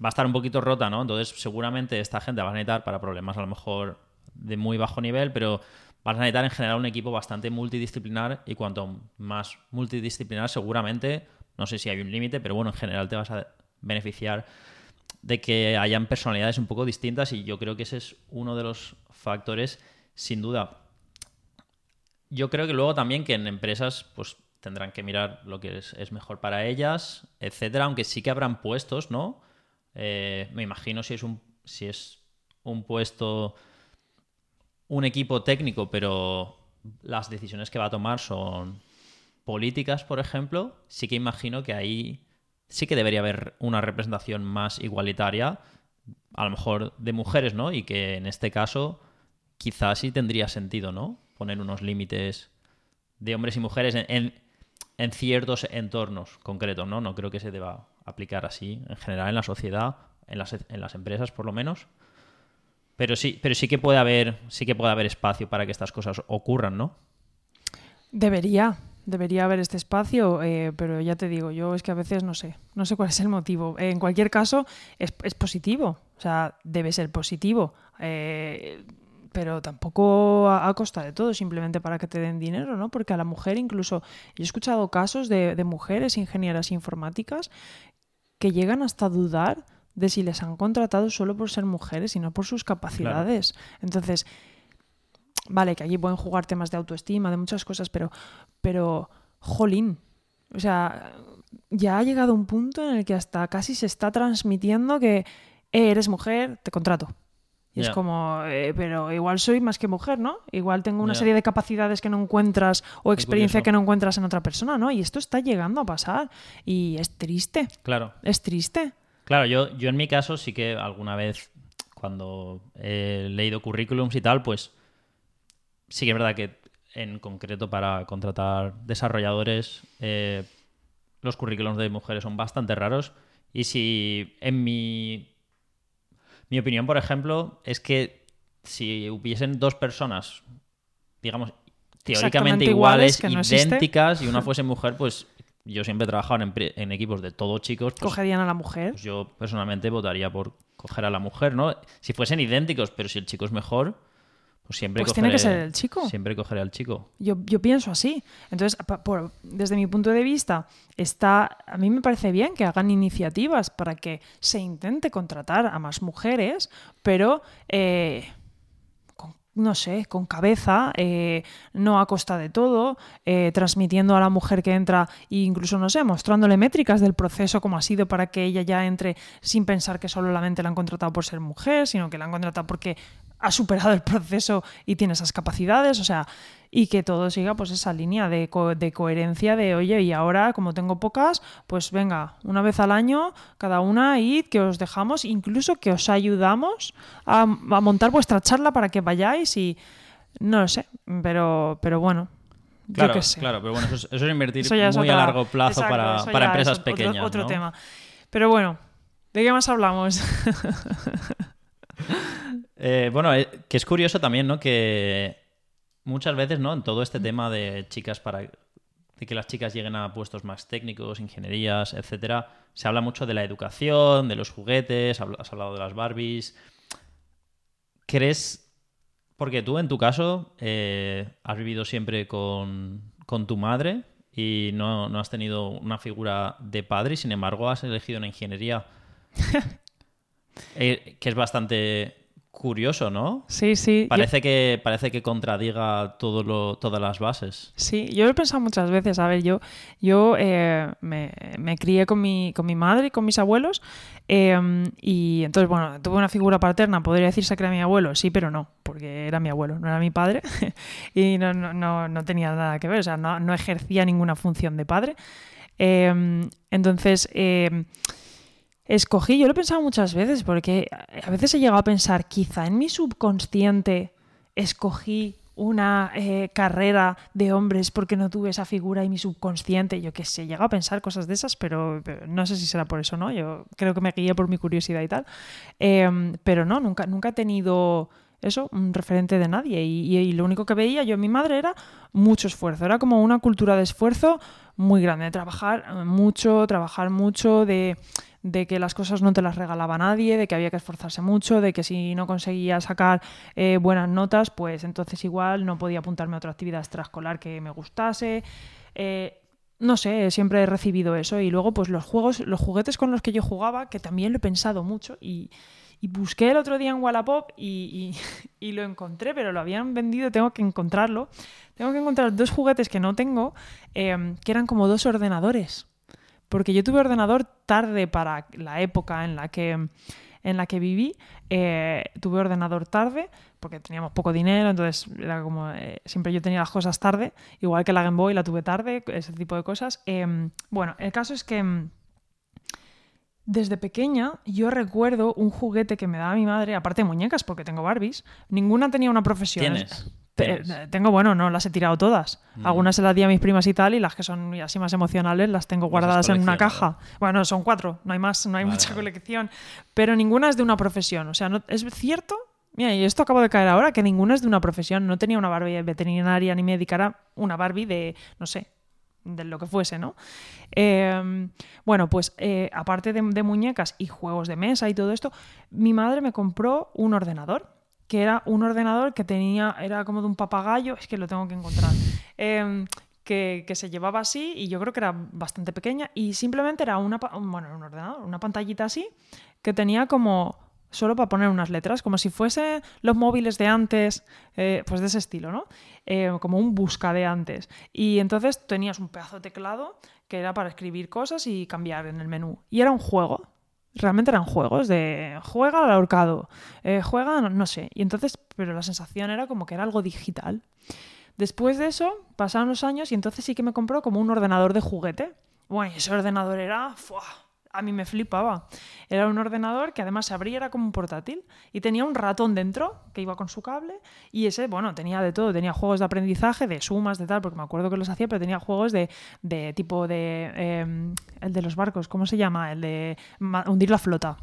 Va a estar un poquito rota, ¿no? Entonces, seguramente esta gente va a necesitar para problemas a lo mejor de muy bajo nivel, pero vas a necesitar en general un equipo bastante multidisciplinar y cuanto más multidisciplinar, seguramente, no sé si hay un límite, pero bueno, en general te vas a beneficiar de que hayan personalidades un poco distintas y yo creo que ese es uno de los factores, sin duda. Yo creo que luego también que en empresas pues tendrán que mirar lo que es, es mejor para ellas, etcétera, aunque sí que habrán puestos, ¿no? Eh, me imagino si es un si es un puesto un equipo técnico, pero las decisiones que va a tomar son políticas, por ejemplo, sí que imagino que ahí sí que debería haber una representación más igualitaria, a lo mejor de mujeres, ¿no? Y que en este caso quizás sí tendría sentido, ¿no? Poner unos límites de hombres y mujeres en, en- en ciertos entornos concretos, ¿no? No creo que se deba aplicar así en general en la sociedad, en las, en las empresas por lo menos. Pero sí, pero sí que puede haber, sí que puede haber espacio para que estas cosas ocurran, ¿no? Debería, debería haber este espacio, eh, pero ya te digo, yo es que a veces no sé, no sé cuál es el motivo. En cualquier caso, es, es positivo, o sea, debe ser positivo, eh, pero tampoco a, a costa de todo, simplemente para que te den dinero, ¿no? Porque a la mujer incluso, yo he escuchado casos de, de mujeres ingenieras informáticas que llegan hasta a dudar de si les han contratado solo por ser mujeres y no por sus capacidades. Entonces, vale, que allí pueden jugar temas de autoestima, de muchas cosas, pero, pero, jolín, o sea, ya ha llegado un punto en el que hasta casi se está transmitiendo que "Eh, eres mujer, te contrato. Y es como, eh, pero igual soy más que mujer, ¿no? Igual tengo una serie de capacidades que no encuentras o experiencia que no encuentras en otra persona, ¿no? Y esto está llegando a pasar. Y es triste, Claro. es triste. Claro, yo, yo en mi caso sí que alguna vez cuando he leído currículums y tal, pues sí que es verdad que en concreto para contratar desarrolladores eh, los currículums de mujeres son bastante raros y si en mi mi opinión, por ejemplo, es que si hubiesen dos personas, digamos, teóricamente iguales, existe. idénticas, y una fuese mujer, pues yo siempre he trabajado en, en equipos de todo chicos, pues, Cogerían a la mujer. pues yo personalmente votaría por coger a la mujer, ¿no? Si fuesen idénticos, pero si el chico es mejor, siempre Pues cogeré, tiene que ser el chico. Siempre cogeré al chico. Yo, yo pienso así. Entonces, por- desde mi punto de vista, está, a mí me parece bien que hagan iniciativas para que se intente contratar a más mujeres, pero eh, con- no sé, con cabeza, eh, no a costa de todo, eh, transmitiendo a la mujer que entra e incluso, no sé, mostrándole métricas del proceso, como ha sido para que ella ya entre sin pensar que solamente la han contratado por ser mujer, sino que la han contratado porque has superado el proceso y tienes esas capacidades, o sea, y que todo siga pues esa línea de, de, coherencia de, oye, y ahora como tengo pocas, pues venga, una vez al año, cada una, id, que os dejamos, incluso que os ayudamos a, a montar vuestra charla para que vayáis y no lo sé, pero, pero bueno, Claro, claro, pero bueno, eso es, invertir muy a largo plazo para, empresas pequeñas. Otro, tema. Pero bueno, ¿de qué más hablamos? Eh, bueno, eh, que es curioso también, ¿no? Que muchas veces, ¿no? En todo este tema de chicas para. de que las chicas lleguen a puestos más técnicos, ingenierías, etcétera, se habla mucho de la educación, de los juguetes, has hablado de las Barbies. ¿Crees porque tú, en tu caso, eh, has vivido siempre con, tu madre y no, has tenido una figura de padre y, sin embargo, has elegido una ingeniería eh, que es bastante curioso, ¿no? Sí, sí. Parece, que, parece que contradiga todo lo, todas las bases. Sí, yo lo he pensado muchas veces. A ver, yo, yo eh, me, crié con mi, con mi madre y con mis abuelos. Em, y entonces, bueno, tuve una figura paterna. Podría decirse que era mi abuelo, sí, pero no, porque era mi abuelo, no era mi padre. y no, no, no, tenía nada que ver, o sea, no, ejercía ninguna función de padre. Em, entonces, em, escogí, yo lo he pensado muchas veces, porque a veces he llegado a pensar, quizá en mi subconsciente escogí una eh, carrera de hombres porque no tuve esa figura y mi subconsciente, yo qué sé, llegado a pensar cosas de esas, pero, no sé si será por eso, ¿no? Yo creo que me guié por mi curiosidad y tal. Em, pero no, nunca, nunca he tenido eso, un referente de nadie. Y, y, lo único que veía yo en mi madre era mucho esfuerzo. Era como una cultura de esfuerzo muy grande, de trabajar mucho, trabajar mucho, de de que las cosas no te las regalaba nadie, de que había que esforzarse mucho, de que si no conseguía sacar eh, buenas notas, pues entonces igual no podía apuntarme a otra actividad extraescolar que me gustase. Eh, no sé, siempre he recibido eso. Y luego, pues los juegos, los juguetes con los que yo jugaba, que también lo he pensado mucho y, busqué el otro día en Wallapop y, y, lo encontré, pero lo habían vendido, tengo que encontrarlo. Tengo que encontrar dos juguetes que no tengo, eh, que eran como dos ordenadores porque yo tuve ordenador tarde para la época en la que, en la que viví. Eh, tuve ordenador tarde porque teníamos poco dinero, entonces era como eh, siempre yo tenía las cosas tarde, igual que la Game Boy la tuve tarde, ese tipo de cosas. Em, bueno, el caso es que em, desde pequeña yo recuerdo un juguete que me daba mi madre, aparte de muñecas, porque tengo Barbies, ninguna tenía una profesión. Tengo, bueno, no las he tirado todas. Mm. Algunas se las di a mis primas y tal, y las que son así más emocionales las tengo guardadas en una caja. Bueno, son cuatro, no hay más, no hay mucha colección. Pero ninguna es de una profesión. O sea, no, es cierto, mira, y esto acabo de caer ahora, que ninguna es de una profesión. No tenía una Barbie veterinaria ni médica, era una Barbie de, no sé, de lo que fuese, ¿no? Em, bueno, pues eh, aparte de muñecas y juegos de mesa y todo esto, mi madre me compró un ordenador que era un ordenador que tenía, era como de un papagayo, es que lo tengo que encontrar, em, que, se llevaba así y yo creo que era bastante pequeña y simplemente era una, bueno, un ordenador, una pantallita así que tenía como solo para poner unas letras, como si fuese los móviles de antes, eh, pues de ese estilo, ¿no? Eh, como un busca de antes. Y entonces tenías un pedazo de teclado que era para escribir cosas y cambiar en el menú. Y era un juego, realmente eran juegos de juega al ahorcado, eh, juega, no, sé. Y entonces, pero la sensación era como que era algo digital. Después de eso, pasaron los años y entonces sí que me compró como un ordenador de juguete. Bueno, y ese ordenador era a mí me flipaba. Era un ordenador que además se abría, era como un portátil y tenía un ratón dentro que iba con su cable y ese, bueno, tenía de todo, tenía juegos de aprendizaje, de sumas, de tal, porque me acuerdo que los hacía, pero tenía juegos de, de tipo de... Em, el de los barcos, ¿cómo se llama? El de hundir la flota.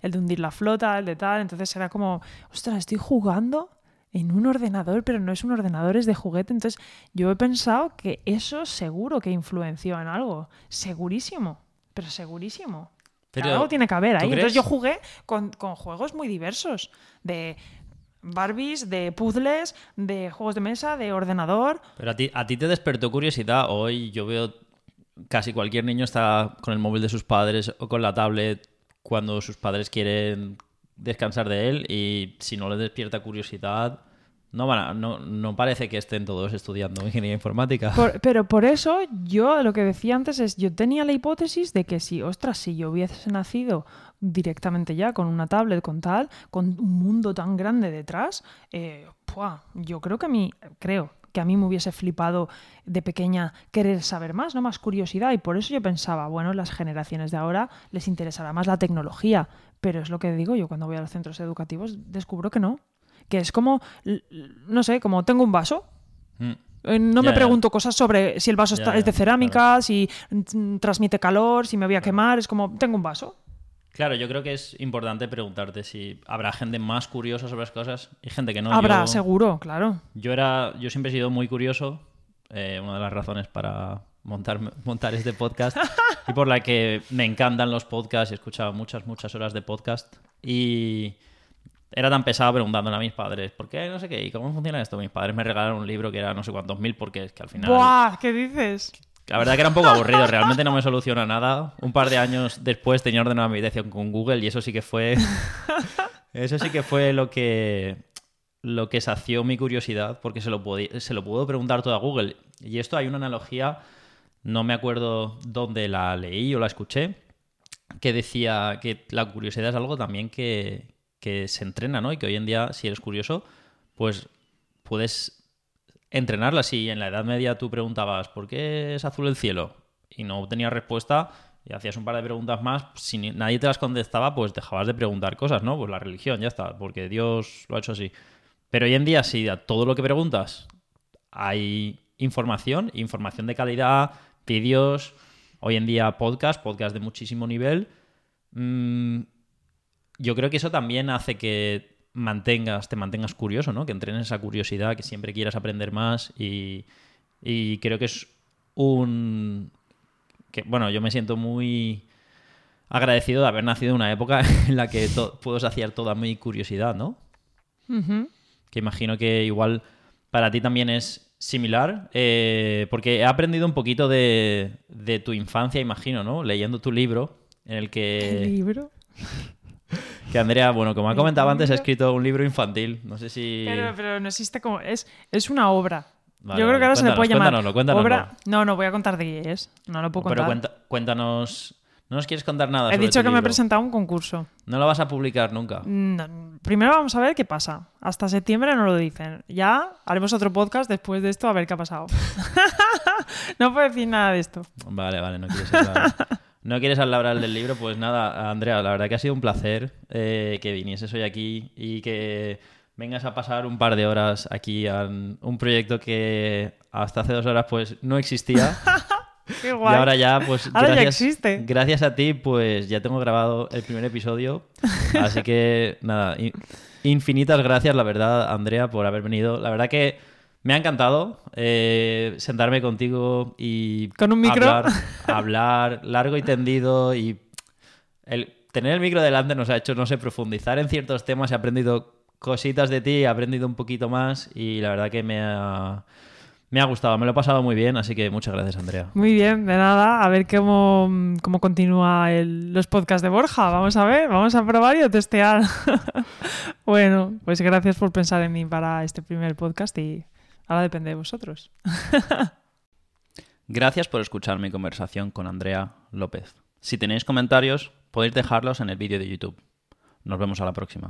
El de hundir la flota, el de tal, entonces era como, ostras, estoy jugando en un ordenador, pero no es un ordenador, es de juguete. Entonces yo he pensado que eso seguro que influenció en algo, segurísimo pero segurísimo. Pero, Algo tiene que haber ahí. Entonces yo jugué con, juegos muy diversos. De Barbies, de puzzles, de juegos de mesa, de ordenador. Pero a ti, a ti te despertó curiosidad. Hoy yo veo casi cualquier niño está con el móvil de sus padres o con la tablet cuando sus padres quieren descansar de él y si no le despierta curiosidad, No, no, parece que estén todos estudiando ingeniería informática. Pero por eso yo lo que decía antes es, yo tenía la hipótesis de que si, ostras, si yo hubiese nacido directamente ya con una tablet, con tal, con un mundo tan grande detrás, eh, yo creo que a mí, creo que a mí me hubiese flipado de pequeña querer saber más, no más curiosidad, y por eso yo pensaba, bueno, las generaciones de ahora les interesará más la tecnología, pero es lo que digo yo cuando voy a los centros educativos, descubro que no, que es como, no sé, como tengo un vaso, Mm. eh, No me pregunto cosas sobre si el vaso está- es de cerámica, si mm, transmite calor, si me voy a quemar. Es como, tengo un vaso. Claro, yo creo que es importante preguntarte si habrá gente más curiosa sobre las cosas y gente que no. Habrá, yo, seguro, claro. Yo era, yo siempre he sido muy curioso. eh, una de las razones para montar, montar este podcast y por la que me encantan los podcasts. He escuchado muchas, muchas horas de podcast y era tan pesado preguntándole a mis padres ¿por qué no sé qué y cómo funciona esto? Mis padres me regalaron un libro que era no sé cuántos mil porque es que al final ¡Buah! ¿Qué dices? la verdad que era un poco aburrido, realmente no me soluciona nada. Un par de años después tenía ordenado mi habitación con Google y eso sí que fue. Eso sí que fue lo que. Lo que sació mi curiosidad, porque se lo, podí- se lo puedo preguntar todo a Google. Y esto hay una analogía, no me acuerdo dónde la leí o la escuché, que decía que la curiosidad es algo también que, que se entrena, ¿no? Y que hoy en día, si eres curioso, pues puedes entrenarla. Si en la Edad Media tú preguntabas ¿por qué es azul el cielo? y no obtenías respuesta y hacías un par de preguntas más, si nadie te las contestaba, pues dejabas de preguntar cosas, ¿no? Pues la religión, ya está, porque Dios lo ha hecho así. Pero hoy en día, si a todo lo que preguntas hay información, información de calidad, vídeos, hoy en día podcast, podcast de muchísimo nivel, mm, yo creo que eso también hace que mantengas, te mantengas curioso, ¿no? Que entrenes esa curiosidad, que siempre quieras aprender más y, y creo que es un... que bueno, yo me siento muy agradecido de haber nacido en una época en la que puedo saciar toda mi curiosidad, ¿no? Que imagino que igual para ti también es similar, eh, porque he aprendido un poquito de, de tu infancia, imagino, ¿no? Leyendo tu libro, en el ¿El que, libro? que Andrea, bueno, como ha ¿El comentado antes, ha escrito un libro infantil, no sé si... Pero, pero no existe como. Es, es una obra. Vale, Yo creo que ahora se le puede llamar. cuéntanoslo, cuéntanoslo. obra. No, no voy a contar de qué es. No lo puedo Pero contar. cuenta- cuéntanos... No nos quieres contar nada He sobre dicho tu que me he presentado a un concurso. No lo vas a publicar nunca. No, primero vamos a ver qué pasa. Hasta septiembre no lo dicen. Ya haremos otro podcast después de esto a ver qué ha pasado. no puedo decir nada de esto. Vale, vale, no quieres hablar. No quieres hablar del libro, pues nada, Andrea, la verdad que ha sido un placer eh, que vinieses hoy aquí y que vengas a pasar un par de horas aquí a un proyecto que hasta hace dos horas pues no existía. Qué Y guay. ahora ya, pues Ahora ya gracias, existe. gracias a ti, pues ya tengo grabado el primer episodio. Así que nada, in- infinitas gracias, la verdad, Andrea, por haber venido. La verdad que me ha encantado eh, sentarme contigo y ¿Con un micro? hablar, hablar largo y tendido y el tener el micro delante nos ha hecho, no sé, profundizar en ciertos temas. He aprendido cositas de ti, he aprendido un poquito más y la verdad que me ha, me ha gustado, me lo he pasado muy bien, así que muchas gracias, Andrea. Muy bien, de nada. A ver cómo, cómo continúa el- los podcasts de Borja. Vamos a ver, vamos a probar y a testear. bueno, pues gracias por pensar en mí para este primer podcast y ahora depende de vosotros. Gracias por escuchar mi conversación con Andrea López. Si tenéis comentarios, podéis dejarlos en el vídeo de YouTube. Nos vemos a la próxima.